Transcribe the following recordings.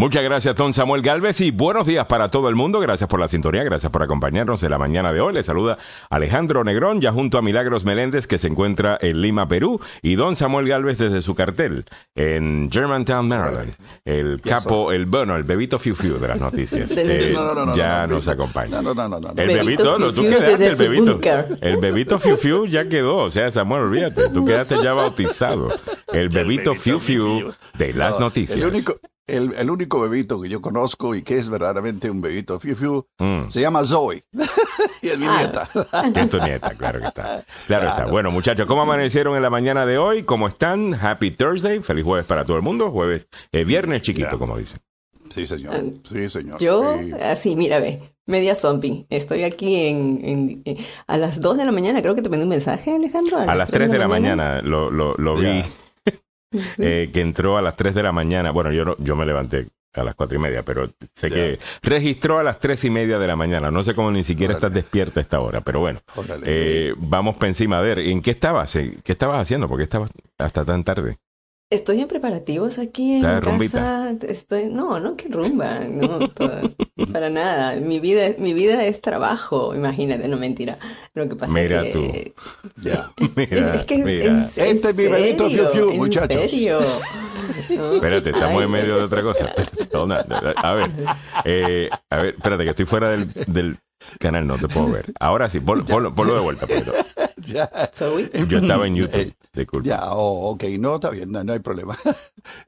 Muchas gracias, don Samuel Galvez, y buenos días para todo el mundo. Gracias por la sintonía, gracias por acompañarnos en la mañana de hoy. Le saluda Alejandro Negrón, ya junto a Milagros Meléndez, que se encuentra en Lima, Perú, y don Samuel Galvez desde su cartel en Germantown, Maryland. El capo, el bueno, el bebito Fiu Fiu de las noticias. Eh, No, no, no, no, ya no, nos acompaña. No, no, no, no. no. El Bebito no, tú quedaste, el bebito. El bebito Fiu Fiu ya quedó, o sea, Samuel, olvídate, tú quedaste ya bautizado. El bebito Fiu Fiu de las No, noticias. El único, el, el único bebito que yo conozco y que es verdaderamente un bebito fiu fiu Mm. se llama Zoe. y es mi Ah. nieta. Es tu nieta, claro que está. Claro, está. Bueno, muchachos, ¿cómo amanecieron en la mañana de hoy? ¿Cómo están? Happy Thursday. Feliz jueves para todo el mundo. Jueves, eh, viernes chiquito, como dicen. Sí, señor. Sí, señor. Yo, Sí. así, mira, ve, media zombie. Estoy aquí en, en- en- a las 2 de la mañana, creo que te mandé un mensaje, Alejandro. A las 3 de la mañana lo, lo, lo vi, Eh, que entró a las 3 de la mañana. Bueno, yo, no, yo me levanté a las cuatro y media, pero sé Ya. que registró a las tres y media de la mañana. No sé cómo ni siquiera Órale. estás despierta a esta hora, pero bueno. Eh, vamos para encima. A ver, ¿en qué estabas? ¿En ¿Qué estabas haciendo? ¿Por qué estabas hasta tan tarde? Estoy en preparativos aquí en ¿Está de casa. Estoy, no, no, qué rumba, no, todo- para nada. Mi vida, mi vida es trabajo, imagínate, no mentira. Lo que pasa Mira es que Ya. Mira, es que mira. en, en Este es mi bebito serio, fiu en serio. No. Espérate, estamos Ay, en medio de otra cosa. A ver, eh, a ver, espérate, que estoy fuera del, del canal, no te puedo ver. Ahora sí, pon- ponlo, ponlo de vuelta. Ya. Zoe. Yo estaba en YouTube, disculpa. Ya, oh, ok, no, está bien, no, no hay problema.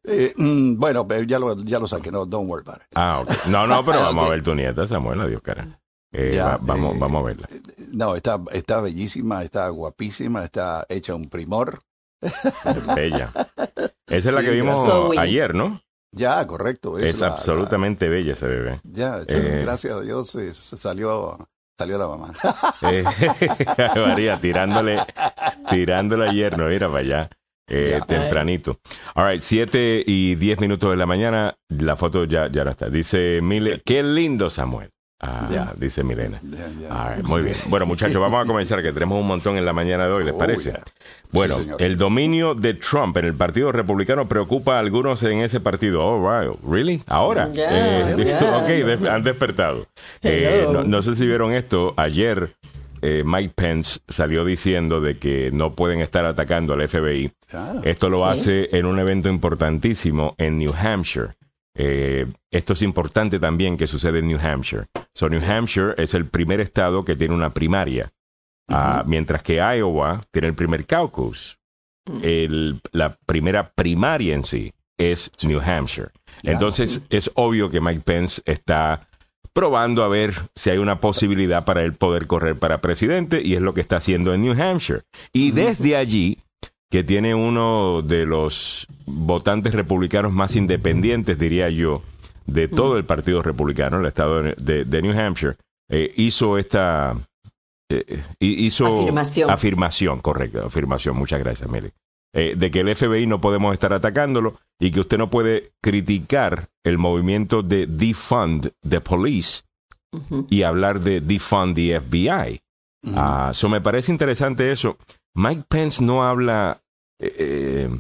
Eh, mm, bueno, pero ya lo, ya lo saqué, no, don't worry about it. Ah, ok. No, no, pero vamos a ver tu nieta, Samuel, adiós, cara. Eh, Ya, va- vamos, eh, vamos a verla. No, está, está bellísima, está guapísima, está hecha un primor. Bella. Esa es la Sí, que vimos ayer, ¿no? Ya, correcto. Es, la- absolutamente bella ese bebé. ya, Eh. gracias a Dios eh, se salió, salió la mamá. Eh, María, tirándole, tirándole ayer, no mira para allá. eh, Ya. tempranito. All right, 7 y 10 minutos de la mañana. La foto ya, ya no está. Dice Mile, qué lindo Samuel. Ah, Ya. dice Milena. Right, muy bien. Bueno, muchachos, vamos a comenzar, que tenemos un montón en la mañana de hoy, ¿les Oh, parece? yeah. Bueno, Sí, el dominio de Trump en el Partido Republicano preocupa a algunos en ese partido. Oh, right. ¿Really? ¿Ahora? Eh, ok, de- han despertado. Eh, no, no sé si vieron esto. Ayer eh, Mike Pence salió diciendo de que no pueden estar atacando al FBI. Ah, Esto lo Sí. hace en un evento importantísimo en New Hampshire. Eh, esto es importante también que sucede en New Hampshire. So, New Hampshire es el primer estado que tiene una primaria, Ah, mientras que Iowa tiene el primer caucus. El- la primera primaria en sí es New Hampshire. Entonces es obvio que Mike Pence está probando a ver si hay una posibilidad para él poder correr para presidente y es lo que está haciendo en New Hampshire. Y desde allí, que tiene uno de los votantes republicanos más independientes, diría yo, de todo el Partido Republicano, el estado de, New Hampshire, eh, hizo esta... eh, hizo Afirmación. afirmación, correcto, afirmación, muchas gracias, Meli. Eh, de que el FBI no podemos estar atacándolo y que usted no puede criticar el movimiento de defund the police y hablar de defund the FBI. Ah, so me parece interesante eso. Mike Pence no habla eh, eh,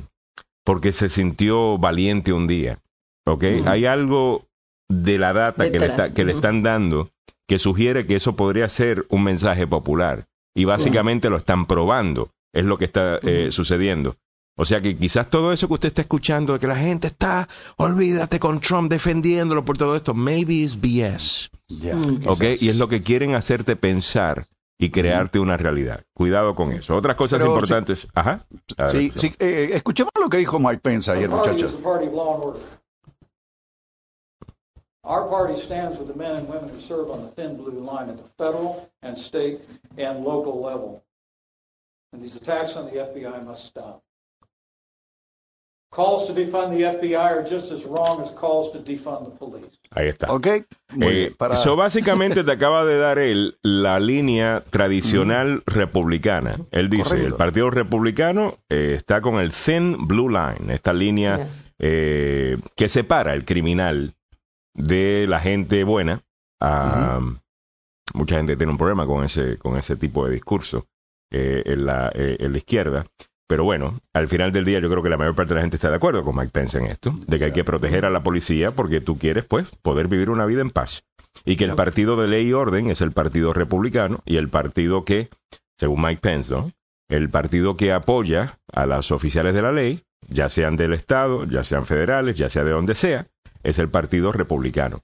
porque se sintió valiente un día. ¿Ok? Hay algo de la data que, le, está- que le ujú. están dando que sugiere que eso podría ser un mensaje popular. Y básicamente lo están probando. Es lo que está eh, sucediendo. O sea que quizás todo eso que usted está escuchando, de que la gente está, olvídate con Trump defendiéndolo por todo esto, maybe is BS. Mm. Y es lo que quieren hacerte pensar y crearte una realidad. Cuidado con eso. Otras cosas Pero, importantes. Ajá. A ver, Sí, sí, eh, escuchemos lo que dijo Mike Pence ayer, muchachos. Our party stands with the men and women who serve on the thin blue line at the federal and state and local level. And these attacks on the FBI must stop. Calls to defund the FBI are just as wrong as calls to defund the police. Ahí está. ¿Ok? Muy Eh, bien. Para... so, básicamente te acaba de dar él la línea tradicional republicana. Él dice, Correcto. el Partido Republicano eh, está con el Thin Blue Line, esta línea Ya. eh, que separa el criminal de la gente buena. Ah, Mucha gente tiene un problema con ese, con ese tipo de discurso eh, en, la, eh, en la izquierda. Pero bueno, al final del día yo creo que la mayor parte de la gente está de acuerdo con Mike Pence en esto, de que hay que proteger a la policía porque tú quieres, pues, poder vivir una vida en paz. Y que el partido de ley y orden es el partido republicano y el partido que, según Mike Pence, ¿no? El partido que apoya a los oficiales de la ley, ya sean del Estado, ya sean federales, ya sea de donde sea, es el partido republicano.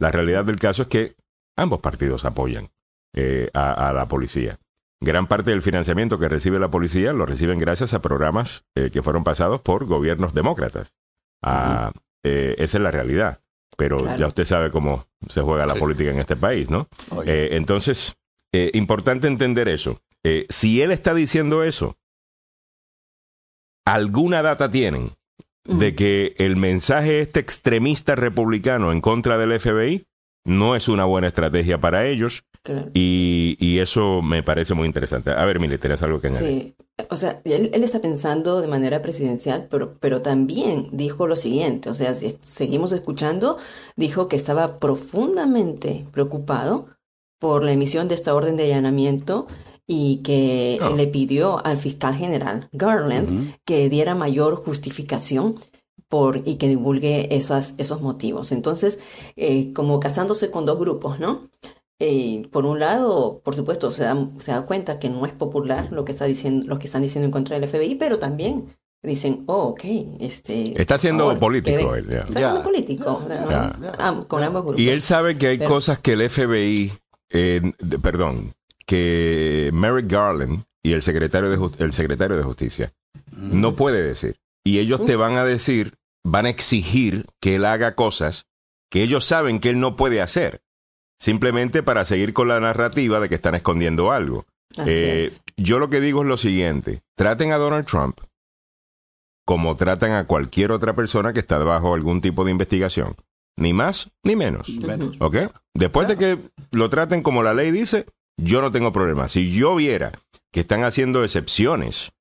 La realidad del caso es que ambos partidos apoyan eh, a, a la policía. Gran parte del financiamiento que recibe la policía lo reciben gracias a programas eh, que fueron pasados por gobiernos demócratas. Ah, eh, esa es la realidad. Pero Claro. ya usted sabe cómo se juega la Sí. política en este país, ¿no? Eh, entonces, eh, importante entender eso. Eh, si él está diciendo eso, alguna data tienen de que el mensaje este extremista republicano en contra del FBI no es una buena estrategia para ellos Claro. y, y eso me parece muy interesante. A ver, Mili, ¿tienes algo que añadir? Sí, o sea, él, él está pensando de manera presidencial, pero, pero también dijo lo siguiente, o sea, si seguimos escuchando, dijo que estaba profundamente preocupado por la emisión de esta orden de allanamiento y que Oh. le pidió al fiscal general Garland que diera mayor justificación por, y que divulgue esas, esos motivos. Entonces, eh, como casándose con dos grupos, ¿no? Eh, por un lado, por supuesto, se da, se da cuenta que no es popular lo que está diciendo, lo que están diciendo en contra del FBI, pero también dicen, oh, ok, este. Está siendo político que- él, ya. Está Ya. siendo político. Am- con ambos grupos. Y él sabe que hay Pero- cosas que el FBI, eh, de- perdón, que Merrick Garland y el secretario de, el secretario de Justicia no puede decir. Y ellos te van a decir, van a exigir que él haga cosas que ellos saben que él no puede hacer. Simplemente para seguir con la narrativa de que están escondiendo algo. Así Eh, es. yo lo que digo es lo siguiente, traten a Donald Trump como tratan a cualquier otra persona que está bajo algún tipo de investigación. Ni más ni menos. Menos. ¿Ok? Después de que lo traten como la ley dice, yo no tengo problema. Si yo viera que están haciendo excepciones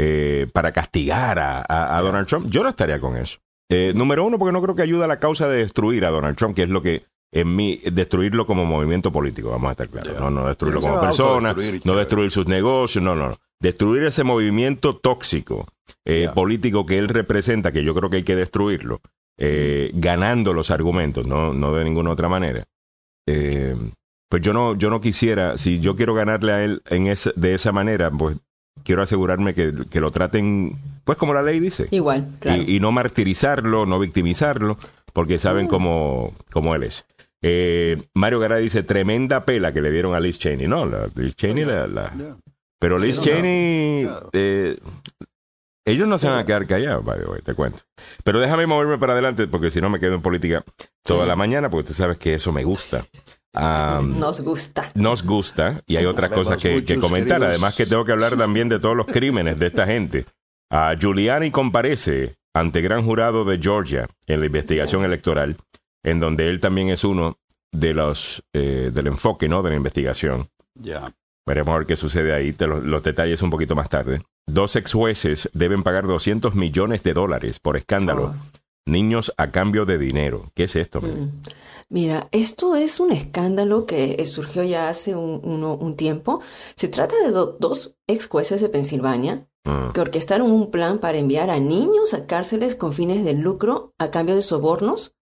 eh, para castigar a, a- a Donald Trump, yo no estaría con eso. Eh, número uno, porque no creo que ayuda a la causa de destruir a Donald Trump, que es lo que en mí, destruirlo como movimiento político, vamos a estar claros. No, no destruirlo como persona, no destruir sus negocios, no, no, no. Destruir ese movimiento tóxico eh, político que él representa, que yo creo que hay que destruirlo, eh, ganando los argumentos, no, no de ninguna otra manera. Eh, pues yo no, yo no quisiera, si yo quiero ganarle a él en ese, de esa manera, pues quiero asegurarme que, que lo traten, pues como la ley dice. Igual, claro. Y, y no martirizarlo, no victimizarlo, porque saben cómo, cómo él es. Eh, Mario Garay dice, tremenda pela que le dieron a Liz Cheney. No, la, Liz Cheney la... la- pero Sí, Liz no, Cheney... no. eh, ellos no se van a quedar callados, by the way, te cuento. Pero déjame moverme para adelante, porque si no me quedo en política toda Sí. la mañana, porque tú sabes que eso me gusta. Nos gusta. nos gusta y hay otras cosas que, comentar. queridos. Además que tengo que hablar también de todos los crímenes de esta gente. A Giuliani comparece ante gran jurado de Georgia en la investigación electoral, en donde él también es uno de los eh, del enfoque ¿no? de la investigación. Ya. Veremos a ver qué sucede ahí. Te lo- los detalles un poquito más tarde. Dos ex jueces deben pagar 200 millones de dólares por escándalo. Oh. Niños a cambio de dinero. ¿Qué es esto? Mm. Mira, esto es un escándalo que surgió ya hace un, uno- un tiempo. Se trata de do- dos ex jueces de Pensilvania Mm. que orquestaron un plan para enviar a niños a cárceles con fines de lucro a cambio de sobornos.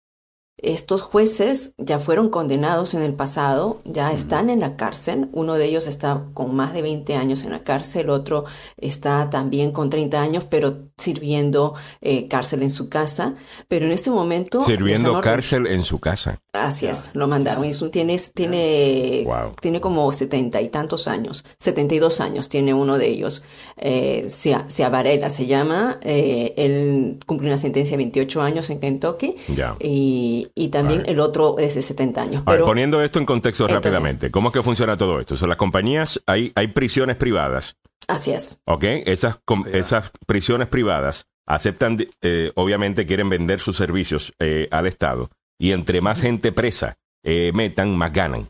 Estos jueces ya fueron condenados en el pasado, ya están en la cárcel. Uno de ellos está con más de 20 años en la cárcel, otro está también con 30 años, pero sirviendo eh, cárcel en su casa. Pero en este momento... Sirviendo cárcel en su casa. Así es, lo mandaron. Es un- tiene, tiene, Wow. tiene como setenta y tantos años, setenta y dos años tiene uno de ellos. Eh, Cia- Ciavarela se llama. eh, él cumplió una sentencia de 28 años en Kentucky. Ya. Y, y también el otro es de 70 años. A ver, Pero poniendo esto en contexto Entonces- rápidamente, ¿cómo es que funciona todo esto? O sea, las compañías, hay, hay prisiones privadas, así es. ¿ok? Esas, esas prisiones privadas aceptan, eh, obviamente quieren vender sus servicios eh, al Estado y entre más gente presa eh, metan, más ganan.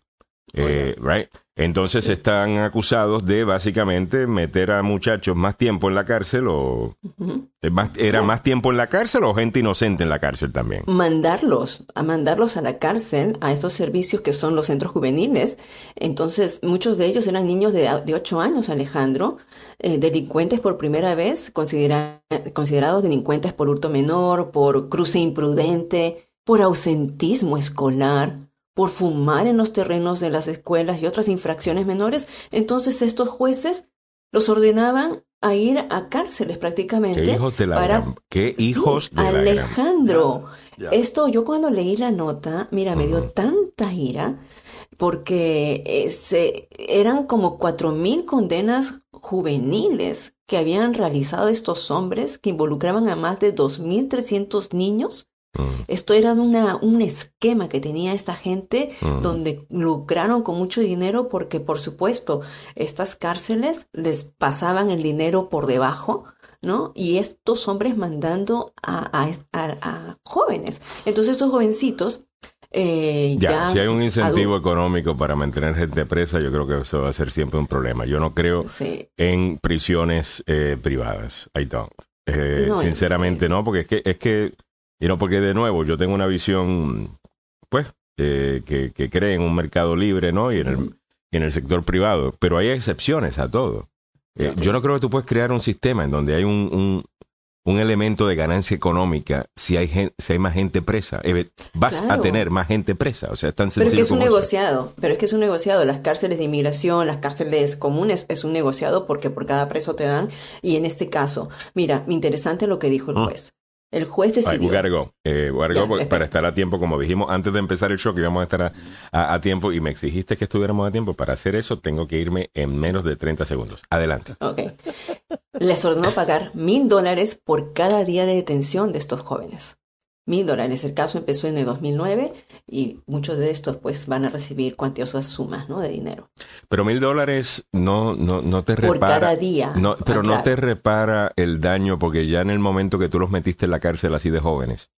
Eh, right? Entonces están acusados de básicamente meter a muchachos más tiempo en la cárcel o eh, más- era más tiempo en la cárcel o gente inocente en la cárcel también. mandarlos, a mandarlos a la cárcel, a estos servicios que son los centros juveniles. Entonces, muchos de ellos eran niños de, de 8 años, Alejandro, eh, delincuentes por primera vez, considera- considerados delincuentes por hurto menor, por cruce imprudente, por ausentismo escolar, por fumar en los terrenos de las escuelas y otras infracciones menores. Entonces, estos jueces los ordenaban a ir a cárceles prácticamente. Qué hijos de la para gran- qué Sí, hijos de la gran- Alejandro, Ya. esto yo cuando leí la nota, mira, me dio tanta ira porque eh, se- eran como cuatro mil condenas juveniles que habían realizado estos hombres que involucraban a más de 2.300 niños. Mm. Esto era una, un esquema que tenía esta gente donde lucraron con mucho dinero porque, por supuesto, estas cárceles les pasaban el dinero por debajo, ¿no? Y estos hombres mandando a, a- a- a jóvenes. Entonces, estos jovencitos eh, Ya, ya, si hay un incentivo económico para mantener gente presa, yo creo que eso va a ser siempre un problema. Yo no creo Sí. en prisiones eh, privadas. I don't. Eh, No, sinceramente no, porque es que, es que, y no, porque de nuevo, yo tengo una visión, pues, eh, que, que cree en un mercado libre, ¿no? Y en el, y en el sector privado. Pero hay excepciones a todo. Eh. Yo no creo que tú puedes crear un sistema en donde hay un, un, un elemento de ganancia económica si hay, gen- si hay más gente presa. Eh, vas a tener más gente presa. O sea, es tan Pero sencillo es que es un eso. negociado, pero es que es un negociado. Las cárceles de inmigración, las cárceles comunes, es un negociado porque por cada preso te dan. Y en este caso, mira, interesante lo que dijo el Mm. juez. El juez decidió. go. Eh, Ya, espera. para estar a tiempo, como dijimos antes de empezar el show, que íbamos a estar a, a- a tiempo y me exigiste que estuviéramos a tiempo. Para hacer eso, tengo que irme en menos de 30 segundos. Adelante. Ok. Les ordenó pagar mil dólares por cada día de detención de estos jóvenes. Mil dólares. El caso empezó en el 2009 y muchos de estos pues van a recibir cuantiosas sumas ¿no? de dinero. Pero mil dólares no, no, no te Por repara. cada día. No, pero no te repara el daño porque ya en el momento que tú los metiste en la cárcel así de jóvenes,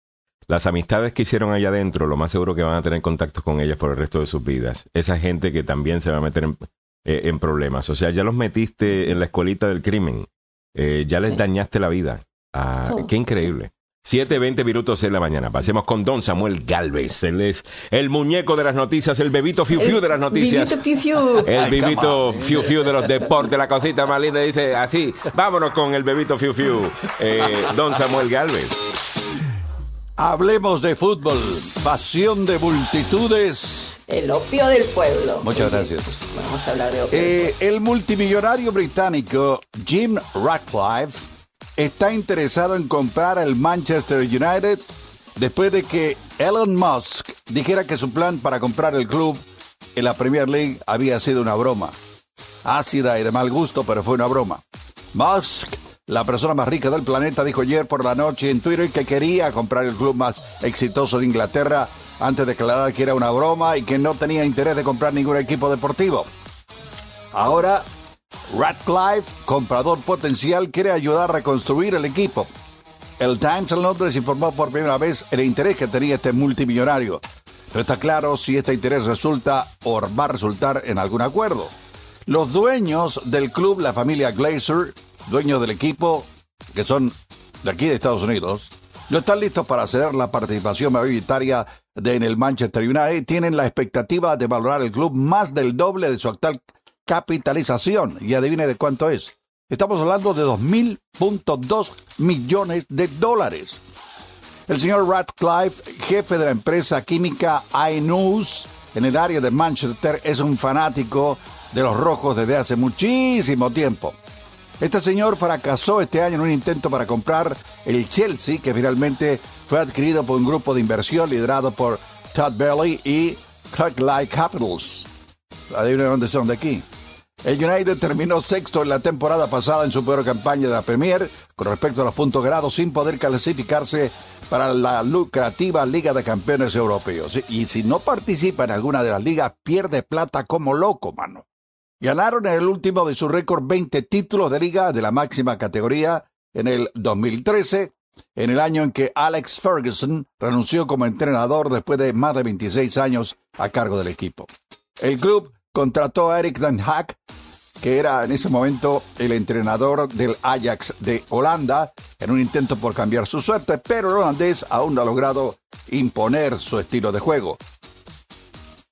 las amistades que hicieron allá adentro, lo más seguro que van a tener contactos con ellas por el resto de sus vidas. Esa gente que también se va a meter en, eh, en problemas. O sea, ya los metiste en la escuelita del crimen. Eh, ya les Sí. dañaste la vida. Ah, qué increíble. 7.20 minutos en la mañana. Pasemos con Don Samuel Galvez. Él es el muñeco de las noticias, el bebito fiu fiu de las noticias. Vivito Fiu Fiu. El bebito fiu fiu de los deportes, la cosita más linda, dice así. Vámonos con el bebito fiu fiu. Eh, don Samuel Galvez. Hablemos de fútbol, pasión de multitudes. El opio del pueblo. Muchas gracias. Vamos a hablar de opio. Eh, el multimillonario británico Jim Ratcliffe está interesado en comprar el Manchester United después de que Elon Musk dijera que su plan para comprar el club en la Premier League había sido una broma. Ácida y de mal gusto, pero fue una broma. Musk, la persona más rica del planeta, dijo ayer por la noche en Twitter que quería comprar el club más exitoso de Inglaterra antes de declarar que era una broma y que no tenía interés de comprar ningún equipo deportivo. Ahora, Radcliffe, comprador potencial, quiere ayudar a reconstruir el equipo. El Times en Londres informó por primera vez el interés que tenía este multimillonario. No está claro si este interés resulta o va a resultar en algún acuerdo. Los dueños del club, la familia Glazer, dueños del equipo, que son de aquí de Estados Unidos, no están listos para ceder la participación mayoritaria en el Manchester United. Tienen la expectativa de valorar el club más del doble de su actual capitalización. Y adivine de cuánto es. Estamos hablando de 2.000.2 millones de dólares. El señor Radcliffe, jefe de la empresa química iNews en el área de Manchester, es un fanático de los rojos desde hace muchísimo tiempo. Este señor fracasó este año en un intento para comprar el Chelsea, que finalmente fue adquirido por un grupo de inversión liderado por Todd Bailey y Kirklight Capitals. Dónde son de aquí. El United terminó sexto en la temporada pasada en su peor campaña de la Premier con respecto a los puntos ganados sin poder clasificarse para la lucrativa Liga de Campeones Europeos. Y si no participa en alguna de las ligas, pierde plata como loco, mano. Ganaron en el último de su récord 20 títulos de liga de la máxima categoría en el 2013, en el año en que Alex Ferguson renunció como entrenador después de más de 26 años a cargo del equipo. El club contrató a Eric Den Haag, que era en ese momento el entrenador del Ajax de Holanda, en un intento por cambiar su suerte, pero el holandés aún no ha logrado imponer su estilo de juego.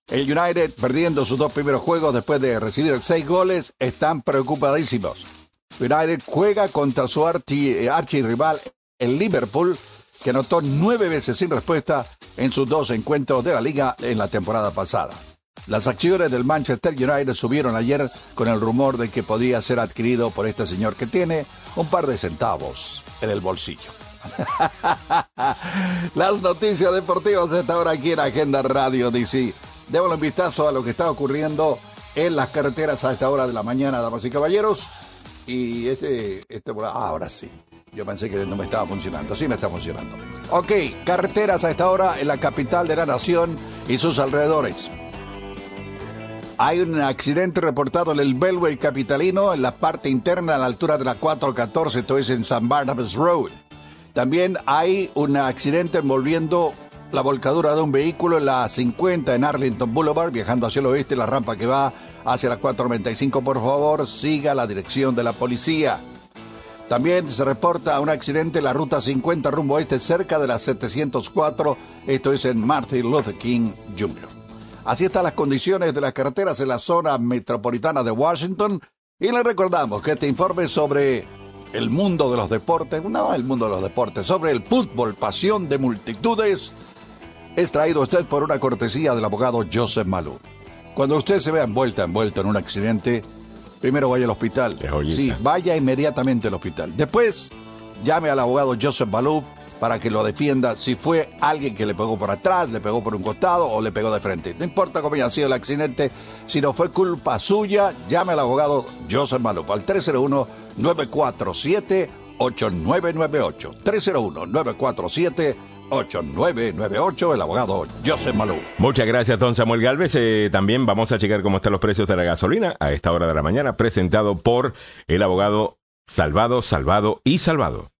El United, perdiendo sus dos primeros juegos después de recibir seis goles, están preocupadísimos. United juega contra su archirrival, el Liverpool, que anotó nueve veces sin respuesta en sus dos encuentros de la liga en la temporada pasada. Las acciones del Manchester United subieron ayer con el rumor de que podría ser adquirido por este señor que tiene un par de centavos en el bolsillo. Las noticias deportivas de esta hora aquí en Agenda Radio DC. Démosle un vistazo a lo que está ocurriendo en las carreteras a esta hora de la mañana, damas y caballeros. Y este, este, ah, ahora sí. Yo pensé que no me estaba funcionando. Sí me está funcionando. Ok, carreteras a esta hora en la capital de la nación y sus alrededores. Hay un accidente reportado en el Belway capitalino en la parte interna a la altura de la 414, esto es en San Barnabas Road. También hay un accidente envolviendo la volcadura de un vehículo en la 50 en Arlington Boulevard, viajando hacia el oeste, la rampa que va hacia la 495, por favor, siga la dirección de la policía. También se reporta un accidente en la ruta 50 rumbo oeste cerca de la 704, esto es en Martin Luther King Jr. Así están las condiciones de las carreteras en la zona metropolitana de Washington y le recordamos que este informe sobre el mundo de los deportes, no el mundo de los deportes, sobre el fútbol, pasión de multitudes, es traído a usted por una cortesía del abogado Joseph Malou. Cuando usted se vea envuelta, envuelto en un accidente, primero vaya al hospital. Sí, vaya inmediatamente al hospital. Después, llame al abogado Joseph Malou para que lo defienda si fue alguien que le pegó por atrás, le pegó por un costado o le pegó de frente. No importa cómo haya sido el accidente, si no fue culpa suya, llame al abogado Joseph Malou al 301 947 8998 301 947 8998, el abogado Joseph Malou. Muchas gracias, don Samuel Galvez. Eh, también vamos a checar cómo están los precios de la gasolina a esta hora de la mañana, presentado por el abogado Salvado, Salvado y Salvado.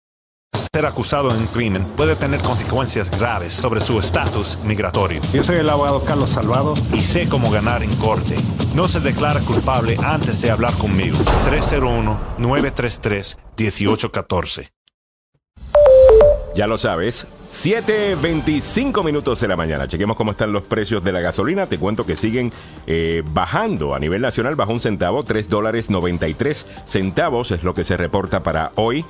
Ser acusado en un crimen puede tener consecuencias graves sobre su estatus migratorio. Yo soy el abogado Carlos Salvado y sé cómo ganar en corte. No se declara culpable antes de hablar conmigo. 301-933-1814. Ya lo sabes, 7.25 minutos de la mañana. Chequemos cómo están los precios de la gasolina. Te cuento que siguen eh, bajando a nivel nacional, bajo un centavo, 3 dólares 93 centavos es lo que se reporta para hoy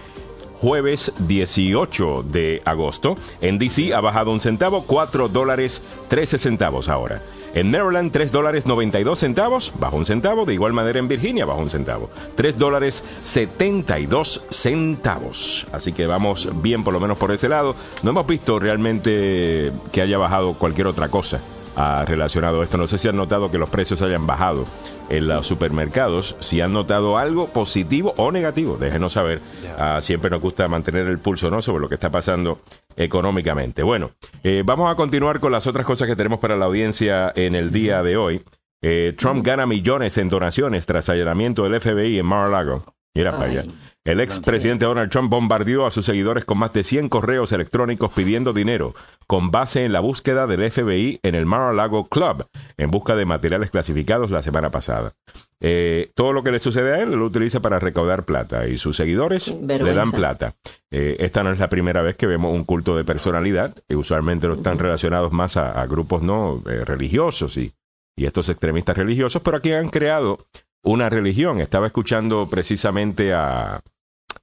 jueves 18 de agosto. En DC ha bajado un centavo, 4 dólares 13 centavos ahora. En Maryland, 3 dólares 92 centavos, bajo un centavo. De igual manera en Virginia, bajo un centavo. 3 dólares 72 centavos. Así que vamos bien por lo menos por ese lado. No hemos visto realmente que haya bajado cualquier otra cosa ah, relacionado a esto. No sé si han notado que los precios hayan bajado en los supermercados. Si han notado algo positivo o negativo, déjenos saber. Ah, siempre nos gusta mantener el pulso ¿no? sobre lo que está pasando económicamente. Bueno, eh, vamos a continuar con las otras cosas que tenemos para la audiencia en el día de hoy. Eh, Trump gana millones en donaciones tras allanamiento del FBI en Mar-a-Lago. Mira para allá. El expresidente Donald Trump bombardeó a sus seguidores con más de 100 correos electrónicos pidiendo dinero, con base en la búsqueda del FBI en el Mar-a-Lago Club, en busca de materiales clasificados la semana pasada. Eh, todo lo que le sucede a él lo utiliza para recaudar plata y sus seguidores le dan plata. Eh, esta no es la primera vez que vemos un culto de personalidad, que usualmente no están relacionados más a, grupos no eh, religiosos y, y estos extremistas religiosos, pero aquí han creado una religión. Estaba escuchando precisamente a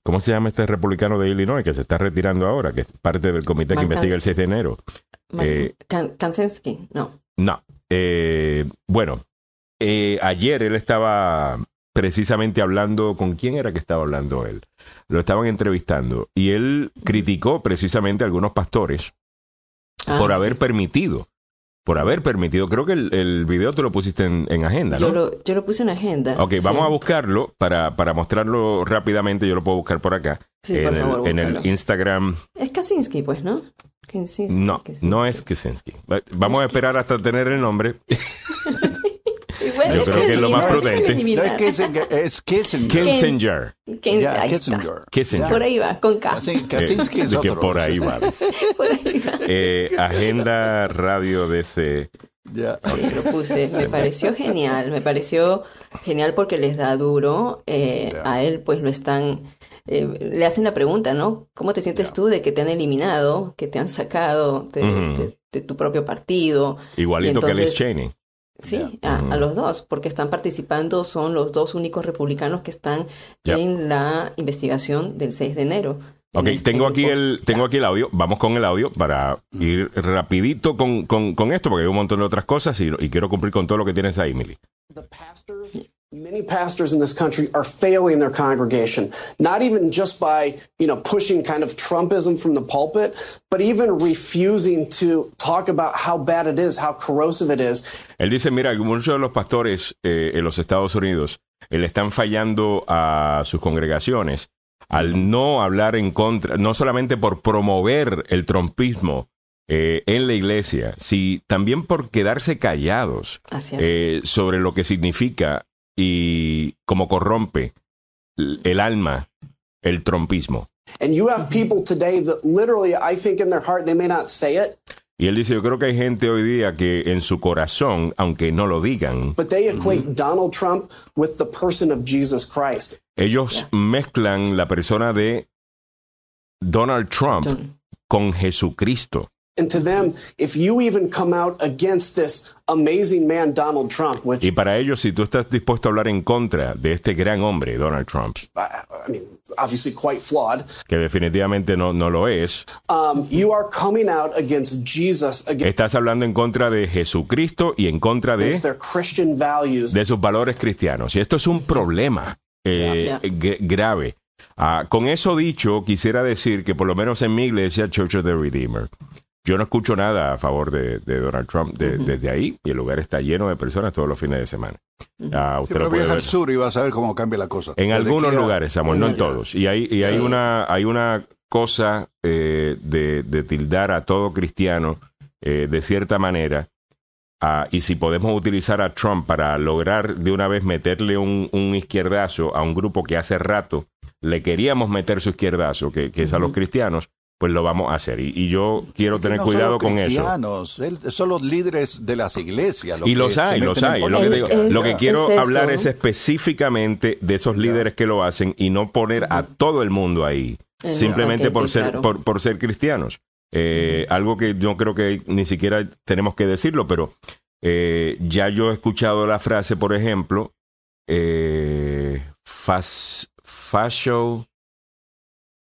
¿Cómo se llama este republicano de Illinois que se está retirando ahora, que es parte del comité que investiga el 6 de enero? Eh, Kansensky, no. No. Eh, bueno, eh, ayer él estaba precisamente hablando, ¿con quién era que estaba hablando él? Lo estaban entrevistando y él criticó precisamente a algunos pastores ah, por haber permitido por haber permitido. Creo que el, el video tú lo pusiste en, agenda, ¿no? Yo lo, yo lo, puse en agenda. Ok, vamos a buscarlo para, para mostrarlo rápidamente. Yo lo puedo buscar por acá. Sí, en, el, en el Instagram. Es Kaczynski, pues, ¿no? no, no es Kaczynski. Vamos a esperar hasta tener el nombre. Yo creo que es lo más prudente. Es Kissinger. Kissinger. Por ahí va, con K. Kaczynski es otro. Que por ahí va. por ahí va. Eh, agenda radio de ese. Sí, lo puse. Me pareció genial, me pareció genial porque les da duro. eh, A él pues lo están, eh, le hacen la pregunta, ¿no? ¿Cómo te sientes tú de que te han eliminado, que te han sacado de, Ujú. de- de tu propio partido? Igualito Y que Liz entonces- Cheney. Sí, a, a los dos, porque están participando, son los dos únicos republicanos que están Ya. en la investigación del 6 de enero. Ok, En este tengo aquí el, tengo aquí el audio. Vamos con el audio para ir rapidito con, con, con esto, porque hay un montón de otras cosas y, y quiero cumplir con todo lo que tienes ahí, Emily. the pastors, many pastors in this country are failing their congregation, not even just by, you know, pushing kind of Trumpism from the pulpit, but even refusing to talk about how bad it is, how corrosive it is. Él dice, mira, muchos de los pastores eh, en los Estados Unidos eh, le están fallando a sus congregaciones al no hablar en contra, no solamente por promover el trompismo eh, en la iglesia, si también por quedarse callados Así es. eh, sobre lo que significa y cómo corrompe el alma el trompismo. And you have people today that literally, I think in their heart, they may not say it, Y él dice, yo creo que hay gente hoy día que en su corazón, aunque no lo digan, but they equate Donald Trump with the person of Jesus Christ. ellos mezclan la persona de Donald Trump John. con Jesucristo. And to them, if you even come out against this amazing man, Donald Trump, which Y para ellos, si tú estás dispuesto a hablar en contra de este gran hombre, Donald Trump, I, I mean, obviously quite flawed, que definitivamente no, no lo es, um, you are coming out against Jesus, against estás hablando en contra de Jesucristo y en contra de, their Christian values. de sus valores cristianos. Y esto es un problema eh, Ya. gr- grave. Ah, con eso dicho, quisiera decir que por lo menos en mi iglesia, Church of the Redeemer, yo no escucho nada a favor de, de Donald Trump de- desde ahí y el lugar está lleno de personas todos los fines de semana. Usted Siempre lo puede viaja ver. al sur y vas a ver cómo cambia la cosa. En Desde algunos lugares, Samuel, no en todos. Y hay, y hay Sí. una, hay una cosa eh, de, de tildar a todo cristiano eh, de cierta manera. y si podemos utilizar a Trump para lograr de una vez meterle un, un izquierdazo a un grupo que hace rato le queríamos meter su izquierdazo, que, que es a los cristianos, pues lo vamos a hacer. Y, y yo quiero tener no son cuidado los con eso. cristianos, él- son los líderes de las iglesias. Y los hay, los hay. Lo que, Es- digo. es- Lo que quiero es eso. hablar es específicamente de esos líderes que lo hacen y no poner a todo el mundo ahí, Eh, simplemente por, ser, claro. por, por ser cristianos. Eh, Algo que yo creo que ni siquiera tenemos que decirlo, pero eh, ya yo he escuchado la frase, por ejemplo, eh, fas, fascio,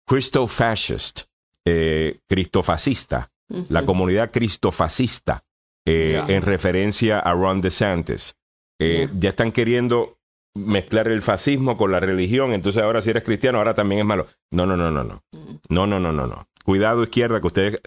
Christo-fascist, eh, cristofascista, la comunidad cristofascista, eh, en referencia a Ron DeSantis. Eh, Ya están queriendo mezclar el fascismo con la religión, entonces ahora si eres cristiano, ahora también es malo. No, no, no, no, no. No, no, no, no, no. Cuidado izquierda, que ustedes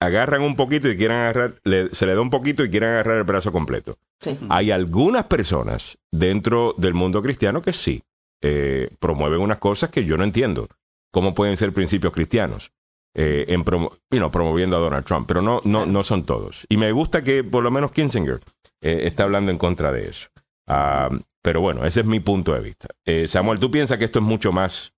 agarran un poquito y quieran agarrar, le- se le da un poquito y quieren agarrar el brazo completo. Sí. Hay algunas personas dentro del mundo cristiano que sí eh, promueven unas cosas que yo no entiendo. ¿Cómo pueden ser principios cristianos? Eh, en promo- you know, promoviendo a Donald Trump, pero no, no, no son todos. Y me gusta que por lo menos Kinzinger eh, está hablando en contra de eso. Ah, pero bueno, ese es mi punto de vista. Eh, Samuel, ¿tú piensas que esto es mucho más?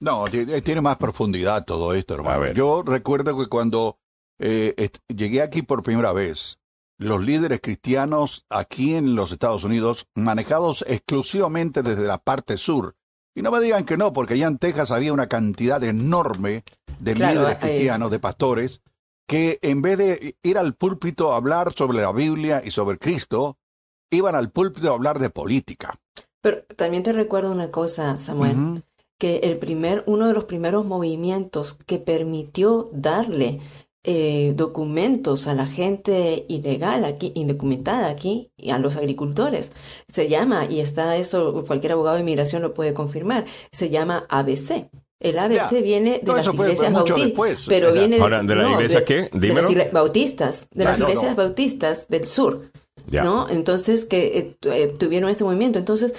No, tiene, tiene más profundidad todo esto, hermano. Yo recuerdo que cuando eh, llegué aquí por primera vez, los líderes cristianos aquí en los Estados Unidos, manejados exclusivamente desde la parte sur, y no me digan que no, porque allá en Texas había una cantidad enorme de Claro, líderes es. cristianos, de pastores, que en vez de ir al púlpito a hablar sobre la Biblia y sobre Cristo, iban al púlpito a hablar de política. Pero también te recuerdo una cosa, Samuel, que el primer, uno de los primeros movimientos que permitió darle eh, documentos a la gente ilegal aquí, indocumentada aquí, y a los agricultores, se llama, y está eso, cualquier abogado de inmigración lo puede confirmar, se llama ABC. El ABC Ya. viene de No, las iglesias bautistas, pero Ya. viene Ahora, ¿de las iglesias de- qué? de las igle- bautistas, de Ya, las no, iglesias no. bautistas del sur. Ya. ¿no? Entonces, que eh, eh, tuvieron ese movimiento. Entonces,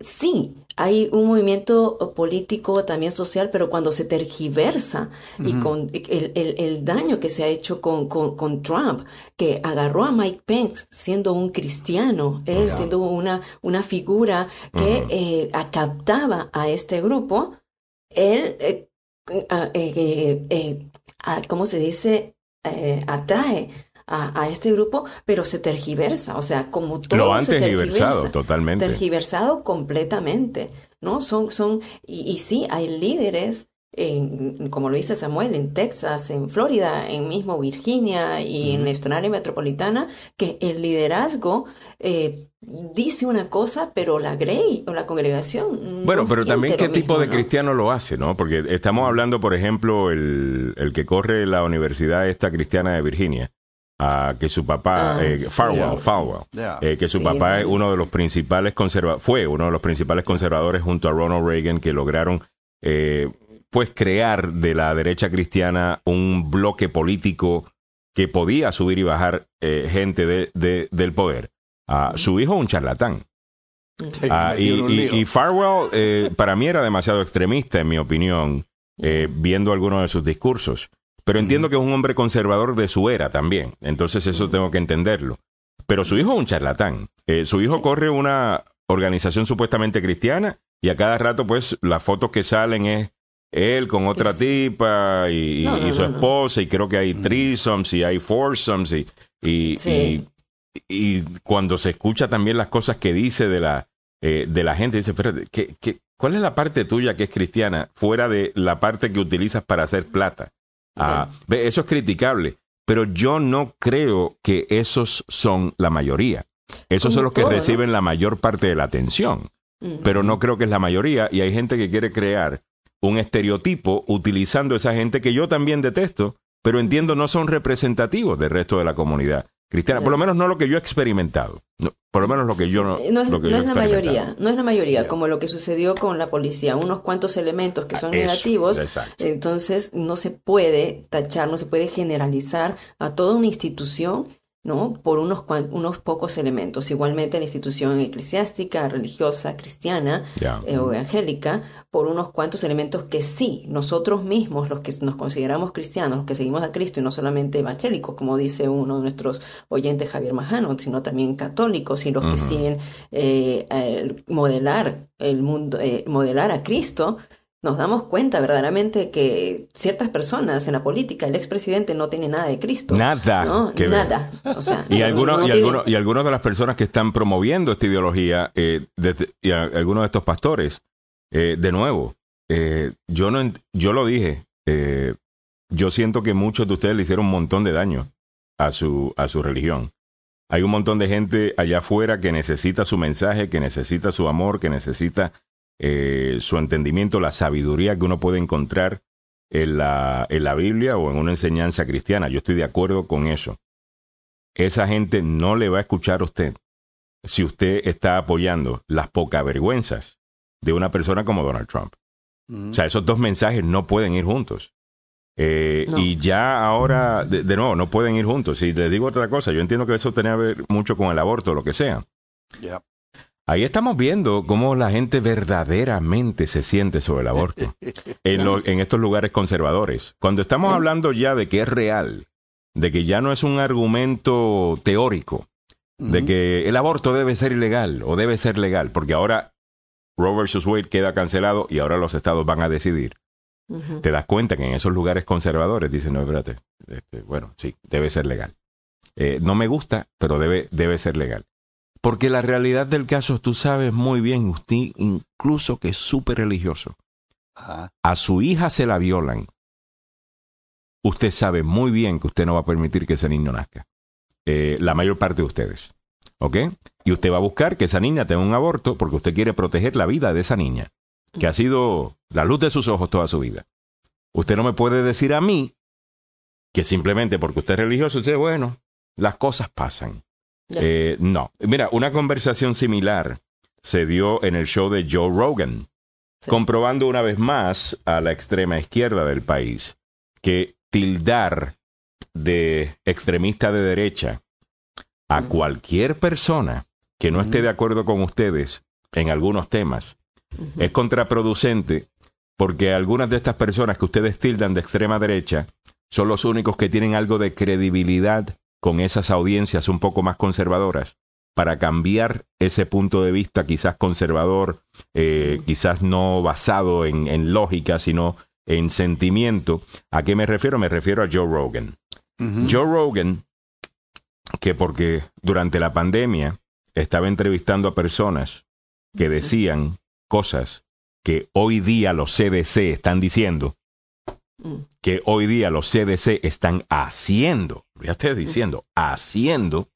sí, hay un movimiento eh, político, también social, pero cuando se tergiversa y con el, el- el daño que se ha hecho con, con, con Trump, que agarró a Mike Pence siendo un cristiano, él siendo una, una figura que eh, a- captaba a este grupo, él, eh, eh, eh, eh, ah, ¿cómo se dice? Atrae a, a este grupo, pero se tergiversa, o sea, como todo Lo han se tergiversado tergiversa, totalmente. tergiversado completamente, ¿no? Son, son, y, y sí, hay líderes, en, como lo dice Samuel, en Texas, en Florida, en mismo Virginia y en nuestra área metropolitana, que el liderazgo eh, dice una cosa, pero la Grey o la congregación. Bueno, no pero también qué tipo de ¿no? cristiano lo hace, ¿no? Porque estamos hablando, por ejemplo, el, el que corre la universidad esta cristiana de Virginia, ah, que su papá, Ah, eh, sí. Farwell, Farwell, Yeah. eh, que su Sí, papá es uno de los principales conservadores, fue uno de los principales conservadores junto a Ronald Reagan que lograron, eh, pues, crear de la derecha cristiana un bloque político que podía subir y bajar eh, gente de, de- del poder. Ah, Su hijo un charlatán. Ah, y, y- Farwell eh, para mí era demasiado extremista, en mi opinión, eh, viendo algunos de sus discursos. Pero entiendo que es un hombre conservador de su era también. Entonces eso tengo que entenderlo. Pero su hijo es un charlatán. Eh, su hijo corre una organización supuestamente cristiana y a cada rato pues las fotos que salen es él con otra Es- tipa y, y- No, no, y su no. esposa y creo que hay threesomes y hay foursomes y, y, Sí. y- y cuando se escucha también las cosas que dice de la, eh, de la gente, dice, espérate, ¿qué, qué, cuál es la parte tuya que es cristiana fuera de la parte que utilizas para hacer plata? Ah, ve, eso es criticable, pero yo no creo que esos son la mayoría. Esos Como son los que todo, ¿no? reciben la mayor parte de la atención, pero no creo que es la mayoría y hay gente que quiere crear un estereotipo utilizando esa gente que yo también detesto, pero entiendo no son representativos del resto de la comunidad cristiana, por lo menos no lo que yo he experimentado, No, por lo menos lo que yo no, No es, lo que no yo he es la mayoría, no es la mayoría, como lo que sucedió con la policía, unos cuantos elementos que son Eso, negativos, exacto. entonces no se puede tachar, no se puede generalizar a toda una institución, ¿no? Por unos, unos pocos elementos. Igualmente la institución eclesiástica, religiosa, cristiana eh, o evangélica, por unos cuantos elementos que sí, nosotros mismos, los que nos consideramos cristianos, los que seguimos a Cristo y no solamente evangélicos, como dice uno de nuestros oyentes, Javier Majano, sino también católicos y los que siguen eh, el modelar el mundo, eh, modelar a Cristo, nos damos cuenta verdaderamente que ciertas personas en la política, el expresidente no tiene nada de Cristo. Nada ¿no? que ver. Nada. O sea, Y no- algunos, no y, algunos, y de las personas que están promoviendo esta ideología, eh, desde- y a- algunos de estos pastores, eh, de nuevo, eh, yo no, yo lo dije, yo siento que muchos de ustedes le hicieron un montón de daño a su, a su religión. Hay un montón de gente allá afuera que necesita su mensaje, que necesita su amor, que necesita eh, su entendimiento, la sabiduría que uno puede encontrar en la, en la Biblia o en una enseñanza cristiana. Yo estoy de acuerdo con eso esa gente no le va a escuchar a usted si usted está apoyando las pocas vergüenzas de una persona como Donald Trump. O sea, esos dos mensajes no pueden ir juntos. Eh, No. Y ya ahora, de, de nuevo, no pueden ir juntos. Si les digo otra cosa, yo entiendo que eso tenía que ver mucho con el aborto o lo que sea. Yeah. Ahí estamos viendo cómo la gente verdaderamente se siente sobre el aborto en, lo- en estos lugares conservadores. Cuando estamos hablando ya de que es real, de que ya no es un argumento teórico, de que el aborto debe ser ilegal o debe ser legal, porque ahora Roe vs. Wade queda cancelado y ahora los estados van a decidir. Te das cuenta que en esos lugares conservadores dicen, no, espérate, este, bueno, sí, debe ser legal. Eh, no me gusta, pero debe, debe ser legal. Porque la realidad del caso, tú sabes muy bien, usted incluso que es súper religioso, Ajá. a su hija se la violan, usted sabe muy bien que usted no va a permitir que ese niño nazca. Eh, la mayor parte de ustedes. ¿Ok? Y usted va a buscar que esa niña tenga un aborto porque usted quiere proteger la vida de esa niña, que ha sido la luz de sus ojos toda su vida. Usted no me puede decir a mí que simplemente porque usted es religioso, usted, bueno, las cosas pasan. Eh, no. Mira, una conversación similar se dio en el show de Joe Rogan, Sí. comprobando una vez más a la extrema izquierda del país que tildar de extremista de derecha a Mm. cualquier persona que no esté de acuerdo con ustedes en algunos temas es contraproducente porque algunas de estas personas que ustedes tildan de extrema derecha son los únicos que tienen algo de credibilidad con esas audiencias un poco más conservadoras para cambiar ese punto de vista quizás conservador, eh, quizás no basado en, en lógica, sino en sentimiento. ¿A qué me refiero? Me refiero a Joe Rogan. Joe Rogan que porque durante la pandemia estaba entrevistando a personas que decían cosas que hoy día los CDC están diciendo, que hoy día los CDC están haciendo, ya estoy diciendo, haciendo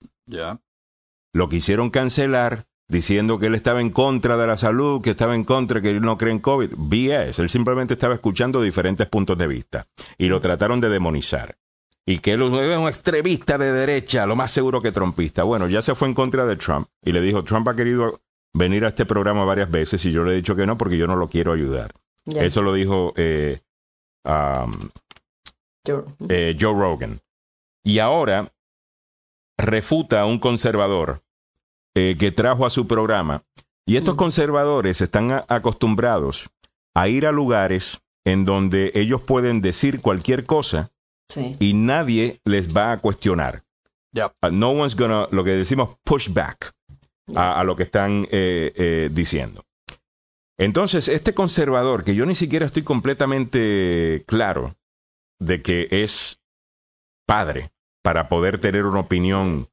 lo que hicieron cancelar diciendo que él estaba en contra de la salud, que estaba en contra, que él no cree en COVID. BS. Él simplemente estaba escuchando diferentes puntos de vista y lo trataron de demonizar. Y que él es un extremista de derecha, lo más seguro que trumpista. Bueno, ya se fue en contra de Trump y le dijo, Trump ha querido venir a este programa varias veces y yo le he dicho que no porque yo no lo quiero ayudar. Eso lo dijo eh, um, eh, Joe Rogan. Y ahora refuta a un conservador eh, que trajo a su programa. Y estos conservadores están acostumbrados a ir a lugares en donde ellos pueden decir cualquier cosa Sí. y nadie les va a cuestionar. Uh, no one's gonna, lo que decimos, push back a, a lo que están eh, eh, diciendo. Entonces, este conservador, que yo ni siquiera estoy completamente claro de que es padre para poder tener una opinión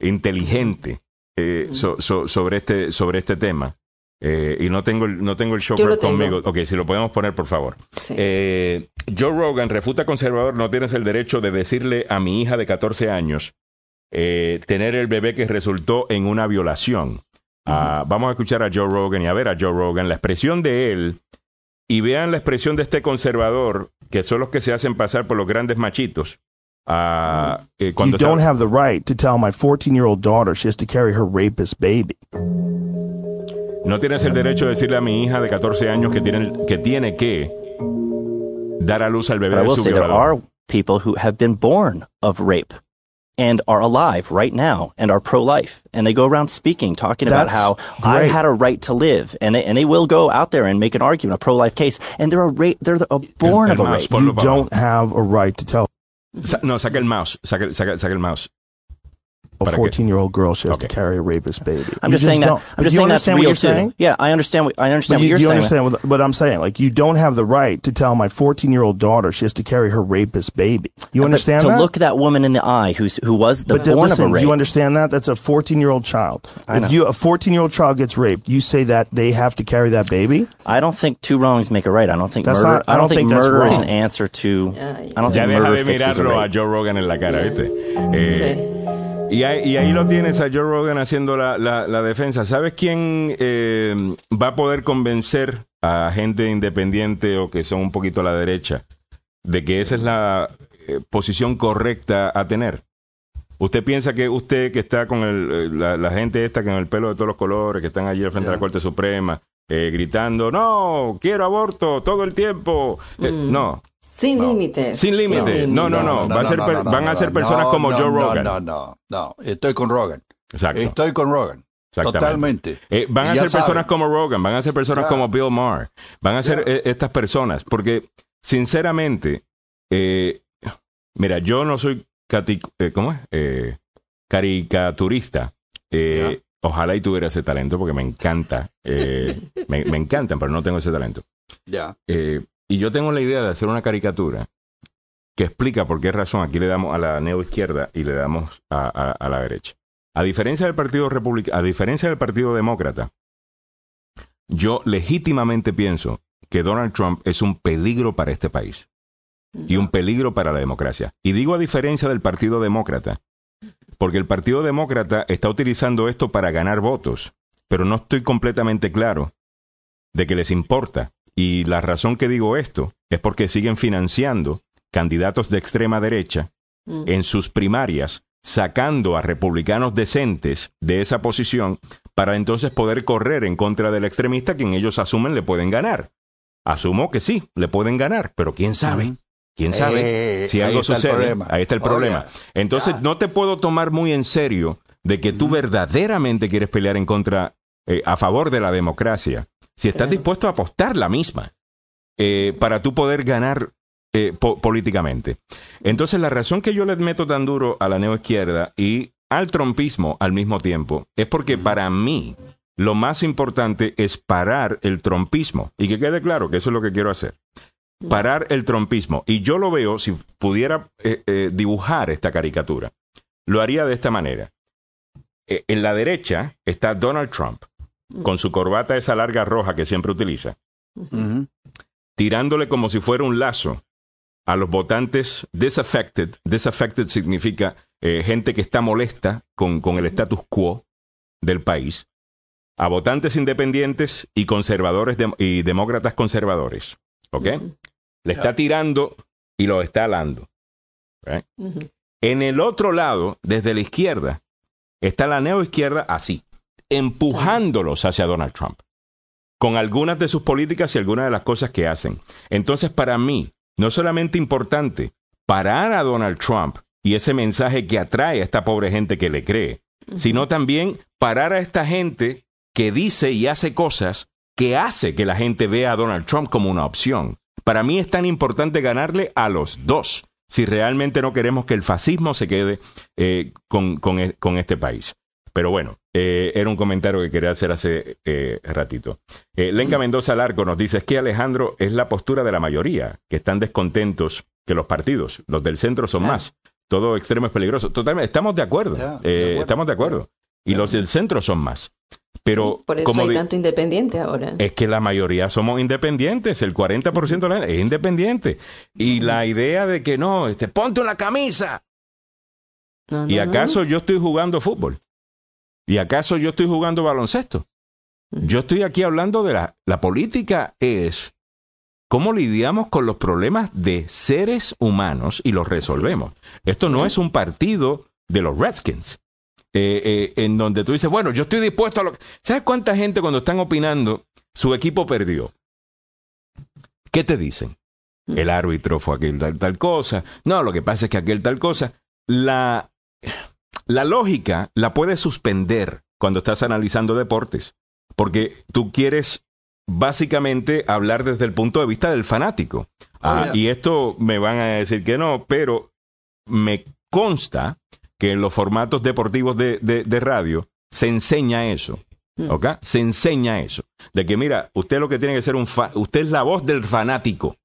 inteligente eh, so- so- sobre, este, sobre este tema. Eh, y no tengo, el- no tengo el tengo. conmigo. Ok, si lo podemos poner, por favor. Sí. Eh, Joe Rogan refuta conservador, no tienes el derecho de decirle a mi hija de 14 años eh, tener el bebé que resultó en una violación. Ah, vamos a escuchar a Joe Rogan y a ver a Joe Rogan, la expresión de él y vean la expresión de este conservador, que son los que se hacen pasar por los grandes machitos. Ah, eh, You don't have the right to tell my 14 year old daughter she has to carry her rapist baby. no tienes el derecho de decirle a mi hija de 14 años que tiene, que tiene que dar a luz al bebé But I de will su say there are people who have been born of rape and are alive right now and are pro-life and they go around speaking talking about That's how I had a right to live and they, and they will go out there and make an argument a pro-life case and they're a rape they're the, a born of a rape. You don't have a right to tell Sa- no, saca el mouse, saca, saca, saca el mouse. A Para 14 year old girl she has Okay. to carry a rapist baby. I'm You just saying that don't- I'm just you saying that's understand real what you're too. saying? Yeah, I understand what I understand But what you, you're do you saying. understand what, what I'm saying? Like, you don't have the right to tell my 14 year old daughter she has to carry her rapist baby. You But understand to that? look that woman in the eye who's who was the but born listen, of a do rape. you understand that? That's a 14 year old child. I know. If you a 14 year old child gets raped, you say that they have to carry that baby. I don't think two wrongs make a right. I don't think That's murder. not- I don't think, think that's murder is an answer to. Yeah, I don't think deja murder de fixes a mirarlo rape. Joe Rogan en la cara, Yeah. ¿viste? Eh, Y, ahí, y ahí lo tienes a Joe Rogan haciendo la, la- la defensa. ¿Sabes quién eh, va a poder convencer a gente independiente o que son un poquito a la derecha de que esa es la eh, posición correcta a tener? ¿Usted piensa que usted que está con el, eh, la, la gente esta con el pelo de todos los colores, que están allí al frente de la Corte Suprema, eh, gritando, no, quiero aborto todo el tiempo? Eh, No, Sin límites. Sin límites. No, no, no. Va a ser per- van a ser personas como no, Joe Rogan. No, no, no, Estoy con Rogan. Exacto. Estoy con Rogan. Totalmente. Eh, van a ser personas como Rogan, van a ser personas como Bill Maher, van a ser eh, estas personas, porque sinceramente, eh, mira, yo no soy cati- eh, ¿cómo es? Eh, caricaturista. Eh, Ojalá y tuviera ese talento, porque me encanta, eh, me, me encantan, pero no tengo ese talento. Ya. Eh, y yo tengo la idea de hacer una caricatura que explica por qué razón aquí le damos a la neoizquierda y le damos a, a- la derecha. A diferencia del Partido Republicano, a diferencia del Partido Demócrata, yo legítimamente pienso que Donald Trump es un peligro para este país y un peligro para la democracia. Y digo a diferencia del Partido Demócrata, porque el Partido Demócrata está utilizando esto para ganar votos, pero no estoy completamente claro de que les importa. Y la razón que digo esto es porque siguen financiando candidatos de extrema derecha Mm. en sus primarias, sacando a republicanos decentes de esa posición para entonces poder correr en contra del extremista quien ellos asumen le pueden ganar. Asumo que sí, le pueden ganar, pero quién sabe. ¿Quién sabe? Eh, si algo sucede, ahí está el problema. Entonces, ya. no te puedo tomar muy en serio de que tú verdaderamente quieres pelear en contra, eh, a favor de la democracia, si estás Claro. dispuesto a apostar la misma eh, para tú poder ganar eh, po- políticamente. Entonces, la razón que yo le meto tan duro a la neoizquierda y al trompismo al mismo tiempo es porque para mí lo más importante es parar el trompismo. Y que quede claro que eso es lo que quiero hacer. Parar el trompismo. Y yo lo veo, si pudiera eh, eh, dibujar esta caricatura, lo haría de esta manera. En la derecha está Donald Trump, con su corbata esa larga roja que siempre utiliza, tirándole como si fuera un lazo a los votantes disaffected. Disaffected significa eh, gente que está molesta con, con el status quo del país, a votantes independientes y conservadores y demócratas conservadores. ¿Ok? Le está tirando y lo está alando. En el otro lado, desde la izquierda, está la neoizquierda así, empujándolos hacia Donald Trump, con algunas de sus políticas y algunas de las cosas que hacen. Entonces, para mí, no es solamente importante parar a Donald Trump y ese mensaje que atrae a esta pobre gente que le cree, sino también parar a esta gente que dice y hace cosas que hace que la gente vea a Donald Trump como una opción. Para mí es tan importante ganarle a los dos si realmente no queremos que el fascismo se quede eh, con, con e- con este país. Pero bueno, eh, era un comentario que quería hacer hace eh, ratito. Eh, Lenca Mendoza Largo nos dice, es que Alejandro es la postura de la mayoría, que están descontentos que los partidos, los del centro son más. Todo extremo es peligroso. Totalmente, estamos de acuerdo. Ya, de Eh, acuerdo. Estamos de acuerdo. Y los del centro son más. Pero Por eso como hay tanto independiente ahora. es que la mayoría somos independientes, el 40% de la gente es independiente. Y la idea de que no, este, ponte una camisa. No, ¿Y no. acaso yo estoy jugando fútbol? ¿Y acaso yo estoy jugando baloncesto? Yo estoy aquí hablando de la, la política es cómo lidiamos con los problemas de seres humanos y los resolvemos. Esto no es un partido de los Redskins. eh, eh, en donde tú dices, bueno, yo estoy dispuesto a lo... ¿Sabes cuánta gente cuando están opinando, su equipo perdió? ¿Qué te dicen? El árbitro fue aquel tal, tal cosa. No, lo que pasa es que aquel tal cosa. La, la lógica la puedes suspender cuando estás analizando deportes, porque tú quieres básicamente hablar desde el punto de vista del fanático. Ah, yeah. Y esto me van a decir que no, pero me consta que en los formatos deportivos de, de- de radio se enseña eso. ¿Ok? Se enseña eso. De que, mira, usted lo que tiene que ser un fa- usted es la voz del fanático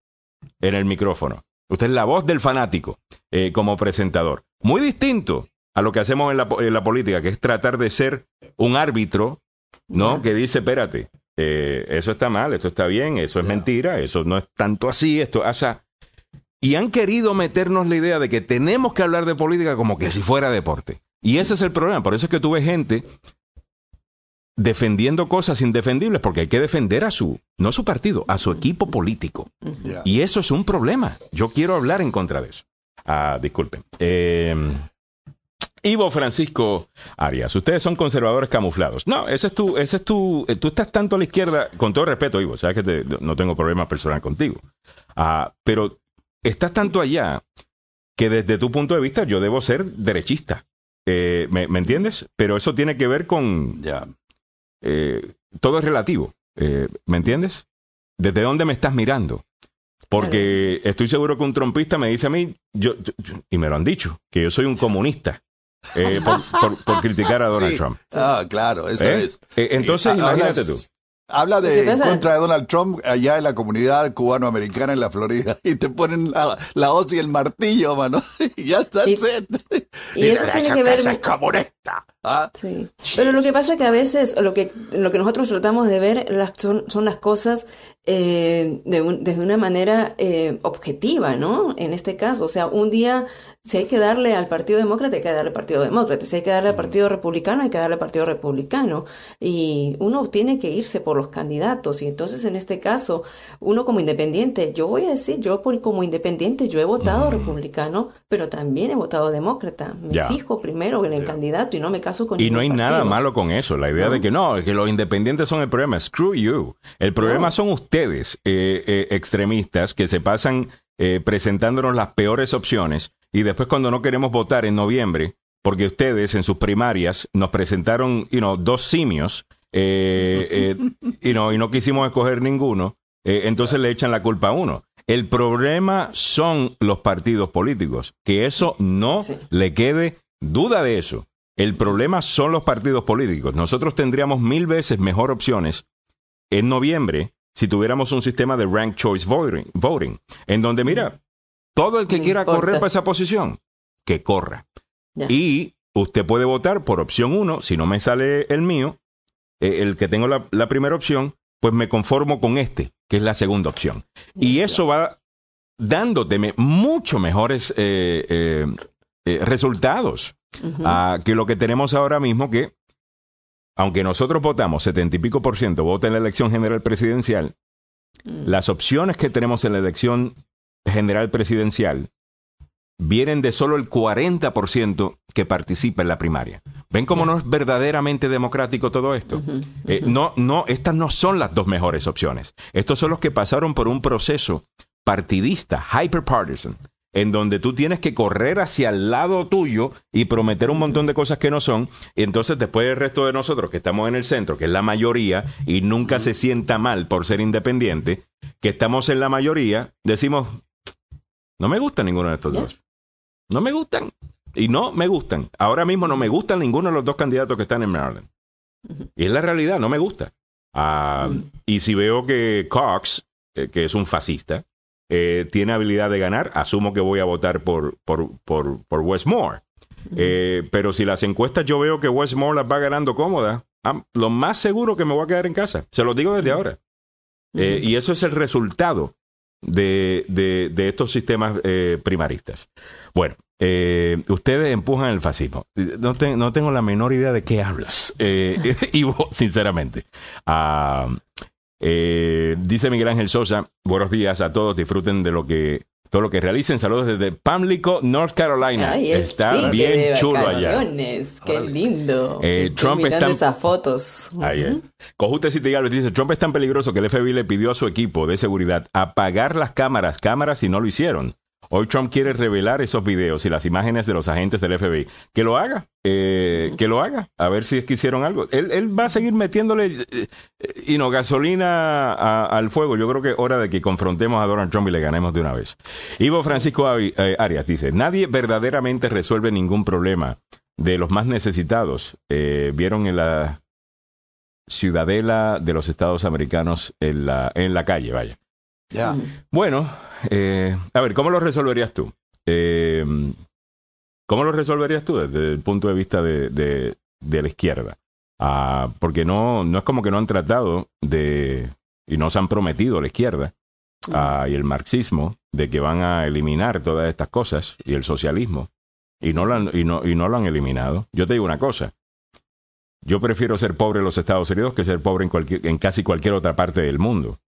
en el micrófono. Usted es la voz del fanático eh, como presentador. Muy distinto a lo que hacemos en la, po- en la política, que es tratar de ser un árbitro, ¿no? Que dice, espérate, eh, eso está mal, esto está bien, eso es mentira, eso no es tanto así, esto, o sea, y han querido meternos la idea de que tenemos que hablar de política como que si fuera deporte. Y ese es el problema. Por eso es que tuve gente defendiendo cosas indefendibles, porque hay que defender a su, no a su partido, a su equipo político. Y eso es un problema. Yo quiero hablar en contra de eso. Ah, disculpen. Eh, Ivo Francisco Arias, ustedes son conservadores camuflados. No, ese es tu, ese es tu, eh, tú estás tanto a la izquierda, con todo respeto, Ivo, sabes que te- no tengo problema personal contigo. Ah, pero estás tanto allá que desde tu punto de vista yo debo ser derechista. Eh, ¿me, me entiendes? Pero eso tiene que ver con... Ya. eh, todo es relativo. Eh, ¿Me entiendes? ¿Desde dónde me estás mirando? Porque estoy seguro que un trompista me dice a mí, yo, yo- yo- y me lo han dicho, que yo soy un comunista eh, por, por- por criticar a Donald Sí. Trump. Ah, claro, eso ¿Eh? es. Eh, entonces, Y, ah, imagínate hablas- tú. Habla de contra de Donald Trump allá en la comunidad cubanoamericana en la Florida y te ponen la, la hoz y el martillo, mano. Y ya está. Y- set. y eso tiene "Ay, que ver- es comunista". Ah, Sí. Pero lo que pasa es que a veces lo que, lo que nosotros tratamos de ver las- son, son las cosas eh, de un- desde una manera eh, objetiva, ¿no? En este caso, o sea, un día, si hay que darle al Partido Demócrata, hay que darle al Partido Demócrata. Si hay que darle al Partido Republicano, hay que darle al Partido Republicano. Y uno tiene que irse por los candidatos. Y entonces, en este caso, uno como independiente, yo voy a decir, yo por- como independiente, yo he votado republicano, pero también he votado demócrata. Me fijo primero en el candidato y no me caso con Y no hay nada malo con eso. La idea de que no, que los independientes son el problema. Screw you. El problema son ustedes, eh, eh, extremistas, que se pasan eh, presentándonos las peores opciones y después cuando no queremos votar en noviembre, porque ustedes en sus primarias nos presentaron you know, dos simios eh, eh, you know, y no quisimos escoger ninguno, entonces le echan la culpa a uno. El problema son los partidos políticos. Que eso no Sí. le quede duda de eso. El problema son los partidos políticos. Nosotros tendríamos mil veces mejor opciones en noviembre si tuviéramos un sistema de rank choice voting, voting en donde, mira, todo el que No quiera importa. correr para esa posición, que corra. Ya. Y usted puede votar por opción 1, si no me sale el mío, eh, el que tengo la, la primera opción, pues me conformo con este, que es la segunda opción. Y eso va dándote me- mucho mejores eh, eh, resultados que lo que tenemos ahora mismo que, aunque nosotros votamos 70 y pico por ciento, vota en la elección general presidencial, las opciones que tenemos en la elección general presidencial vienen de solo el 40% que participa en la primaria. ¿Ven cómo no es verdaderamente democrático todo esto? Eh, no, no, estas no son las dos mejores opciones. Estos son los que pasaron por un proceso partidista, hyperpartisan, en donde tú tienes que correr hacia el lado tuyo y prometer un montón de cosas que no son. Y entonces después el resto de nosotros que estamos en el centro, que es la mayoría, y nunca se sienta mal por ser independiente, que estamos en la mayoría, decimos, no me gusta ninguno de estos dos. No me gustan. Y no me gustan. Ahora mismo no me gustan ninguno de los dos candidatos que están en Maryland. Y es la realidad, no me gusta. Ah, Y si veo que Cox, eh, que es un fascista, eh, tiene habilidad de ganar, asumo que voy a votar por, por, por, por Westmore. Eh, pero si las encuestas yo veo que Westmore las va ganando cómoda, ah, lo más seguro que me voy a quedar en casa. Se lo digo desde ahora. Eh, y eso es el resultado de, de, de estos sistemas eh, primaristas. Bueno, ustedes empujan el fascismo. No, te- no tengo la menor idea de qué hablas, eh, Ivo, sinceramente. Ah, eh, dice Miguel Ángel Sosa, buenos días a todos, disfruten de lo que todo lo que realicen. Saludos desde Pamlico, North Carolina. Ay, está bien de chulo allá. Qué lindo. Eh, Trump mirando esas fotos. Ahí es. Cojute City Galvez dice, Trump es tan peligroso que el FBI le pidió a su equipo de seguridad apagar las cámaras, cámaras y no lo hicieron. Hoy Trump quiere revelar esos videos y las imágenes de los agentes del FBI. Que lo haga, eh, que lo haga, a ver si es que hicieron algo. Él, él va a seguir metiéndole eh, eh, y no, gasolina a- al fuego. Yo creo que es hora de que confrontemos a Donald Trump y le ganemos de una vez. Ivo Francisco eh, Arias dice, nadie verdaderamente resuelve ningún problema de los más necesitados. Eh, Vieron en la ciudadela de los Estados Americanos en la, en la calle, vaya. Ya. Bueno, eh, a ver, ¿cómo lo resolverías tú? Eh, ¿Cómo lo resolverías tú desde el punto de vista de, de- de la izquierda? Ah, porque no, no es como que no han tratado de, y no se han prometido la izquierda ah, y el marxismo de que van a eliminar todas estas cosas y el socialismo y no lo han, y no, y no lo han eliminado. Yo te digo una cosa. Yo prefiero ser pobre en los Estados Unidos que ser pobre en, cualquier, en casi cualquier otra parte del mundo.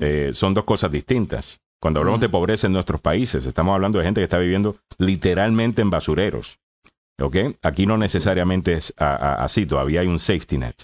Eh, son dos cosas distintas. Cuando hablamos de pobreza en nuestros países, estamos hablando de gente que está viviendo literalmente en basureros. ¿Ok? Aquí no necesariamente es a- a- así, todavía hay un safety net.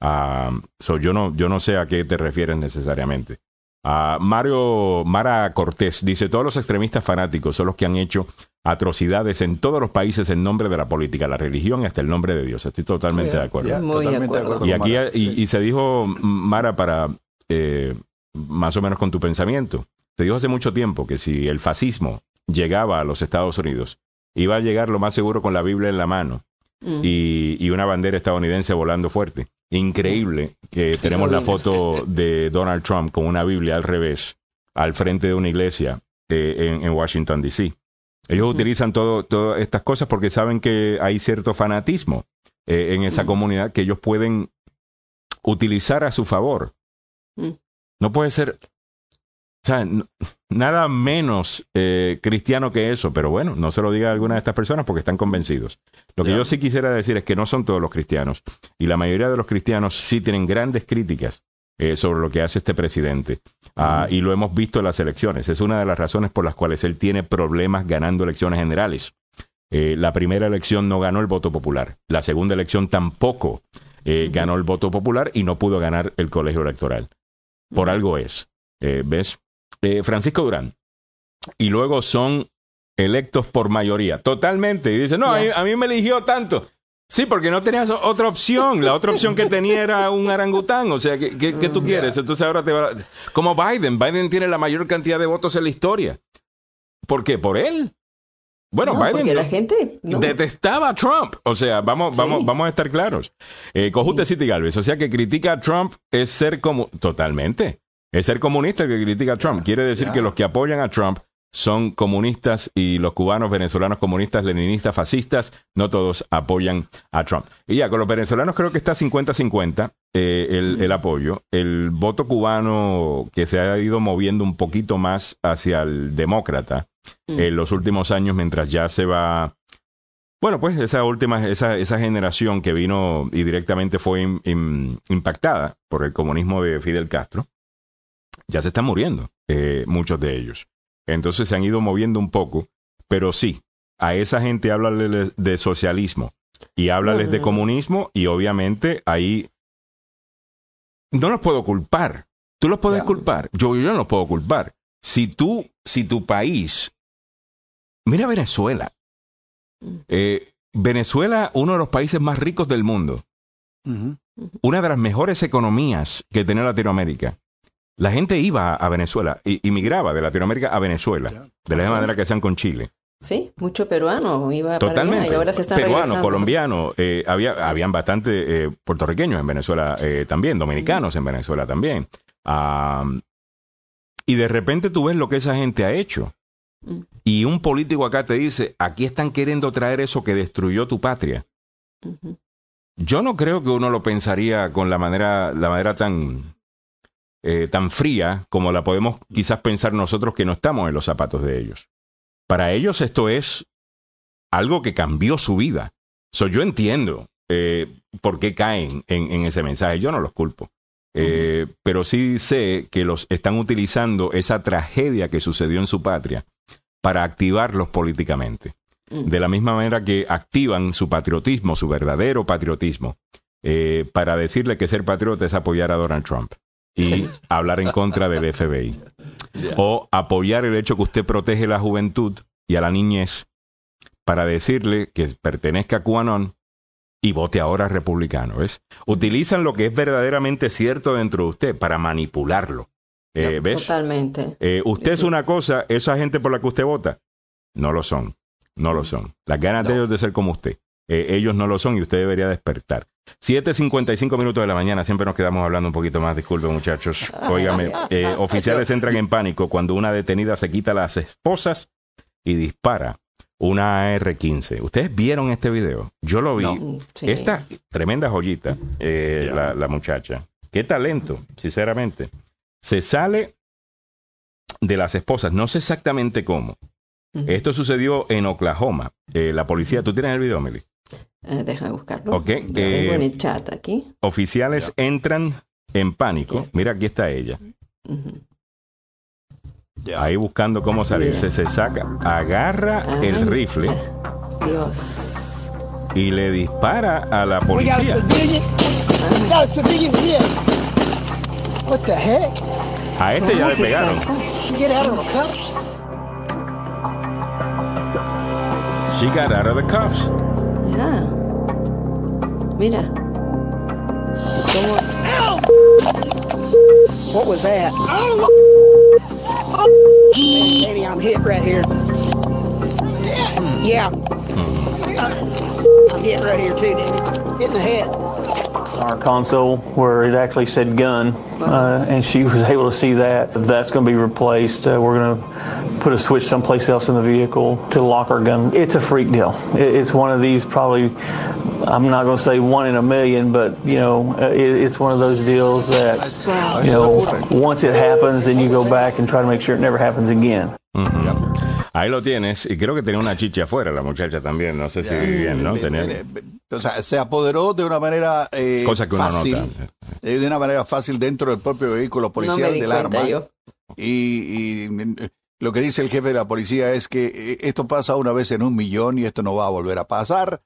Ah, so yo, no, yo no sé a qué te refieres necesariamente. Ah, Mario Mara Cortés dice, todos los extremistas fanáticos son los que han hecho atrocidades en todos los países en nombre de la política, la religión y hasta el nombre de Dios. Estoy totalmente de acuerdo. Ya, Muy de totalmente acuerdo. Y aquí Mara, y, sí. y se dijo, Mara, para eh, más o menos con tu pensamiento, se dijo hace mucho tiempo que si el fascismo llegaba a los Estados Unidos, iba a llegar lo más seguro con la Biblia en la mano Mm. y, y una bandera estadounidense volando fuerte. Increíble que tenemos la foto de Donald Trump con una Biblia al revés al frente de una iglesia eh, en, en Washington, D.C. Ellos utilizan todo, todas estas cosas porque saben que hay cierto fanatismo eh, en esa comunidad que ellos pueden utilizar a su favor. Mm. No puede ser, o sea, nada menos eh, cristiano que eso, pero bueno, no se lo diga a alguna de estas personas porque están convencidos. Lo que yo sí quisiera decir es que no son todos los cristianos y la mayoría de los cristianos sí tienen grandes críticas eh, sobre lo que hace este presidente. Ah, y lo hemos visto en las elecciones. Es una de las razones por las cuales él tiene problemas ganando elecciones generales. Eh, la primera elección no ganó el voto popular. La segunda elección tampoco ganó el voto popular y no pudo ganar el colegio electoral. Por algo es. ¿Ves? Eh, Francisco Durán. Y luego son electos por mayoría. Totalmente. Y dice, no, a mí, a mí me eligió tanto. Sí, porque no tenías otra opción. La otra opción que tenía era un arangután. O sea, ¿qué, qué- qué tú quieres? Entonces ahora te va... Como Biden. Biden tiene la mayor cantidad de votos en la historia. ¿Por qué? ¿Por él? Bueno, No, Biden porque la gente no. detestaba a Trump. O sea, vamos, Sí. vamos, vamos a estar claros. Eh, Cojute City Galvez. O sea, que critica a Trump es ser como... Totalmente. Es ser comunista el que critica a Trump. Quiere decir que los que apoyan a Trump son comunistas y los cubanos, venezolanos comunistas, leninistas, fascistas, no todos apoyan a Trump. Y ya, con los venezolanos creo que está 50-50 eh, el, el apoyo. El voto cubano que se ha ido moviendo un poquito más hacia el demócrata en los últimos años, mientras ya se va bueno, pues esa última, esa, esa generación que vino y directamente fue im- im- impactada por el comunismo de Fidel Castro, ya se están muriendo, eh, muchos de ellos. Entonces se han ido moviendo un poco, pero sí, a esa gente háblale de socialismo y háblales de comunismo y obviamente ahí no los puedo culpar. Tú los puedes culpar. Yo, yo no los puedo culpar. Si tú, si tu país, mira Venezuela. Eh, Venezuela, uno de los países más ricos del mundo, una de las mejores economías que tenía Latinoamérica. La gente iba a Venezuela, y migraba de Latinoamérica a Venezuela, de la misma manera que hacían con Chile. Sí, mucho peruano iba para Totalmente. allá y ahora se están Peruano, regresando. colombiano, eh, había, habían bastante eh, puertorriqueños en Venezuela eh, también, dominicanos en Venezuela también. Y de repente tú ves lo que esa gente ha hecho. Mm. Y un político acá te dice, aquí están queriendo traer eso que destruyó tu patria. Yo no creo que uno lo pensaría con la manera, la manera tan, eh, tan fría como la podemos quizás pensar nosotros que no estamos en los zapatos de ellos. Para ellos esto es algo que cambió su vida. So, yo entiendo eh, por qué caen en, en ese mensaje. Yo no los culpo. Eh, Pero sí sé que los están utilizando esa tragedia que sucedió en su patria para activarlos políticamente. Mm. De la misma manera que activan su patriotismo, su verdadero patriotismo, eh, para decirle que ser patriota es apoyar a Donald Trump y hablar en contra del FBI. O apoyar el hecho que usted protege la juventud y a la niñez para decirle que pertenezca a QAnon y vote ahora republicano. ¿ves? Utilizan lo que es verdaderamente cierto dentro de usted para manipularlo. Eh, ¿Ves? Totalmente. Eh, usted es una cosa, esa gente por la que usted vota, no lo son. No lo son. Las ganas de ellos de ser como usted. Eh, ellos no lo son y usted debería despertar. 7.55 minutos de la mañana, siempre nos quedamos hablando un poquito más, disculpen muchachos. Óigame, eh, oficiales entran en pánico cuando una detenida se quita las esposas y dispara una AR-15. ¿Ustedes vieron este video? Yo lo vi. Sí. Esta tremenda joyita, eh, la, la muchacha. Qué talento, sinceramente. Se sale de las esposas, no sé exactamente cómo. Esto sucedió en Oklahoma. Eh, la policía, ¿tú tienes el video, Meli? Eh, déjame buscarlo. Ok, Lo eh, tengo en el chat aquí. Oficiales entran en pánico. Aquí. Mira, aquí está ella. Ya. Ahí buscando cómo salirse. Se saca, agarra Ay. el rifle Dios. y le dispara a la policía. A civilian here. What the heck? A este ya ¿Cómo le se pegaron. She got out of the cuffs. Ya. Mira. ¿Cómo? What was that? Maybe I'm hit right here. Yeah. I'm hit right here too, Daddy. Hit in the head. our console where it actually said gun, uh, and she was able to see that. That's going to be replaced. Uh, we're going to put a switch someplace else in the vehicle to lock our gun. It's a freak deal. It, it's one of these probably. I'm not going to say one in a million, but you know, uh, it, it's one of those deals that you know, once it happens, then you go back and try to make sure it never happens again. Ahí lo tienes. Y creo que tenía una chicha afuera la muchacha también. No sé si bien, ¿no? Eh, Tenía eh, eh, O sea, se apoderó de una manera eh, cosa que uno fácil, nota. eh, de una manera fácil dentro del propio vehículo No policial me di del arma. yo. Y, y, mm, lo que dice el jefe de la policía es que eh, esto pasa una vez en un millón y esto no va a volver a pasar.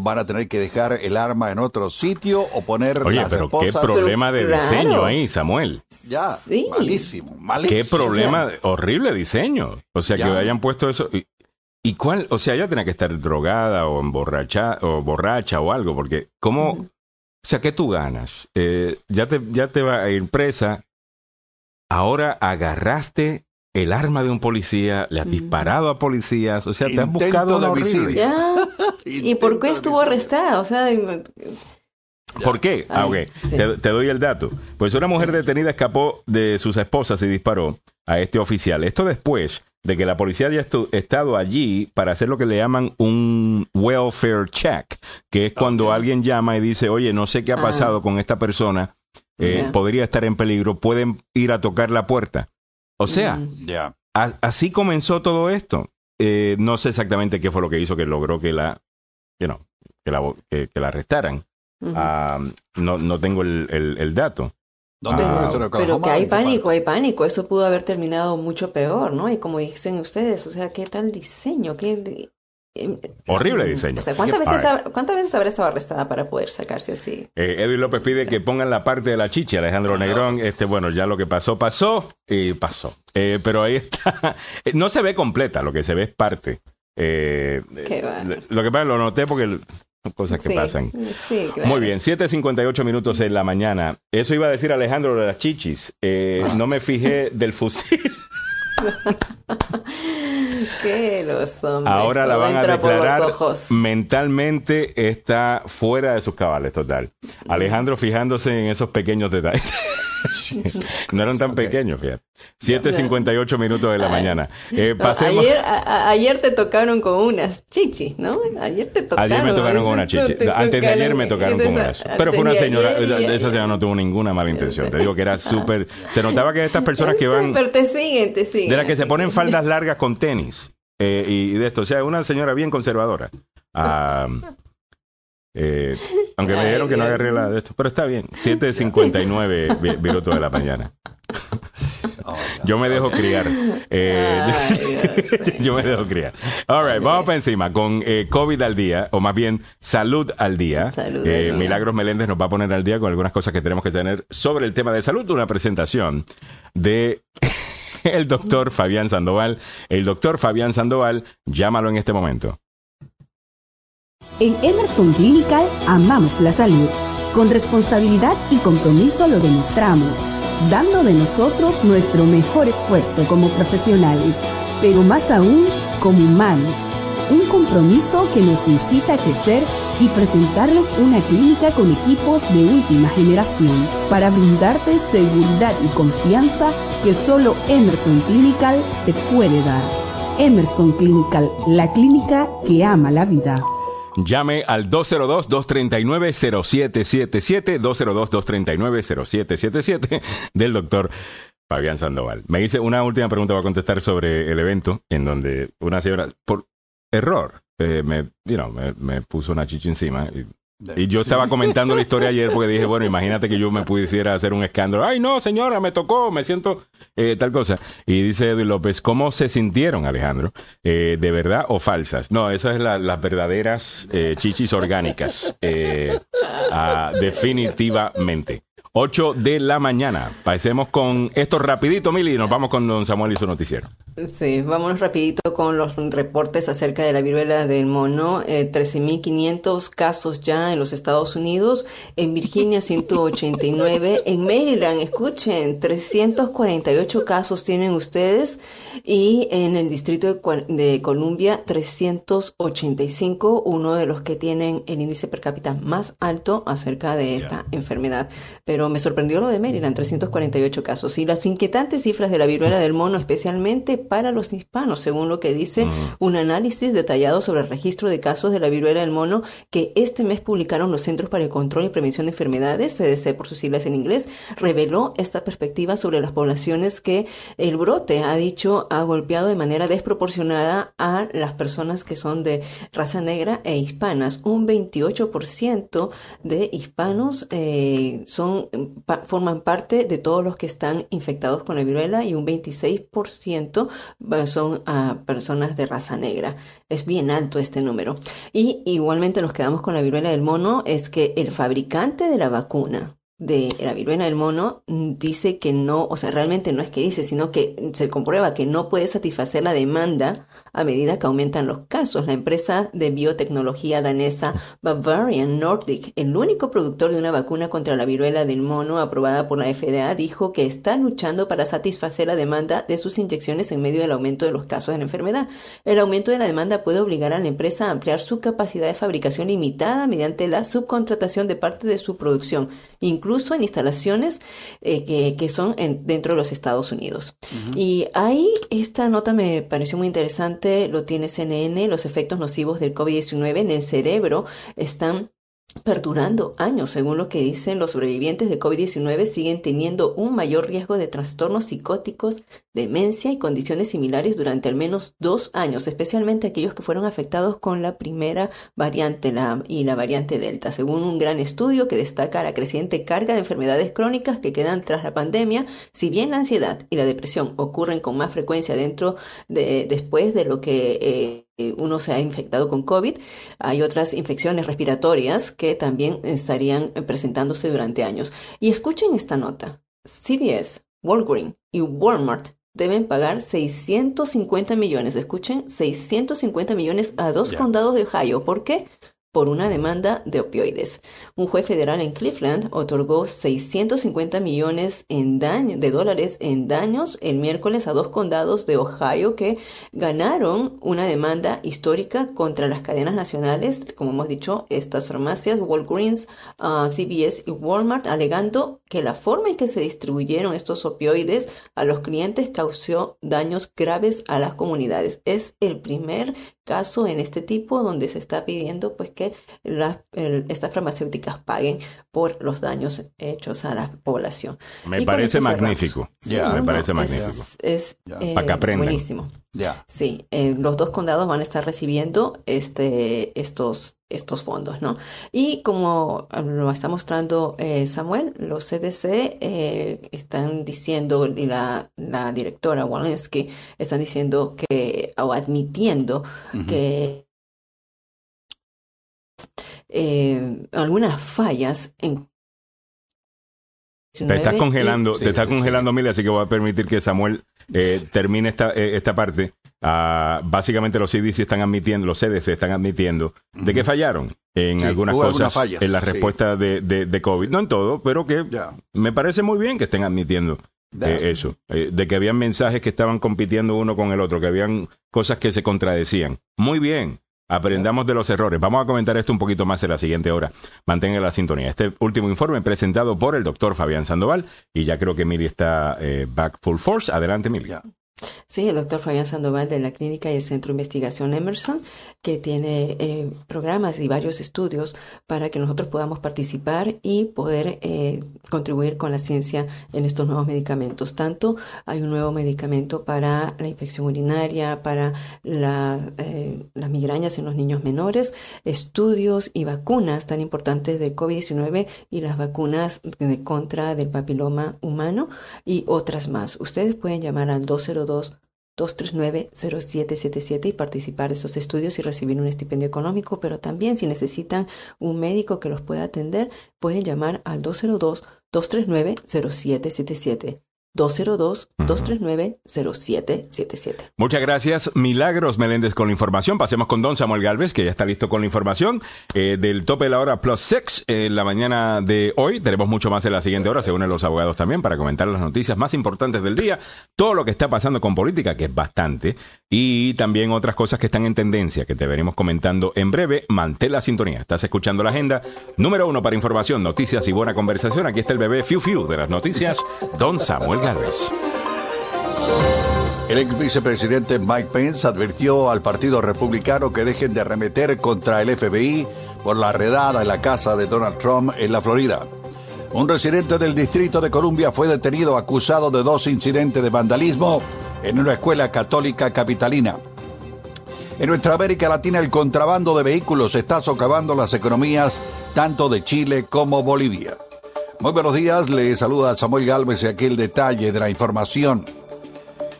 Van a tener que dejar el arma en otro sitio o poner Oye, las pero qué problema de Claro. diseño ahí, Samuel. Ya, Sí. malísimo, malísimo. Qué problema, horrible diseño. O sea, que Ya. hayan puesto eso. Y, y cuál? O sea, ella tenía que estar drogada o emborracha o borracha o algo, porque ¿cómo? O sea, ¿qué tú ganas? Eh, ya, te, ya te va a ir presa. Ahora agarraste el arma de un policía, le has disparado a policías, o sea, te has Intento buscado de homicidio. Ya. ¿Y por qué estuvo arrestada? O sea, ¿Por qué? Ah, Ay, ok. sí. Te, te doy el dato. Pues una mujer detenida escapó de sus esposas y disparó a este oficial. Esto después de que la policía haya estu- estado allí para hacer lo que le llaman un welfare check, que es cuando alguien llama y dice, oye, no sé qué ha Ah. pasado con esta persona, eh, podría estar en peligro, pueden ir a tocar la puerta. O sea, Mm. A- así comenzó todo esto. Eh, no sé exactamente qué fue lo que hizo que logró que la, you know, que la, que, que la arrestaran. Ah, no, no tengo el, el- el dato. ¿Dónde Ah, Pero que hay ¿En qué pánico, hay pánico. Eso pudo haber terminado mucho peor, ¿no? Y como dicen ustedes, o sea, ¿qué tal diseño? ¿Qué Horrible diseño. O sea, ¿cuántas veces, right. hab- ¿cuántas veces habrá estado arrestada para poder sacarse así? Eh, Edwin López pide que pongan la parte de la chicha, Alejandro Negrón. Este, bueno, ya lo que pasó, pasó y pasó. Eh, pero ahí está. Eh, No se ve completa, lo que se ve es parte. Eh, Qué eh, va. lo que pasa lo noté porque son cosas que Sí, pasan. Sí, claro. Muy bien, 7.58 minutos en la mañana. Eso iba a decir Alejandro de las chichis. Eh, no me fijé del fusil. Que los hombres. Ahora la van a declarar mentalmente está fuera de sus cabales total. Alejandro fijándose en esos pequeños detalles. no eran tan pequeños, fíjate. 7.58 minutos de la mañana. Eh, pasemos. ayer, a- ayer te tocaron con unas chichis, ¿no? Ayer te tocaron. Ayer me tocaron con una chichi. te Antes de ayer me tocaron con eso. Pero fue una señora, y- esa señora no tuvo ninguna mala intención. Te digo que era súper. Se notaba que estas personas que van. Pero te siguen, te siguen. De las que se ponen faldas largas con tenis. eh, y, de esto. O sea, una señora bien conservadora. Ah, eh, aunque me dijeron que no agarré la de esto. Pero está bien. 7.59 vi- minutos de la mañana. Yo me dejo criar. Eh, Ay, yo me dejo criar. All right, vamos para encima con eh, COVID al día, o más bien salud al día. Salud al Eh, día. Milagros Meléndez nos va a poner al día con algunas cosas que tenemos que tener sobre el tema de salud. Una presentación de el doctor Fabián Sandoval. El doctor Fabián Sandoval, llámalo en este momento. En Emerson Clinical amamos la salud. Con responsabilidad y compromiso lo demostramos, dando de nosotros nuestro mejor esfuerzo como profesionales, pero más aún como humanos. Un compromiso que nos incita a crecer y presentarles una clínica con equipos de última generación para brindarte seguridad y confianza que solo Emerson Clinical te puede dar. Emerson Clinical, la clínica que ama la vida. Llame al 202-239-0777, 202-239-0777 del doctor Fabián Sandoval. Me hice una última pregunta para contestar sobre el evento en donde una señora, por error, eh, me, you know, me, me puso una chicha encima. Y, y yo estaba comentando la historia ayer porque dije, bueno, imagínate que yo me pudiera hacer un escándalo. Ay, no, señora, me tocó, me siento eh, tal cosa. Y dice Edwin López, ¿cómo se sintieron, Alejandro? Eh, ¿De verdad o falsas? No, esas son la- las verdaderas eh, chichis orgánicas. Eh, ah, definitivamente. 8 de la mañana. Pasemos con esto rapidito, Mili, y nos vamos con don Samuel y su noticiero. Sí, vámonos rapidito con los reportes acerca de la viruela del mono. Eh, 13.500 casos ya en los Estados Unidos, en Virginia 189, en Maryland, escuchen, 348 casos tienen ustedes y en el distrito de, de Columbia 385, uno de los que tienen el índice per cápita más alto acerca de esta enfermedad. Pero me sorprendió lo de Maryland, 348 casos. Y las inquietantes cifras de la viruela del mono, especialmente para los hispanos, según lo que dice un análisis detallado sobre el registro de casos de la viruela del mono que este mes publicaron los Centros para el Control y Prevención de Enfermedades, CDC por sus siglas en inglés, reveló esta perspectiva sobre las poblaciones que el brote, ha dicho, ha golpeado de manera desproporcionada a las personas que son de raza negra e hispanas. Un 28% de hispanos eh, son, forman parte de todos los que están infectados con la viruela y un 26% eh, son ah, personas de raza negra. Es bien alto este número. Y igualmente nos quedamos con la viruela del mono, es que el fabricante de la vacuna de la viruela del mono mm, dice que no, o sea, realmente no es que dice, sino que se comprueba que no puede satisfacer la demanda a medida que aumentan los casos. La empresa de biotecnología danesa Bavarian Nordic, el único productor de una vacuna contra la viruela del mono aprobada por la FDA, dijo que está luchando para satisfacer la demanda de sus inyecciones en medio del aumento de los casos de la enfermedad. El aumento de la demanda puede obligar a la empresa a ampliar su capacidad de fabricación limitada mediante la subcontratación de parte de su producción, incluso incluso en instalaciones eh, que, que, son en, dentro de los Estados Unidos. Y ahí esta nota me pareció muy interesante, lo tiene CNN, los efectos nocivos del COVID-19 en el cerebro están perdurando años. Según lo que dicen los sobrevivientes de COVID-19, siguen teniendo un mayor riesgo de trastornos psicóticos, demencia y condiciones similares durante al menos dos años, especialmente aquellos que fueron afectados con la primera variante y la variante Delta. Según un gran estudio que destaca la creciente carga de enfermedades crónicas que quedan tras la pandemia, si bien la ansiedad y la depresión ocurren con más frecuencia dentro de después de lo que eh, uno se ha infectado con COVID, hay otras infecciones respiratorias que también estarían presentándose durante años. Y escuchen esta nota. CVS, Walgreens y Walmart deben pagar 650 millones, escuchen, 650 millones a dos condados de Ohio. ¿Por qué? Por una demanda de opioides. Un juez federal en Cleveland otorgó 650 millones de dólares en daños el miércoles a dos condados de Ohio que ganaron una demanda histórica contra las cadenas nacionales, como hemos dicho, estas farmacias, Walgreens, uh, CVS y Walmart, alegando que la forma en que se distribuyeron estos opioides a los clientes causó daños graves a las comunidades. Es el primer caso en este tipo donde se está pidiendo pues que estas farmacéuticas paguen por los daños hechos a la población. Me parece magnífico. me parece magnífico. Es, eh, buenísimo. Sí, eh, los dos condados van a estar recibiendo este, estos, estos fondos, ¿no? Y como lo está mostrando eh, Samuel, los CDC están diciendo, y la, la directora Walensky están diciendo que, o admitiendo que eh, algunas fallas en te estás congelando, te estás congelando, Mili, así que voy a permitir que Samuel eh, termine esta, eh, esta parte. Ah, básicamente los CDC están admitiendo, los CDC están admitiendo de que fallaron en algunas cosas, en la respuesta de, de, COVID. No en todo, pero que me parece muy bien que estén admitiendo eso. de que habían mensajes que estaban compitiendo uno con el otro, que habían cosas que se contradecían. Muy bien. Aprendamos de los errores. Vamos a comentar esto un poquito más en la siguiente hora. Mantenga la sintonía. Este último informe presentado por el doctor Fabián Sandoval y ya creo que Mili está eh, back full force. Adelante, Mili. Sí, el doctor Fabián Sandoval de la Clínica y el Centro de Investigación Emerson, que tiene eh, programas y varios estudios para que nosotros podamos participar y poder eh, contribuir con la ciencia en estos nuevos medicamentos. Tanto hay un nuevo medicamento para la infección urinaria, para eh, las migrañas en los niños menores, estudios y vacunas tan importantes de COVID-19 y las vacunas de contra del papiloma humano y otras más. Ustedes pueden llamar al 202 239-0777 y participar de esos estudios y recibir un estipendio económico, pero también si necesitan un médico que los pueda atender, pueden llamar al 202-239-0777. 202-239-0777. Muchas gracias, Milagros Meléndez, con la información. Pasemos con Don Samuel Galvez, que ya está listo con la información eh, del tope de la hora plus six en la mañana de hoy. Tenemos mucho más en la siguiente hora, se unen los abogados también para comentar las noticias más importantes del día, todo lo que está pasando con política, que es bastante, y también otras cosas que están en tendencia, que te veremos comentando en breve. Mantén la sintonía. Estás escuchando la agenda número uno para información, noticias y buena conversación. Aquí está el bebé Fiu Fiu de las noticias, Don Samuel el ex vicepresidente Mike Pence advirtió al Partido Republicano que dejen de arremeter contra el FBI por la redada en la casa de Donald Trump en la Florida. Un residente del Distrito de Columbia fue detenido acusado de dos incidentes de vandalismo en una escuela católica capitalina. En nuestra América Latina el contrabando de vehículos está socavando las economías tanto de Chile como Bolivia. Muy buenos días, le saluda Samuel Galvez y aquí el detalle de la información.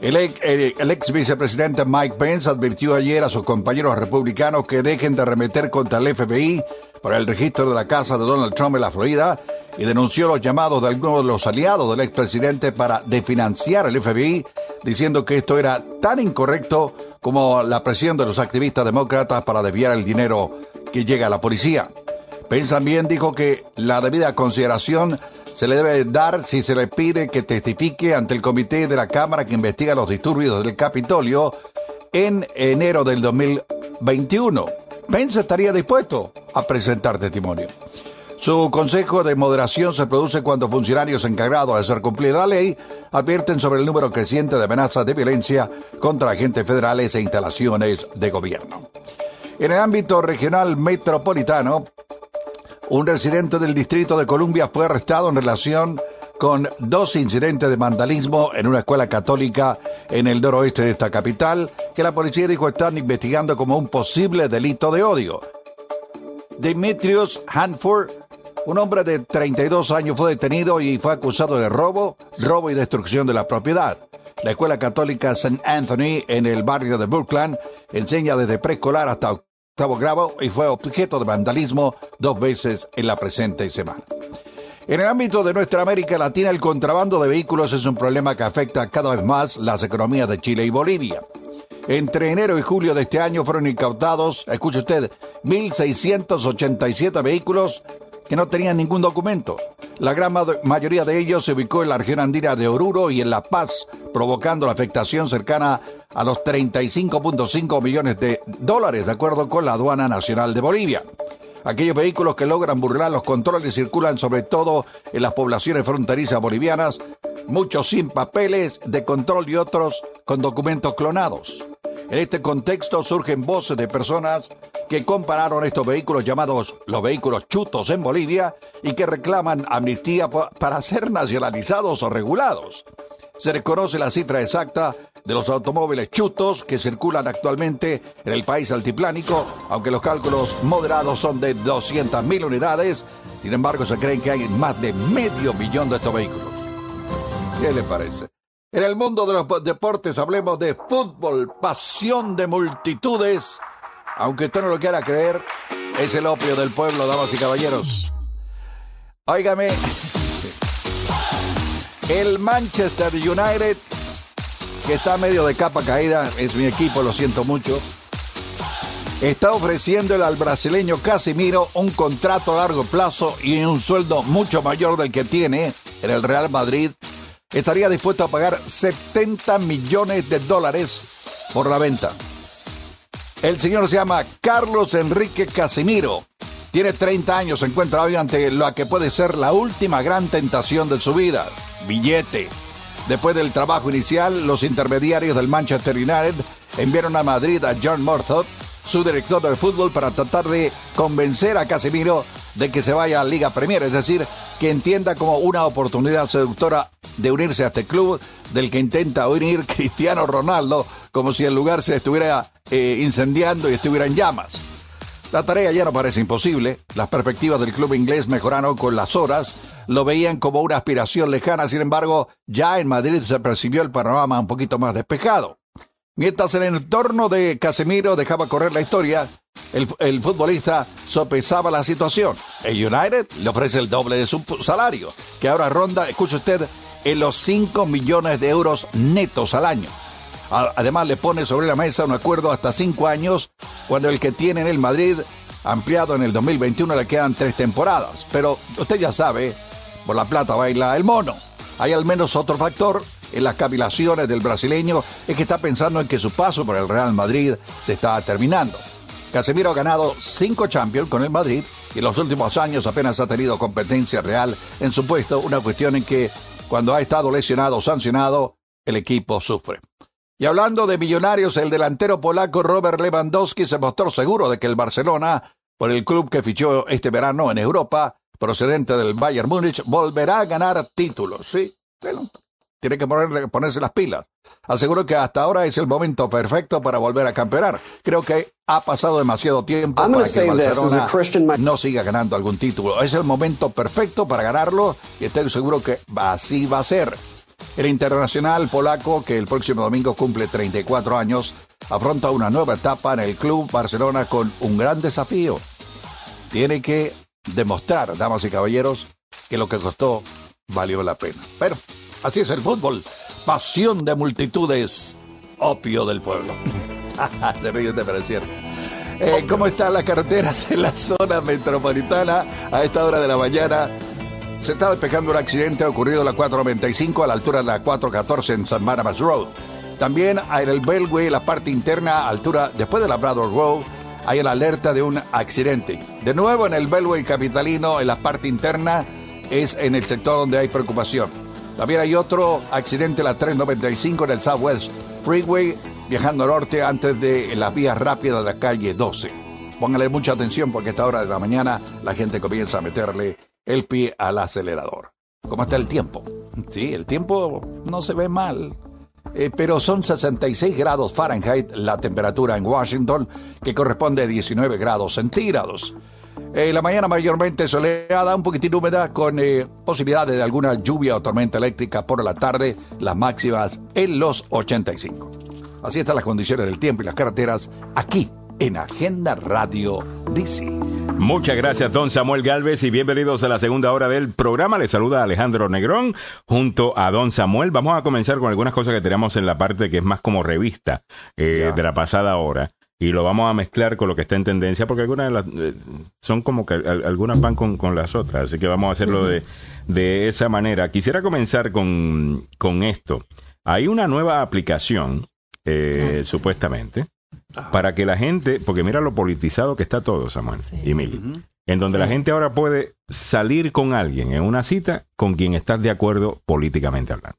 El ex, vicepresidente Mike Pence advirtió ayer a sus compañeros republicanos que dejen de remeter contra el FBI por el registro de la casa de Donald Trump en la Florida y denunció los llamados de algunos de los aliados del expresidente para definanciar el FBI, diciendo que esto era tan incorrecto como la presión de los activistas demócratas para desviar el dinero que llega a la policía. Pence también dijo que la debida consideración se le debe dar si se le pide que testifique ante el comité de la Cámara que investiga los disturbios del Capitolio en enero del 2021. Pence estaría dispuesto a presentar testimonio. Su consejo de moderación se produce cuando funcionarios encargados de hacer cumplir la ley advierten sobre el número creciente de amenazas de violencia contra agentes federales e instalaciones de gobierno. En el ámbito regional metropolitano, un residente del Distrito de Columbia fue arrestado en relación con dos incidentes de vandalismo en una escuela católica en el noroeste de esta capital, que la policía dijo están investigando como un posible delito de odio. Demetrius Hanford, un hombre de 32 años, fue detenido y fue acusado de robo, robo y destrucción de la propiedad. La escuela católica St. Anthony en el barrio de Brookland enseña desde preescolar hasta octavo grado y fue objeto de vandalismo dos veces en la presente semana. En el ámbito de nuestra América Latina, el contrabando de vehículos es un problema que afecta cada vez más las economías de Chile y Bolivia. Entre enero y julio de este año fueron incautados, escuche usted, 1.687 vehículos que no tenían ningún documento. La gran mayoría de ellos se ubicó en la región andina de Oruro y en La Paz, provocando la afectación cercana a los 35.5 millones de dólares, de acuerdo con la Aduana Nacional de Bolivia. Aquellos vehículos que logran burlar los controles circulan sobre todo en las poblaciones fronterizas bolivianas, muchos sin papeles de control y otros con documentos clonados. En este contexto surgen voces de personas que compararon estos vehículos llamados los vehículos chutos en Bolivia y que reclaman amnistía para ser nacionalizados o regulados. Se desconoce la cifra exacta de los automóviles chutos que circulan actualmente en el país altiplánico, aunque los cálculos moderados son de 200.000 unidades. Sin embargo, se creen que hay más de medio millón de estos vehículos. ¿Qué le parece? En el mundo de los deportes hablemos de fútbol, pasión de multitudes. Aunque usted no lo quiera creer, es el opio del pueblo, damas y caballeros. Óigame, el Manchester United que está medio de capa caída, es mi equipo, lo siento mucho, está ofreciéndole al brasileño Casimiro un contrato a largo plazo y un sueldo mucho mayor del que tiene en el Real Madrid. Estaría dispuesto a pagar 70 millones de dólares por la venta. El señor se llama Carlos Enrique Casimiro. Tiene 30 años, se encuentra hoy ante lo que puede ser la última gran tentación de su vida, billete. Después del trabajo inicial, los intermediarios del Manchester United enviaron a Madrid a John Murthaugh, su director de fútbol, para tratar de convencer a Casemiro de que se vaya a Liga Premier, es decir, que entienda como una oportunidad seductora de unirse a este club del que intenta unir Cristiano Ronaldo, como si el lugar se estuviera eh, incendiando y estuviera en llamas. La tarea ya no parece imposible. Las perspectivas del club inglés mejoraron con las horas. Lo veían como una aspiración lejana. Sin embargo, ya en Madrid se percibió el panorama un poquito más despejado. Mientras en el entorno de Casemiro dejaba correr la historia, el, el, futbolista sopesaba la situación. El United le ofrece el doble de su salario, que ahora ronda, escuche usted, en los 5 millones de euros netos al año. Además le pone sobre la mesa un acuerdo hasta cinco años, cuando el que tiene en el Madrid, ampliado en el 2021, le quedan tres temporadas. Pero usted ya sabe, por la plata baila el mono. Hay al menos otro factor en las cavilaciones del brasileño, es que está pensando en que su paso por el Real Madrid se está terminando. Casemiro ha ganado cinco Champions con el Madrid y en los últimos años apenas ha tenido competencia real en su puesto, una cuestión en que cuando ha estado lesionado o sancionado, el equipo sufre. Y hablando de millonarios, el delantero polaco Robert Lewandowski se mostró seguro de que el Barcelona, por el club que fichó este verano en Europa, procedente del Bayern Múnich, volverá a ganar títulos. Sí, tiene que ponerse las pilas. Aseguro que hasta ahora es el momento perfecto para volver a campeonar. Creo que ha pasado demasiado tiempo para que el Barcelona no siga ganando algún título. Es el momento perfecto para ganarlo y estoy seguro que así va a ser. El internacional polaco, que el próximo domingo cumple 34 años, afronta una nueva etapa en el Club Barcelona con un gran desafío. Tiene que demostrar, damas y caballeros, que lo que costó valió la pena. Pero así es el fútbol. Pasión de multitudes, opio del pueblo. Se ríe de parecer. Eh, ¿Cómo están las carreteras en la zona metropolitana a esta hora de la mañana? Se está despejando un accidente ocurrido en la 495 a la altura de la 414 en San Barnabas Road. También en el Belway, la parte interna, altura después de la Bradford Road, hay la alerta de un accidente. De nuevo en el Belway capitalino, en la parte interna, es en el sector donde hay preocupación. También hay otro accidente, la 395 en el Southwest Freeway, viajando norte antes de las vías rápidas de la calle 12. Póngale mucha atención porque a esta hora de la mañana la gente comienza a meterle el pie al acelerador. ¿Cómo está el tiempo? Sí, el tiempo no se ve mal. Eh, pero son 66 grados Fahrenheit la temperatura en Washington, que corresponde a 19 grados centígrados. Eh, la mañana mayormente soleada, un poquitín húmeda, con eh, posibilidades de alguna lluvia o tormenta eléctrica por la tarde, las máximas en los 85. Así están las condiciones del tiempo y las carreteras aquí en Agenda Radio DC. Muchas gracias, don Samuel Galvez, y bienvenidos a la segunda hora del programa. Les saluda Alejandro Negrón junto a don Samuel. Vamos a comenzar con algunas cosas que tenemos en la parte que es más como revista eh, de la pasada hora. Y lo vamos a mezclar con lo que está en tendencia, porque algunas de las, eh, son como que al- algunas van con, con las otras. Así que vamos a hacerlo de, de esa manera. Quisiera comenzar con, con esto. Hay una nueva aplicación, eh, supuestamente, para que la gente, porque mira lo politizado que está todo, Samuel y Mili, en donde la gente ahora puede salir con alguien en una cita con quien estás de acuerdo políticamente hablando.